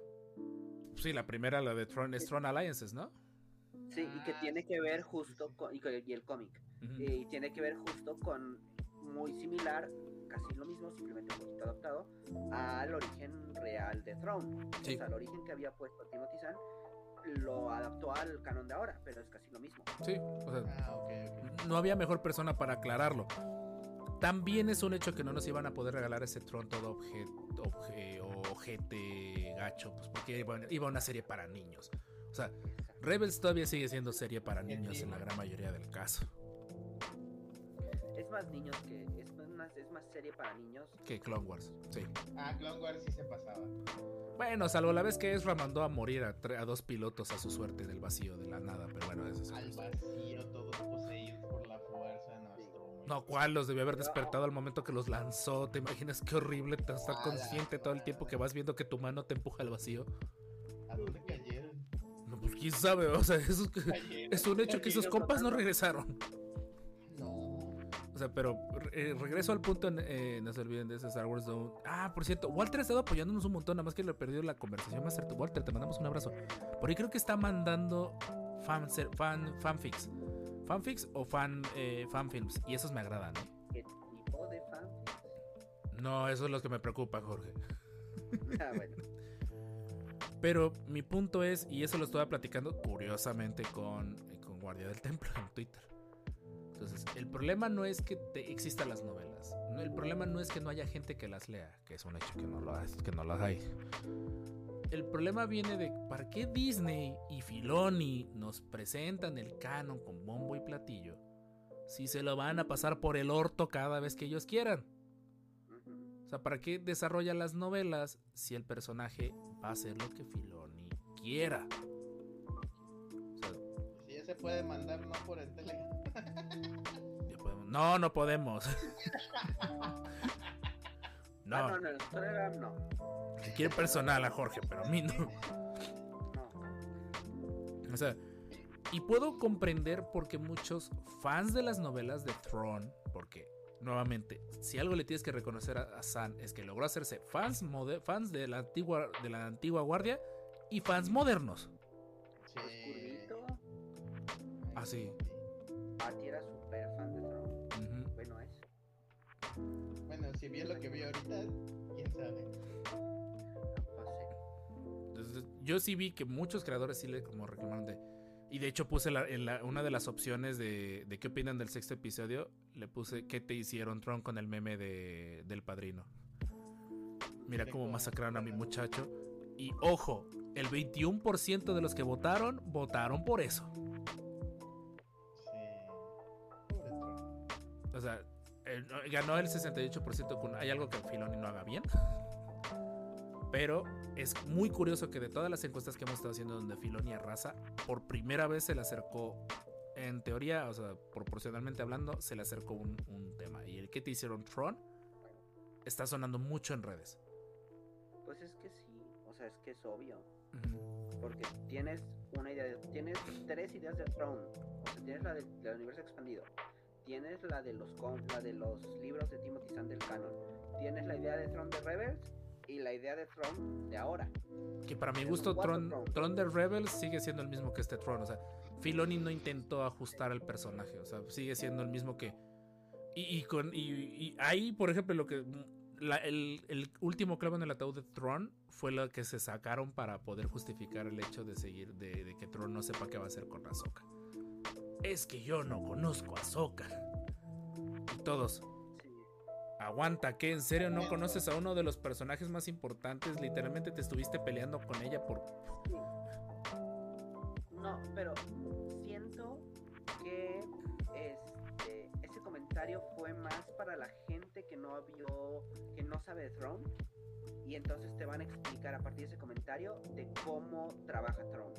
Sí, la primera, la de Tron, es Tron Alliances, ¿no? Sí, y que tiene que ver justo con, y, con- y el cómic. Eh, Y tiene que ver justo con muy similar, casi lo mismo, simplemente un poquito adaptado, al origen real de Throne. Sí. O sea, el origen que había puesto Timothy Zahn lo adaptó al canon de ahora, pero es casi lo mismo. Sí, o sea, Ah, no había mejor persona para aclararlo. También es un hecho que no nos iban a poder regalar ese Tron todo objeto ojete gacho, pues porque iba, iba una serie para niños. O sea, Rebels todavía sigue siendo serie para niños en la gran mayoría del caso. Más niños que. Es más, es más serie para niños. Que Clone Wars, sí. Ah, Clone Wars sí se pasaba. Bueno, salvo la vez que Ezra mandó a morir a, a dos pilotos a su suerte del vacío, de la nada, pero bueno, eso es Al vacío, todos poseídos por la fuerza. No, muy- No, ¿cuál? Los debió haber despertado al momento que los lanzó. ¿Te imaginas qué horrible estar consciente todo el tiempo que vas viendo que tu mano te empuja al vacío? ¿A dónde cayeron? No, pues quién sabe, o sea, eso es, que- es un hecho que esos compas no regresaron. No. O sea, pero eh, regreso al punto, en, eh, no se olviden de ese Star Wars Zone. Ah, por cierto, Walter ha estado apoyándonos un montón, nada más que le he perdido la conversación. Master, Walter, te mandamos un abrazo. Por ahí creo que está mandando fan, fan, fanfics. Fanfics o fan, eh, fanfilms. Y esos me agradan, ¿eh? ¿Qué tipo de fan? No, eso es lo que me preocupa, Jorge. ah, bueno. Pero mi punto es, y eso lo estaba platicando curiosamente con, eh, con Guardia del Templo en Twitter. Entonces, el problema no es que te existan las novelas. No, el problema no es que no haya gente que las lea, que es un hecho que no, lo, que no las hay. El problema viene de ¿para qué Disney y Filoni nos presentan el canon con bombo y platillo? Si se lo van a pasar por el orto cada vez que ellos quieran. O sea, ¿para qué desarrolla las novelas si el personaje va a hacer lo que Filoni quiera? Puede mandar, no por el Telegram. ya podemos- No, no podemos. Ah, no, No, no, el Telegram no. si quiere personal a Jorge, pero a mí no. No. O sea, y puedo comprender por qué muchos fans de las novelas de Throne, porque nuevamente, si algo le tienes que reconocer a, a San es que logró hacerse fans, mode- fans de la antigua de la antigua guardia y fans modernos. Sí. Así. Patty era súper fan de. Ujú. Bueno, es. Bueno, si bien lo que vi ahorita, quién sabe. Entonces, yo sí vi que muchos creadores sí le como reclamaron de. Y de hecho puse la- en la- una de las opciones de, de qué opinan del sexto episodio. Le puse qué te hicieron Tron con el meme de, del padrino. Mira cómo como- masacraron a mi muchacho. Y ojo, el 21% de los que votaron, votaron por eso. O sea, el- ganó el 68% con hay algo que Filoni no haga bien. Pero es muy curioso que de todas las encuestas que hemos estado haciendo donde Filoni arrasa, por primera vez se le acercó, en teoría, o sea, proporcionalmente hablando, se le acercó un, un tema. Y el que te hicieron Tron está sonando mucho en redes. Pues es que sí. O sea, es que es obvio. Porque tienes una idea, de- tienes tres ideas de Throne. O sea, tienes la de- del universo expandido. Tienes la de los la de los libros de Timothy Zahn del canon. Tienes la idea de Throne de Rebels y la idea de Tron de ahora. Que para mi gusto, Tron, Tron. Tron de Rebels sigue siendo el mismo que este Tron. O sea, Filoni no intentó ajustar al personaje. O sea, sigue siendo el mismo que. Y, y con, y, y ahí, por ejemplo, lo que. la- el, el último clavo en el ataúd de Tron fue lo que se sacaron para poder justificar el hecho de seguir. De, de que Tron no sepa qué va a hacer con Ahsoka. Es que yo no conozco a Ahsoka. Y todos. Aguanta, ¿qué? ¿En serio no conoces a uno de los personajes más importantes? Literalmente te estuviste peleando con ella por. No, pero siento que este, ese comentario fue más para la gente que no vio, que no sabe de Throne. Y entonces te van a explicar a partir de ese comentario de cómo trabaja Throne.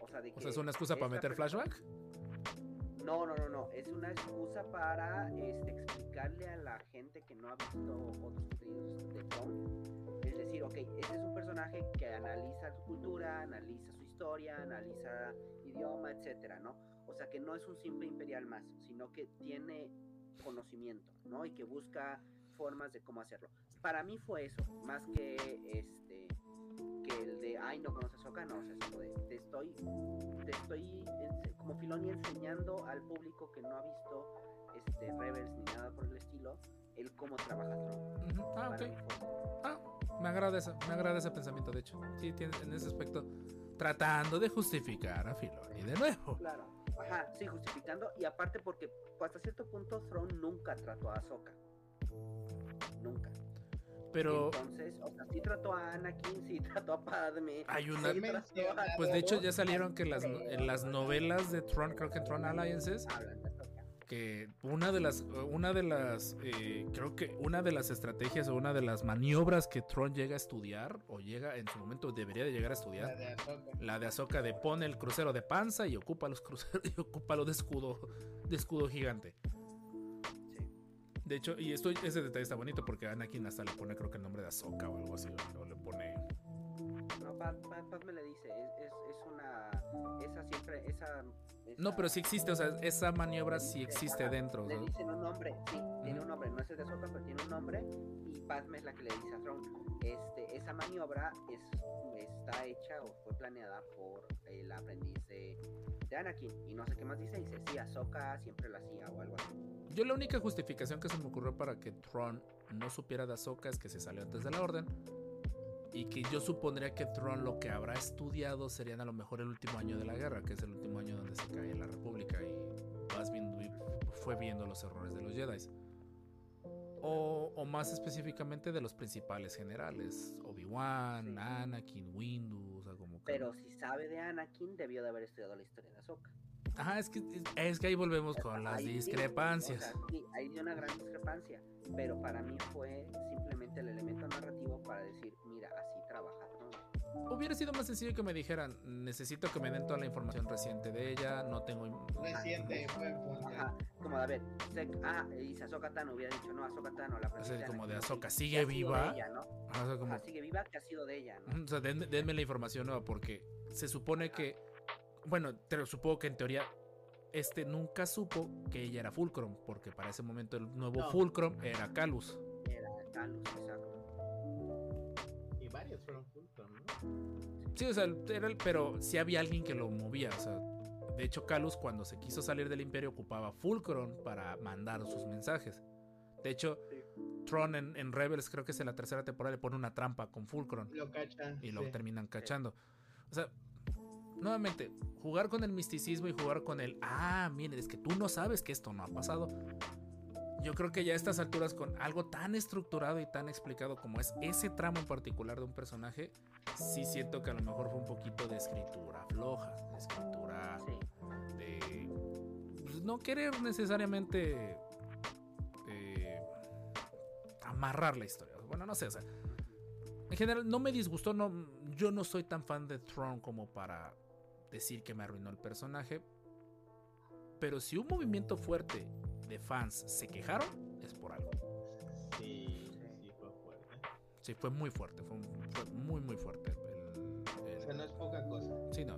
O sea, de O que sea, es una excusa para meter persona- flashback. No, no, no, no. Es una excusa para este, explicarle a la gente que no ha visto otros contenidos de Tron. Es decir, ok, este es un personaje que analiza su cultura, analiza su historia, analiza idioma, etcétera, ¿no? O sea, que no es un simple imperial más, sino que tiene conocimiento, ¿no? Y que busca formas de cómo hacerlo. Para mí fue eso, más que este de ay no conoces a Ahsoka, no, o sea, es como de, te estoy te estoy como Filoni enseñando al público que no ha visto este Rebels ni nada por el estilo el cómo trabaja Tron. Ah, ok. Ah, me agrada ese, me agrada ese pensamiento, de hecho. Sí, tiene, en ese aspecto, tratando de justificar a Filoni de nuevo. Claro. Ajá, sí, justificando. Y aparte porque hasta cierto punto Throne nunca trató a Ahsoka. Nunca. Pero, Entonces, o sea, sí trató a Anakin, sí trató a Padme. Hay una- sí trató a pues de hecho ya salieron que las, en las novelas de Tron, creo que en Tron Alliances, de Ahsoka. que una de las, una de las, eh, creo que una de las estrategias o una de las maniobras que Tron llega a estudiar, o llega en su momento debería de llegar a La estudiar, de la de Ahsoka de pone el crucero de panza y ocupa los cruceros y ocupa lo de escudo, de escudo gigante. De hecho, y esto, ese detalle está bonito porque Anakin hasta le pone creo que el nombre de Ahsoka o algo así, o le pone... No, Pad, Pad- Padme le dice, es una. Esa siempre. Esa, No, pero sí existe, o sea, esa maniobra sí existe dentro. Le dicen un nombre, sí, tiene un nombre, no es el de Ahsoka, pero tiene un nombre. Y Padme es la que le dice a Throne. Este, esa maniobra es, está hecha o fue planeada por el aprendiz de, de Anakin. Y no sé qué más dice, dice, sí, Ahsoka siempre la hacía o algo así. Yo la única justificación que se me ocurrió para que Tron no supiera de Ahsoka es que se salió antes de la orden. Y que yo supondría que Tron lo que habrá estudiado serían a lo mejor el último año de la guerra, que es el último año donde se cae la República y vas viendo y fue viendo los errores de los Jedi. O, o más específicamente de los principales generales, Obi-Wan, Sí. Anakin, Windu, o sea, como que... Pero si sabe de Anakin, debió de haber estudiado la historia de Ahsoka. Ajá, es que, es que ahí volvemos con las Ahí sí, discrepancias. o sea, sí, hay una gran discrepancia. Pero para mí fue simplemente el elemento narrativo para decir, mira, así trabaja Tron. Hubiera sido más sencillo que me dijeran, necesito que me den toda la información reciente de ella, no tengo... Reciente, fue punto. Ajá, como de a ver, sé- ah, dice Ahsoka Tano, hubiera dicho, no, Ahsoka Tano, la O sea, princesa como de Ahsoka, sí, ¿sigue ¿qué ha sido viva? ella, ¿no? Ajá, o sea, como- Ajá, sigue viva, que ha sido de ella, ¿no? o sea, denme, denme la información nueva porque se supone que, bueno, te lo supongo que en teoría este nunca supo que ella era Fulcrum, porque para ese momento el nuevo No. Fulcrum era Calus. Era Calus, exacto. Y varios fueron Fulcrum, ¿no? Sí, o sea, era el- pero sí había alguien que lo movía, o sea, de hecho Calus cuando se quiso salir del imperio ocupaba Fulcrum para mandar sus mensajes. De hecho, Sí. Tron en, en Rebels creo que es en la tercera temporada le pone una trampa con Fulcrum Lo cachan. y lo sí. terminan cachando. O sea, nuevamente, jugar con el misticismo y jugar con el, ah, miren, es que tú no sabes que esto no ha pasado. Yo creo que ya a estas alturas, con algo tan estructurado y tan explicado como es ese tramo en particular de un personaje, sí siento que a lo mejor fue un poquito de escritura floja, de escritura de pues, no querer necesariamente eh, amarrar la historia. Bueno, no sé, o sea, en general no me disgustó, no, yo no soy tan fan de Tron como para decir que me arruinó el personaje. Pero si un movimiento fuerte de fans se quejaron, es por algo. Sí, sí, fue fuerte. Sí, fue muy fuerte, fue, un- fue muy, muy fuerte. el- el- O sea, no es poca cosa. Sí, no.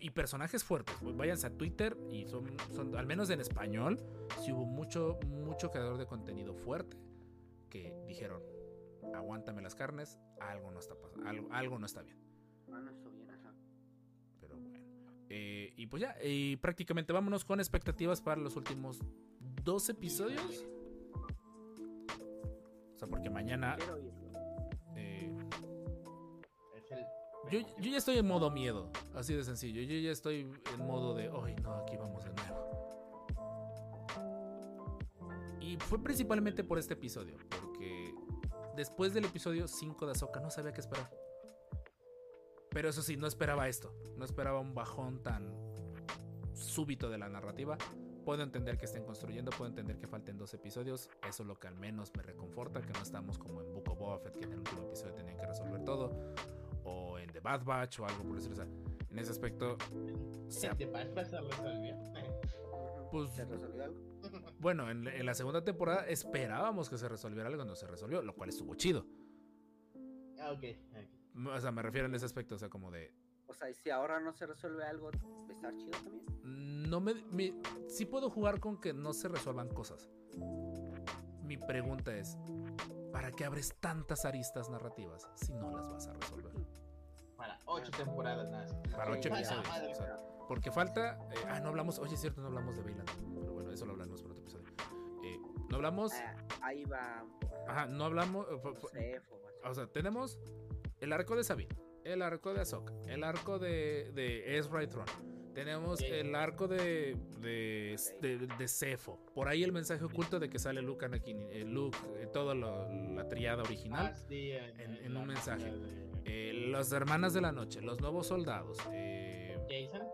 y personajes fuertes. pues, váyanse a Twitter y son, son, al menos en español, sí hubo mucho, mucho creador de contenido fuerte que dijeron, aguántame las carnes, algo no está pasando, algo, algo no está bien. Eh, y pues ya, y prácticamente vámonos con expectativas para los últimos dos episodios. O sea, porque mañana. Eh, yo, yo ya estoy en modo miedo, así de sencillo. Yo ya estoy en modo de, ay, no, aquí vamos de nuevo. Y fue principalmente por este episodio, porque después del episodio 5 de Ahsoka no sabía qué esperar. Pero eso sí, no esperaba esto. No esperaba un bajón tan súbito de la narrativa. Puedo entender que estén construyendo, puedo entender que falten dos episodios. Eso es lo que al menos me reconforta, que no estamos como en Book of Boba Fett, que en el último episodio tenían que resolver todo. O en The Bad Batch o algo por decirlo. O sea, en ese aspecto, se ¿De Batman se resolvió? Pues- ¿Se resolvió algo? bueno, en, en la segunda temporada esperábamos que se resolviera algo, no se resolvió, lo cual estuvo chido. Ah, ok. ok. O sea, me refiero en ese aspecto, o sea, como de, O sea, y si ahora no se resuelve algo, ¿va a estar chido también? No me, me- Sí puedo jugar con que no se resuelvan cosas. Mi pregunta es: ¿para qué abres tantas aristas narrativas si no las vas a resolver? Para ocho temporadas nada. más. Para ocho episodios. o sea, porque falta. eh, ah, no hablamos. Oye, es cierto, no hablamos de Bailan. Pero bueno, eso lo hablamos para otro episodio. Eh, no hablamos. Ah, ahí va. un poco, Ajá, no hablamos. eh. O sea, tenemos el arco de Sabine, el arco de Ahsoka, el arco de, de Ezra y Tron. Tenemos el arco de, de, de, de Cepho. Por ahí el mensaje oculto de que sale Luke, Anakin, eh, Luke, eh, toda la triada original. Ah, en, un mensaje. Eh, las hermanas de la noche, los nuevos soldados. eh, Jason.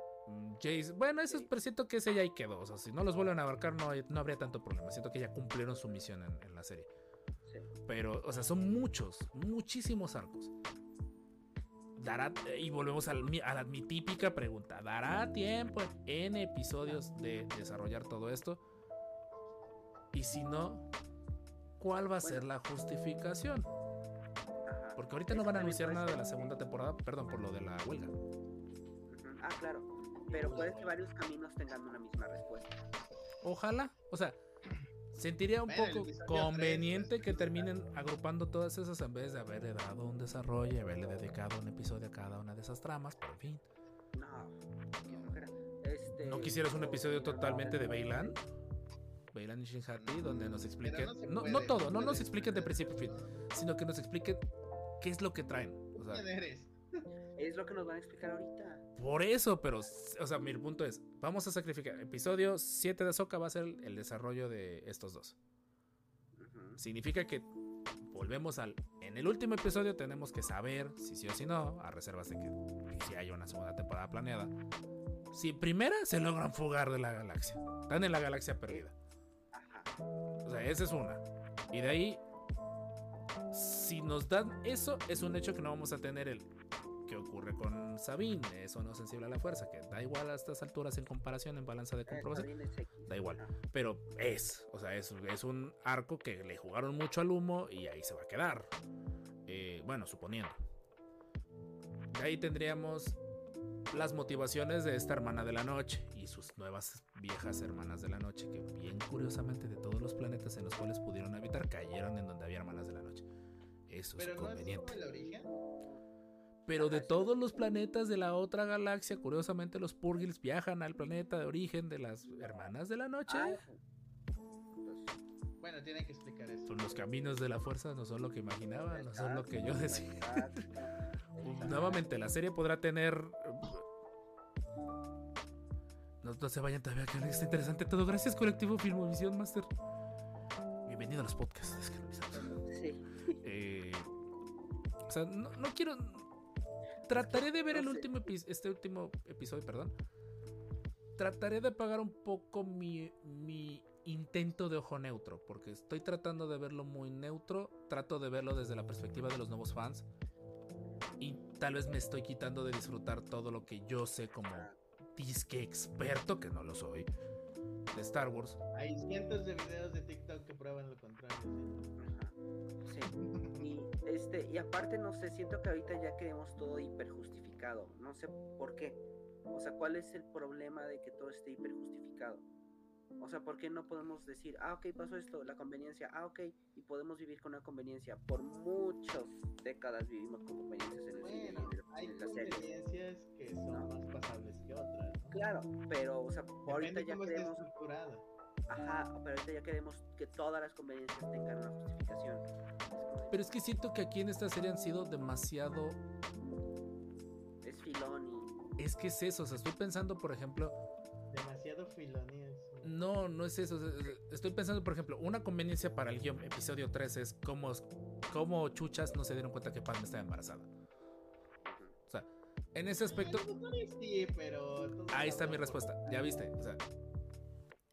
Jace. Bueno, eso es, pero siento que ese ya ahí quedó. O sea, si no los vuelven a abarcar, no, no habría tanto problema. Siento que ya cumplieron su misión en- en la serie. Sí. Pero, o sea, son muchos, muchísimos arcos. Dará, y volvemos al a, la, mi típica pregunta: ¿dará tiempo en episodios de desarrollar todo esto? Y si no, ¿cuál va a ser la justificación? Porque ahorita no van a anunciar nada de la segunda temporada, perdón, por lo de la huelga. Ah, claro. Pero puede que varios caminos tengan una misma respuesta. Ojalá, o sea, sentiría un poco conveniente tres, que pues, terminen agrupando todas esas en vez de haberle dado un desarrollo y haberle dedicado un episodio a cada una de esas tramas, pero en fin. No, qué flojera. Este, ¿No quisieras un episodio totalmente de Bailan? Bailan y Shinhati, donde nos expliquen. no todo, no no nos expliquen de principio a fin, sino que nos expliquen qué es lo que traen. Es lo que nos van a explicar ahorita. Por eso, pero, o sea, mi punto es: vamos a sacrificar. Episodio 7 de Ahsoka va a ser el desarrollo de estos dos. Significa que volvemos al. En el último episodio tenemos que saber si sí o si no, a reservas de que si hay una segunda temporada planeada. Si primera se logran fugar de la galaxia. Están en la galaxia perdida. O sea, esa es una. Y de ahí, si nos dan eso, es un hecho que no vamos a tener el. ¿Qué ocurre con Sabine? Eso no es sensible a la fuerza, que da igual a estas alturas en comparación, en balanza de Eh, comprobación. Da igual. Pero es, o sea, es, es un arco que le jugaron mucho al humo y ahí se va a quedar. Eh, bueno, suponiendo. De ahí tendríamos las motivaciones de esta hermana de la noche y sus nuevas viejas hermanas de la noche, que bien curiosamente de todos los planetas en los cuales pudieron habitar, cayeron en donde había hermanas de la noche. Eso es no es conveniente. como el origen. Pero de todos los planetas de la otra galaxia, curiosamente los Purgils viajan al planeta de origen de las hermanas de la noche. Ah, Bueno, tienen que explicar eso. Son los caminos de la fuerza, no son lo que imaginaba, no son lo que yo decía. Nuevamente, la serie podrá tener. No, no se vayan todavía, que está interesante todo. Gracias, colectivo Filmovisión Master. Bienvenido a los podcasts. Sí. Eh, o sea, no, no quiero. Trataré de ver no el sé. último este último episodio, perdón. Trataré de apagar un poco mi, mi intento de ojo neutro, porque estoy tratando de verlo muy neutro. Trato de verlo desde la perspectiva de los nuevos fans. Y tal vez me estoy quitando de disfrutar todo lo que yo sé como disque experto, que no lo soy, de Star Wars. Hay cientos de videos de TikTok que prueban lo contrario. ¿sí? Este, y aparte, no sé, siento que ahorita ya queremos todo hiper justificado. No sé por qué. O sea, ¿cuál es el problema de que todo esté hiper justificado? O sea, ¿por qué no podemos decir, ah, ok, pasó esto, la conveniencia, ah, ok, y podemos vivir con una conveniencia? Por muchas décadas vivimos con conveniencias en el cine y Bueno, en, hay en conveniencias que son más pasables que otras. ¿no? Claro, pero, o sea, ahorita Depende ya esté queremos, estructurada. Ajá, pero ahorita ya queremos que todas las conveniencias tengan una justificación. Pero es que siento que aquí en esta serie han sido demasiado. es filón y Es que es eso. O sea, estoy pensando, por ejemplo. Demasiado filonías. No, no es eso. Estoy pensando, por ejemplo, una conveniencia para el guion, episodio 3 es cómo, cómo chuchas no se dieron cuenta que Padme estaba embarazada. O sea, en ese aspecto. Sí, pero. todo Ahí está mi respuesta. Ya viste. O sea,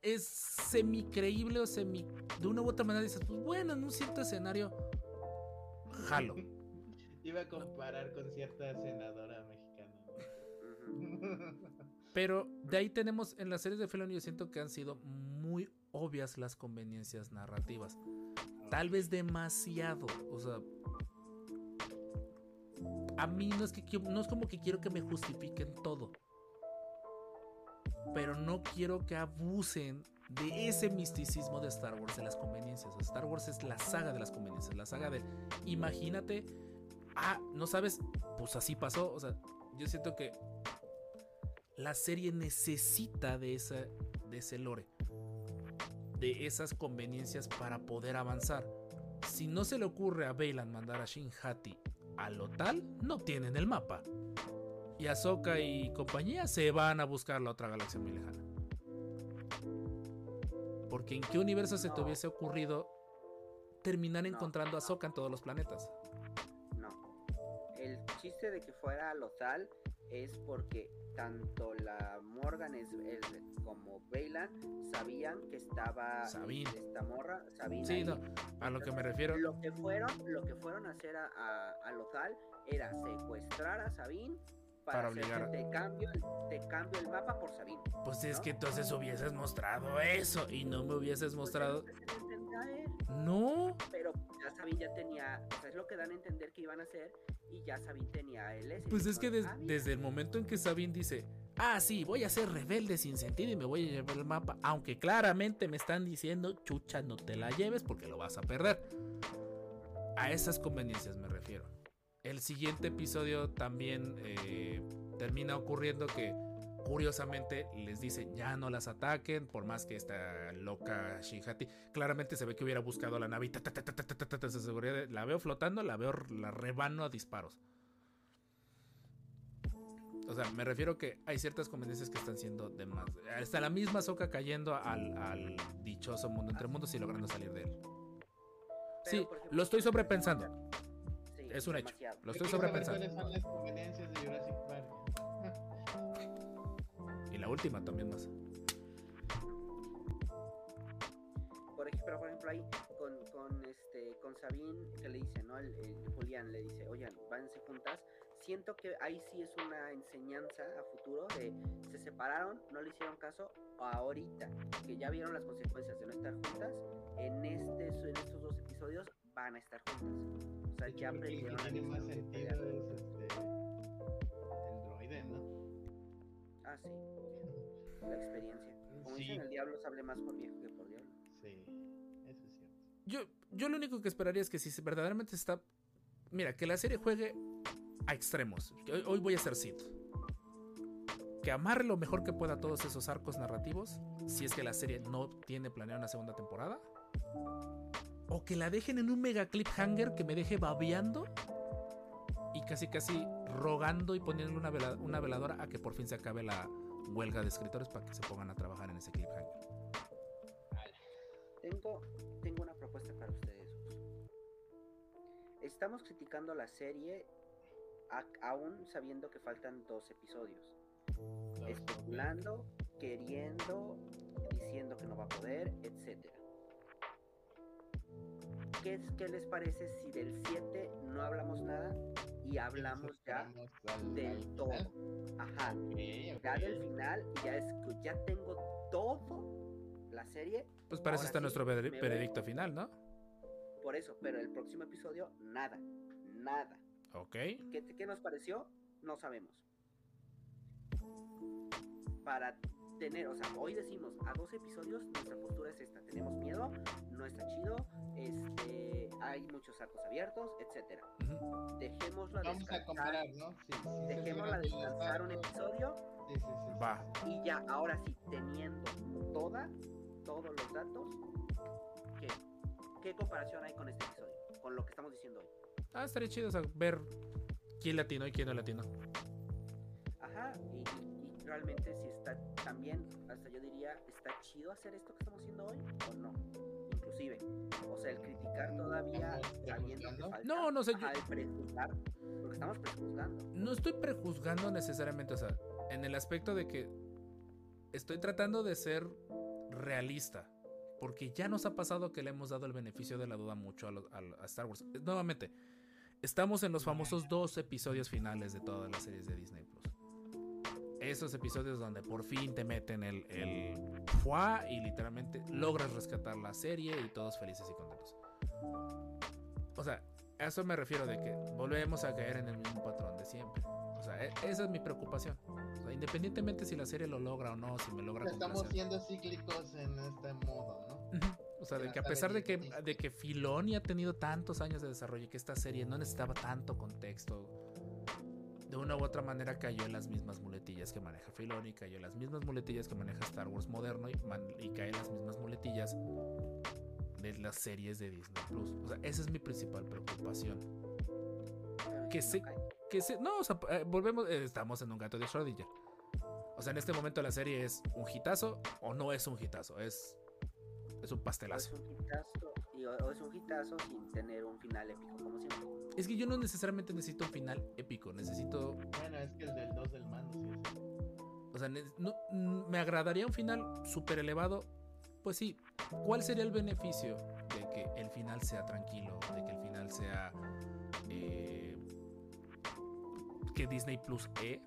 es semi creíble o semi. De una u otra manera dices, pues bueno, en un cierto escenario. Jalo. Iba a comparar con cierta senadora mexicana. Pero de ahí tenemos en las series de Filoni, yo siento que han sido muy obvias las conveniencias narrativas. Tal vez demasiado. O sea. A mí no es que no es como que quiero que me justifiquen todo. Pero no quiero que abusen de ese misticismo de Star Wars, de las conveniencias. Star Wars es la saga de las conveniencias, la saga de imagínate, ah, no sabes, pues así pasó. O sea, yo siento que la serie necesita de, esa, de ese lore, de esas conveniencias para poder avanzar. Si no se le ocurre a Bailan mandar a Shin Hati a lo tal, no tienen el mapa. Y Ahsoka y compañía se van a buscar la otra galaxia muy lejana. Porque en qué universo se te hubiese ocurrido terminar encontrando a Ahsoka en todos los planetas? No. El chiste de que fuera local es porque tanto la Morgan es, es- como Bailan sabían que estaba Sabine. esta morra, Sabine. Sí, no, a lo que me refiero. Lo que fueron, lo que fueron a hacer a, a, a Lothal era secuestrar a Sabine para, Para obligar- te cambio, el- te cambio el mapa por Sabine. Pues es ¿no? que entonces hubieses mostrado eso y no me hubieses mostrado. Pues, él, No, pero ya Sabine ya tenía, o sea, es lo que dan a entender que iban a hacer y ya Sabine tenía el. Pues es que des- Ah, desde el momento en que Sabine dice, ah, sí, voy a ser rebelde sin sentido y me voy a llevar el mapa, aunque claramente me están diciendo, chucha, no te la lleves porque lo vas a perder. A esas conveniencias me refiero el siguiente episodio también eh, termina ocurriendo que curiosamente les dice ya no las ataquen por más que esta loca Shinhati claramente se ve que hubiera buscado la nave y la veo flotando la veo la rebano a disparos o sea me refiero que hay ciertas conveniencias que están siendo de más hasta la misma soca cayendo al, al dichoso mundo entre mundos y logrando salir de él. Sí lo estoy sobrepensando. Es un hecho. demasiado. Lo estoy sobrepensando. ¿Cuáles son las conveniencias de Jurassic Park? Y la última también más. Por ejemplo, pero por ejemplo ahí con, con este con Sabine que le dice, ¿no? El, el Julián le dice, oigan, váyanse juntas. Siento que ahí sí es una enseñanza a futuro de se separaron, no le hicieron caso, ahorita que ya vieron las consecuencias de no estar juntas, en este en estos dos episodios van a estar juntas. O sea, ya que aprendieron tiene más sentido es este, el droide, ¿no? Ah, sí. La experiencia. Como Sí. dicen, el diablo sabe más por viejo que por diablo. Sí, eso es cierto. Yo, yo lo único que esperaría es que si verdaderamente está. Mira, que la serie juegue a extremos. Hoy, hoy voy a ser Sid. Que amarre lo mejor que pueda todos esos arcos narrativos. Si es que la serie no tiene planeada una segunda temporada. O que la dejen en un mega cliffhanger que me deje babeando. Y casi casi rogando y poniéndole una, vela- una veladora a que por fin se acabe la huelga de escritores para que se pongan a trabajar en ese cliffhanger. Tengo, tengo una propuesta para ustedes. Estamos criticando la serie a- aún sabiendo que faltan dos episodios. Especulando, queriendo, diciendo que no va a poder, etcétera. ¿Qué, es- ¿Qué les parece si del 7 no hablamos nada y hablamos ya del todo? Ajá. Ya del final y ya es que ya tengo todo la serie Pues para eso está sí, nuestro veredicto final, ¿no? Por eso, pero el próximo episodio, nada, nada. Ok. ¿Qué, qué nos pareció? No sabemos. Para tener, o sea, hoy decimos a dos episodios, nuestra postura es esta, tenemos miedo, no está chido, este, hay muchos arcos abiertos, etcétera. Ujú. Dejémoslo a Vamos a descansar, comparar, ¿no? Sí, sí, dejémosla descansar un episodio. Sí, sí, sí, sí. Va. y ya, ahora sí, teniendo toda, todos los datos, ¿qué? ¿Qué comparación hay con este episodio? Con lo que estamos diciendo hoy. Ah, estaría chido o sea, ver quién latino y quién no latino. Ajá, y realmente si está también, hasta yo diría, ¿está chido hacer esto que estamos haciendo hoy o no? Inclusive, o sea, el criticar todavía ¿Estamos sabiendo que falta. No, no sé, yo- el prejuzgar, porque estamos prejuzgando. No estoy prejuzgando necesariamente, o sea, en el aspecto de que estoy tratando de ser realista. Porque ya nos ha pasado que le hemos dado el beneficio de la duda mucho a, los- a- a Star Wars. Nuevamente, estamos en los famosos dos episodios finales de todas las series de Disney Plus. Esos episodios donde por fin te meten el, el fuá y literalmente logras rescatar la serie y todos felices y contentos. O sea, a eso me refiero de que volvemos a caer en el mismo patrón de siempre. O sea, e- esa es mi preocupación. O sea, independientemente si la serie lo logra o no, si me logra Estamos complacer. siendo cíclicos en este modo, ¿no? O sea, de que a pesar de que, de que Filoni ha tenido tantos años de desarrollo y que esta serie no necesitaba tanto contexto, de una u otra manera cayó en las mismas muletillas que maneja Filoni, cayó en las mismas muletillas que maneja Star Wars moderno y, man- y cae en las mismas muletillas de las series de Disney Plus. O sea, esa es mi principal preocupación. Que se, que se, no, o sea, eh, volvemos, eh, estamos en un gato de Schrödinger. O sea, en este momento la serie es un hitazo o no es un hitazo, es, es un O es pastelazo. un hitazo, y, o, es un hitazo sin tener un final épico, como siempre. Es que yo no necesariamente necesito un final épico, necesito, Bueno, es que el del 2 del mando, sí. es- o sea, no- mm, me agradaría un final súper elevado. Pues sí, ¿cuál sería el beneficio de que el final sea tranquilo, de que el final sea eh, que Disney Plus E?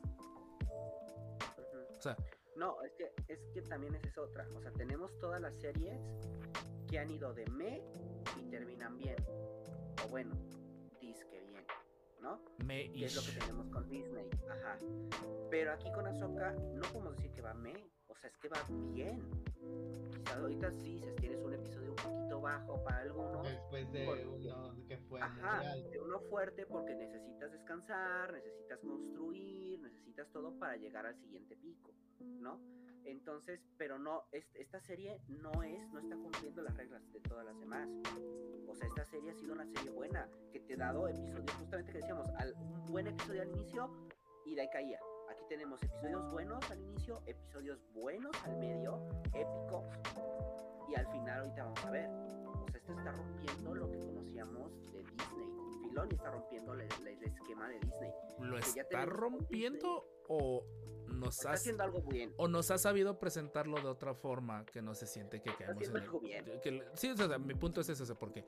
O sea, No, es que, es que también esa es otra. O sea, tenemos todas las series que han ido de me y terminan bien. O bueno, disque bien, ¿no? me Que es lo que tenemos con Disney. Ajá. Pero aquí con Ahsoka no podemos decir que va me. O sea, es que va bien. Quizás ahorita sí, si tienes un episodio un poquito bajo para algunos. Después de Porque- uno que fue Ajá, de uno fuerte porque necesitas descansar, necesitas construir, necesitas todo para llegar al siguiente pico, ¿no? Entonces, pero no, es- esta serie no es, no está cumpliendo las reglas de todas las demás. O sea, esta serie ha sido una serie buena, que te ha dado episodios, justamente que decíamos, al, un buen episodio al inicio y de ahí caía. Aquí tenemos episodios buenos al inicio, episodios buenos al medio, épicos, y al final ahorita vamos a ver. O sea, esto está rompiendo lo que conocíamos de Disney. Filoni está rompiendo el, el- el esquema de Disney. ¿Lo que está rompiendo o nos Está ha haciendo algo bien. o nos ha sabido presentarlo de otra forma que no se siente que caemos en el- algo bien. que sí, o sea, mi punto es ese, porque.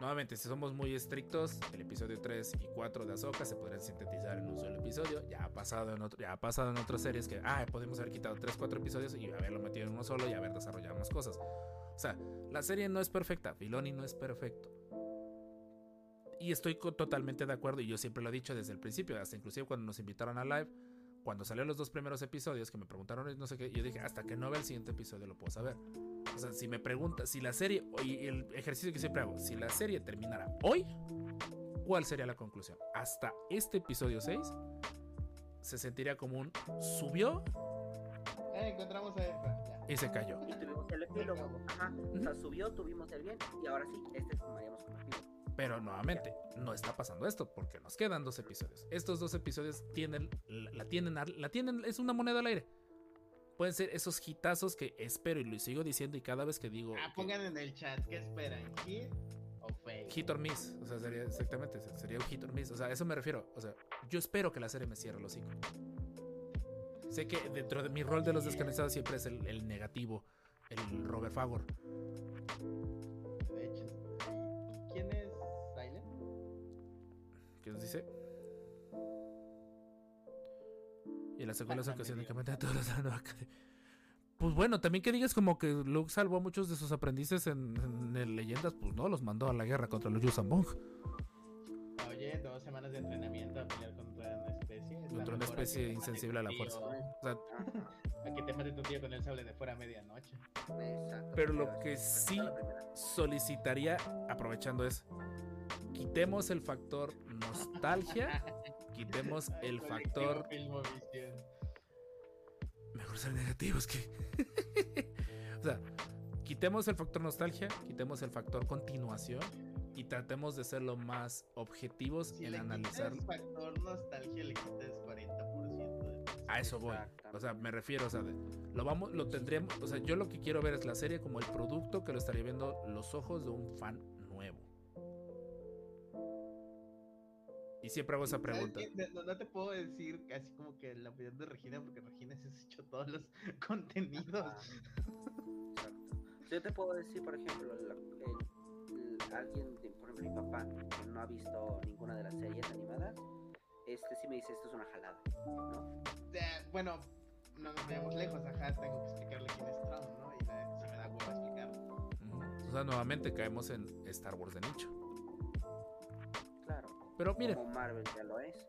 Nuevamente, si somos muy estrictos, el episodio 3 y 4 de Ahsoka se podrían sintetizar en un solo episodio. Ya ha pasado en otro, ya ha pasado en otras series que, ah, podemos haber quitado 3, 4 episodios y haberlo metido en uno solo y haber desarrollado más cosas. O sea, la serie no es perfecta, Filoni no es perfecto. Y estoy totalmente de acuerdo, y yo siempre lo he dicho desde el principio, hasta inclusive cuando nos invitaron a live, cuando salieron los dos primeros episodios que me preguntaron no sé qué, yo dije, hasta que no vea el siguiente episodio lo puedo saber. O sea, si me preguntas, si la serie, y el ejercicio que siempre hago, si la serie terminara hoy, ¿cuál sería la conclusión? Hasta este episodio 6 se sentiría como un subió Eh, encontramos a. Ya. y se cayó. Y tuvimos el epílogo. Ajá. O sea, subió, tuvimos el bien. Y ahora sí, este tomaríamos como epílogo. Pero nuevamente, no está pasando esto porque nos quedan dos episodios. Estos dos episodios tienen, la, la tienen, la tienen, es una moneda al aire. Pueden ser esos hitazos que espero y lo sigo diciendo y cada vez que digo Ah, que- pongan en el chat, ¿qué esperan? ¿Hit o fake? hit or miss, o sea, sería exactamente, sería un hit or miss, o sea, a eso me refiero, o sea, yo espero que la serie me cierre los hocico. Sé que dentro de mi rol de los descanonizados siempre es el, el negativo, el Robert Fagor. De hecho, ¿y quién es Silent? ¿Qué nos dice? Me de que meten a todos los. Pues bueno, también que digas como que Luke salvó a muchos de sus aprendices en, en el Leyendas, pues no, los mandó a la guerra contra los Yuuzhan Vong. Oye, dos semanas de entrenamiento a pelear contra una especie. Contra una que especie insensible a la fuerza. tío, O sea, A que te mate tu tío con el sable de fuera a medianoche. Exacto. Pero lo que sí solicitaría, aprovechando es, quitemos el factor nostalgia, quitemos el factor mejor ser negativos que. o sea, quitemos el factor nostalgia, quitemos el factor continuación y tratemos de ser lo más objetivos Si en analizar. quitas factor nostalgia, le quitas 40% de A eso voy. O sea, me refiero, o sea, de- lo vamos, lo tendríamos. O sea, yo lo que quiero ver es la serie como el producto que lo estaría viendo los ojos de un fan Y siempre hago esa ¿Sabes pregunta. No, no te puedo decir así como que la opinión de Regina, porque Regina se ha hecho todos los contenidos. Exacto. Yo te puedo decir, por ejemplo, la- el- el- alguien, de- por ejemplo, mi papá, que no ha visto ninguna de las series animadas, este sí me dice, esto es una jalada, ¿no? Eh, bueno, no nos vayamos lejos, ajá, tengo que explicarle quién es Trump, ¿no? Y la sí me da huevo explicarlo. O sea, nuevamente caemos en Star Wars de nicho. Pero miren, Como Marvel ya lo es.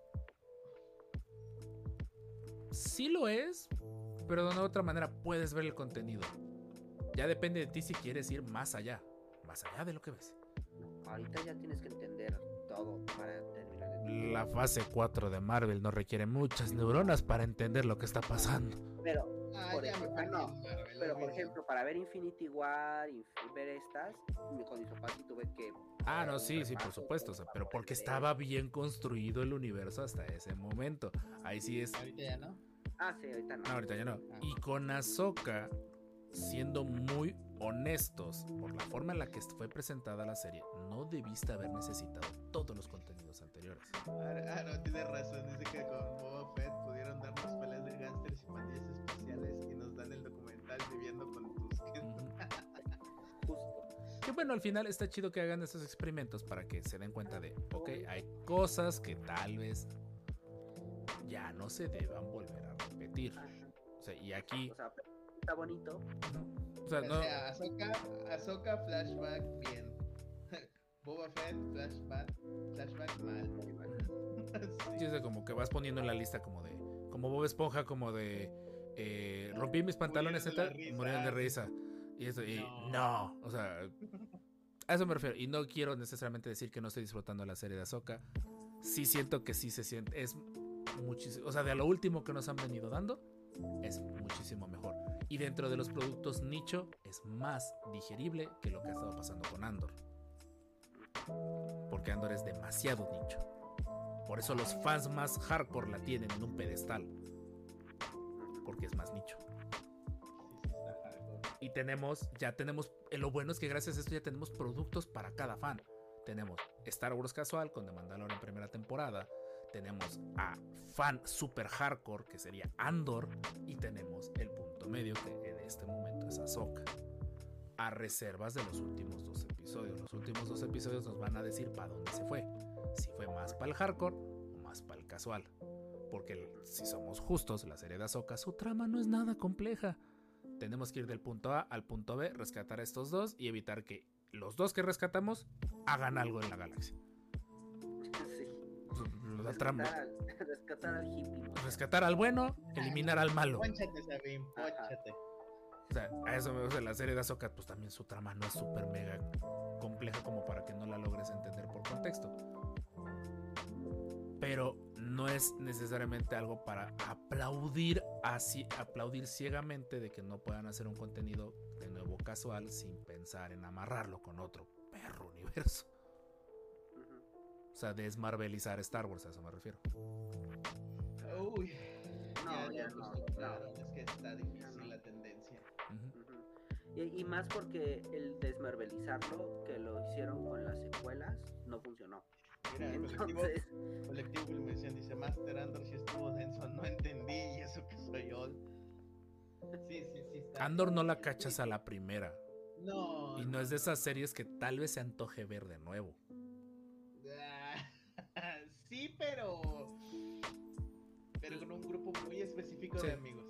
sí lo es, pero de una u otra manera puedes ver el contenido. Ya depende de ti si quieres ir más allá. Más allá de lo que ves. Ahorita ya tienes que entender todo para terminar de La fase 4 de Marvel no requiere muchas neuronas para entender lo que está pasando. Pero, Ah, Por ejemplo, no, Marvel, pero por ejemplo, para ver Infinity War y ver estas, con mis papás tuve que... Ah, no, sí, sí, por supuesto. o sea, para pero porque estaba bien construido el universo hasta ese momento. Ahí sí es. Ahorita ya no. Ah, sí, ahorita no. No, ahorita ya no. Ah. Y con Ahsoka, siendo muy honestos por la forma en la que fue presentada la serie, no debiste haber necesitado todos los contenidos anteriores. Ah, ah, no, tienes razón. Dice que con Boba Fett pudieron darnos peleas de gángsters y pandillas documental viviendo con tus. Justo. Que bueno, al final está chido que hagan esos experimentos para que se den cuenta de, ok, hay cosas que tal vez ya no se deban volver a repetir. O sea, y aquí, O sea, está bonito. o sea, O no, sea, Ahsoka, Ahsoka flashback bien. Boba Fett flashback, flashback mal. sí, Sí. es como que vas poniendo en la lista como de, como Bob Esponja, como de, eh, rompí mis pantalones, etc. Murieron de risa. Y eso, y No. no, o sea, a eso me refiero. Y no quiero necesariamente decir que no estoy disfrutando la serie de Ahsoka. Sí siento que sí se siente, es muchísimo, o sea, de lo último que nos han venido dando, es muchísimo mejor. Y dentro de los productos nicho, es más digerible que lo que ha estado pasando con Andor. Porque Andor es demasiado nicho. Por eso los fans más hardcore la tienen en un pedestal. Porque es más nicho. Y tenemos, ya tenemos, eh, lo bueno es que gracias a esto ya tenemos productos para cada fan. Tenemos Star Wars casual con The Mandalorian primera temporada. Tenemos a fan super hardcore que sería Andor. Y tenemos el punto medio que en este momento es Ahsoka. A reservas de los últimos dos episodios. Los últimos dos episodios nos van a decir para dónde se fue. Si fue más para el hardcore o más para el casual. Porque el- si somos justos, la serie de Ahsoka, su trama no es nada compleja. Tenemos que ir del punto A al punto B, rescatar a estos dos y evitar que los dos que rescatamos hagan algo en la galaxia. sí. La trama- Rescatar al, rescatar al hippie. ¿no? rescatar al bueno, eliminar al malo. Pónchate, Sabine, pónchate. O sea, a eso me gusta la serie de Ahsoka, pues también su trama no es súper mega compleja como para que no la logres entender por contexto. Pero no es necesariamente algo para aplaudir así, aplaudir ciegamente de que no puedan hacer un contenido de nuevo casual sin pensar en amarrarlo con otro perro universo. O sea, desmarvelizar Star Wars, a eso me refiero. Uy. No, ya, ya ya no, compraron, Es que está difícil la tendencia. Y, y más porque el desmarvelizarlo, que lo hicieron con las secuelas, no funcionó. Mira, el colectivo, Entonces, colectivo Filmación dice Master Andor si estuvo denso, no entendí y eso que soy old. Sí, sí, sí. Está Andor no la cachas a la primera. No. Y no es de esas series que tal vez se antoje ver de nuevo. Ah, sí, pero. Pero con un grupo muy específico Sí. de amigos.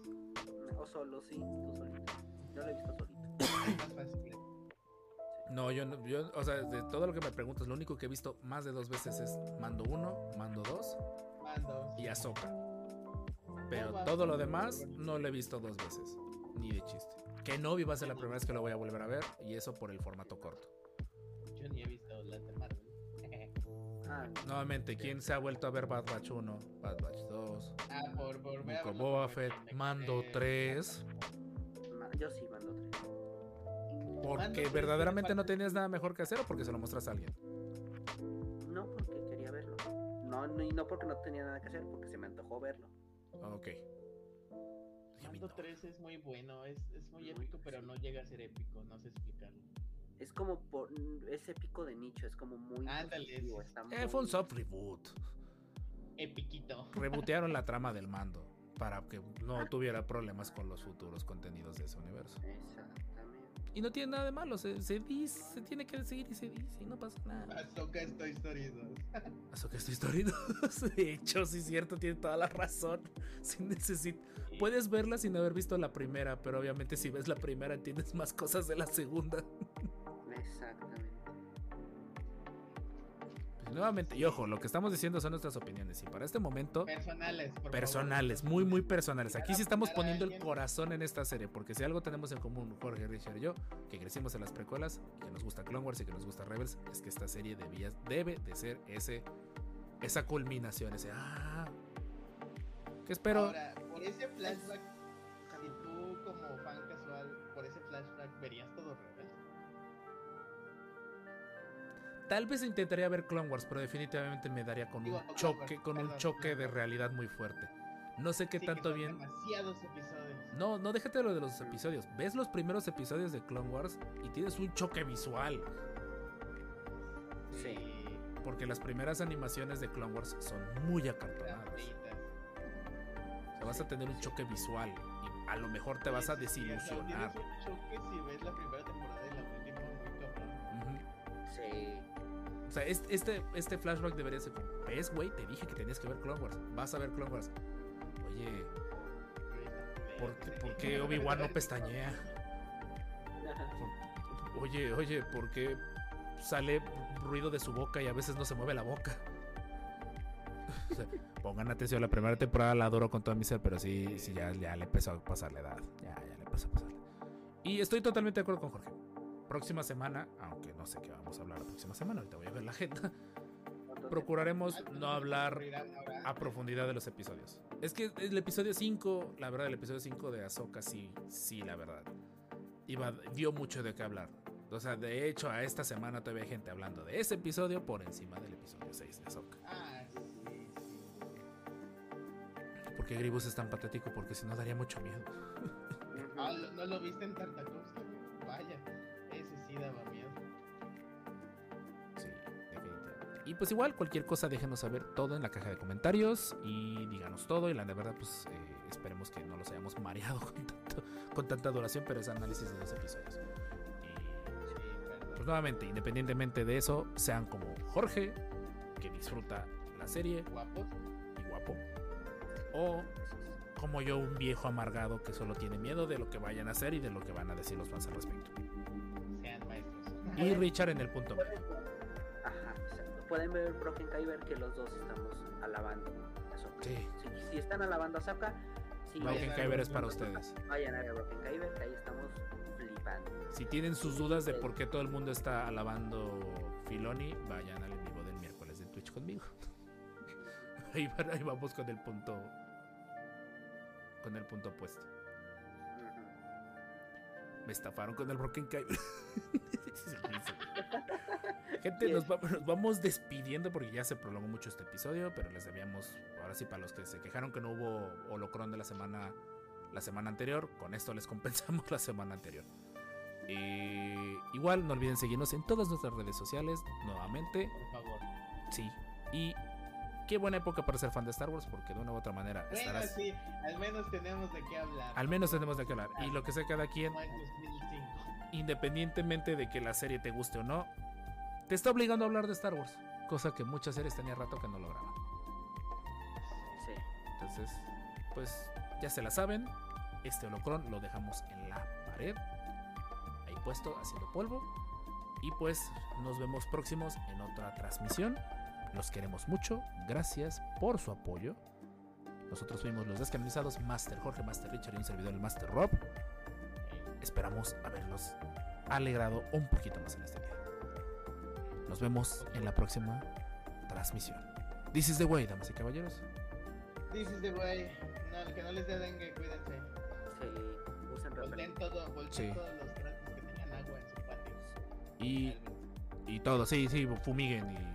o solo, sí, tú solito. Yo lo he visto solito. Es más fácil. No, yo, no- yo, o sea, de todo lo que me preguntas, lo único que he visto más de dos veces es Mando 1, Mando 2 Mando. y Ahsoka. Pero No, todo lo demás no lo he visto dos veces. Ni de chiste. Que no va a ser la primera vez que lo voy a volver a ver. Y eso por el formato corto. Yo ni he visto las de Marvel. Ah, Nuevamente, ¿quién se ha vuelto a ver Bad Batch 1? Bad Batch 2. ah, por, por Boba Fett. Mando Eh, 3. ma- yo sí. Mando Porque verdaderamente no tenías nada mejor que hacer o porque se lo mostras a alguien. No porque quería verlo. No, no, y no porque no tenía nada que hacer, porque se me antojó verlo. Ok. Mando no. 3 es muy bueno, es, es muy Muy, épico, pero sí. no llega a ser épico, no sé explicarlo. Es como por es épico de nicho, es como muy Ándale, Eh, fue un soft reboot. Epiquito. Rebotearon la trama del mando para que no tuviera problemas con los futuros contenidos de ese universo. Exactamente. Y no tiene nada de malo, se, se dice, se tiene que seguir y se dice y no pasa nada. Ahsoka es Toy Story 2. Eso que estoy Story 2. De hecho, sí es cierto, tiene toda la razón. Si necesito. Puedes verla sin haber visto la primera, pero obviamente si ves la primera entiendes más cosas de la segunda. Exactamente. Nuevamente, y ojo, lo que estamos diciendo son nuestras opiniones. Y para este momento, Personales, por personales, favor. muy, muy personales. Aquí sí estamos poniendo el corazón en esta serie, porque si algo tenemos en común, Jorge, Richard y yo, que crecimos en las precuelas, que nos gusta Clone Wars y que nos gusta Rebels, es que esta serie debía, debe de ser ese, esa culminación, ese ah. Que espero. Ahora, por ese flashback, si tú como fan casual, por ese flashback, ¿verías Tal vez intentaría ver Clone Wars, pero definitivamente me daría con Digo, un no, choque, Wars, con un choque de realidad muy fuerte. No sé qué Sí, tanto bien. Demasiados episodios. No, no déjate lo de los episodios. Ves los primeros episodios de Clone Wars y tienes un choque visual. Sí. Porque las primeras animaciones de Clone Wars son muy acartonadas. O sea, vas a tener un choque visual y a lo mejor te vas a desilusionar. Tienes un choque si ves la primera sea, es- este, este flashback debería ser ¿ves, güey? Te dije que tenías que ver Clone Wars. Vas a ver Clone Wars. Oye, ¿por qué, Obi-Wan no pestañea? Oye, oye, ¿por qué sale ruido de su boca y a veces no se mueve la boca? O sea, pongan atención, la primera temporada la adoro con toda mi ser, pero sí, sí ya, ya le empezó a pasar la edad. Ya, ya le empezó a pasar. Y estoy totalmente de acuerdo con Jorge. Próxima semana, aunque no sé qué vamos a hablar la próxima semana, ahorita voy a ver la agenda. Procuraremos no hablar a profundidad de los episodios. Es que el episodio 5, la verdad, el episodio 5 de Ahsoka sí, sí, la verdad. Iba, dio mucho de qué hablar. O sea, de hecho, a esta semana todavía hay gente hablando de ese episodio por encima del episodio 6 de Ahsoka. Ah, sí, sí. Porque Gribus es tan patético, porque si no daría mucho miedo. Ah, ¿lo- ¿no lo viste en Tartakovsky? Y pues igual, cualquier cosa déjenos saber todo en la caja de comentarios y díganos todo. Y la de verdad, pues eh, esperemos que no los hayamos mareado con, tanto- con tanta duración, pero es análisis de dos episodios. Y pues nuevamente, independientemente de eso, sean como Jorge, que disfruta la serie Guapos. y guapo, o como yo, un viejo amargado que solo tiene miedo de lo que vayan a hacer y de lo que van a decir los fans al respecto. Sean maestros. Y Richard en el punto medio. Pueden ver Broken Kyber que los dos estamos alabando a Ahsoka. Sí. Si, si están alabando a Ahsoka, sí, Broken Kyber es para ustedes. Vayan a ver Broken Kyber, que ahí estamos flipando. Si tienen sus dudas de por qué todo el mundo está alabando Filoni, vayan al en vivo del miércoles de Twitch conmigo. Ahí vamos con el punto. Con el punto opuesto. Me estafaron con el Broken Kyber. Gente, nos, va- nos vamos despidiendo porque ya se prolongó mucho este episodio, pero les debíamos, ahora sí, para los que se quejaron que no hubo holocron de la semana, la semana anterior, con esto les compensamos la semana anterior. Eh, igual no olviden seguirnos en todas nuestras redes sociales, nuevamente, Por favor. sí. Y qué buena época para ser fan de Star Wars, porque de una u otra manera Bueno, estarás... sí, al menos tenemos de qué hablar. Al menos tenemos de qué hablar. Y lo que sea cada quien, Como en 2005. independientemente de que la serie te guste o no, te está obligando a hablar de Star Wars. Cosa que muchas series tenía rato que no lograban. Sí. Entonces, pues ya se la saben. Este holocron lo dejamos en la pared. Ahí puesto, haciendo polvo. Y pues nos vemos próximos en otra transmisión. Los queremos mucho. Gracias por su apoyo. Nosotros fuimos los descanonizados Master Jorge, Master Richard y un servidor el Master Rob. esperamos haberlos alegrado un poquito más en este día. Nos vemos en la próxima transmisión. This is the way, damas y caballeros. This is the way. No, que no les dé dengue, cuídense. Sí, usen repelente. todo, volteen Sí. todos los trastes que tengan agua en su patio. Y, y todo, sí, sí, fumiguen y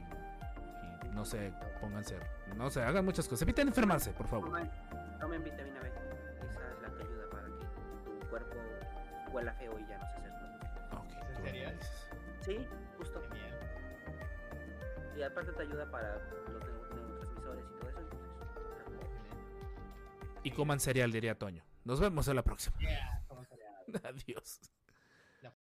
no sé, pónganse, no sé, hagan muchas cosas. Eviten enfermarse, por favor. Tomen, tomen vitamina B. Esa es la que ayuda para que tu cuerpo huela feo y ya no se hace todo. Ok, ¿Es serio? Sí, justo. Genial. Y aparte te ayuda para los neu- neurotransmisores y todo eso. Entonces, Y coman cereal, diría Toño. Nos vemos en la próxima. Yeah. Adiós.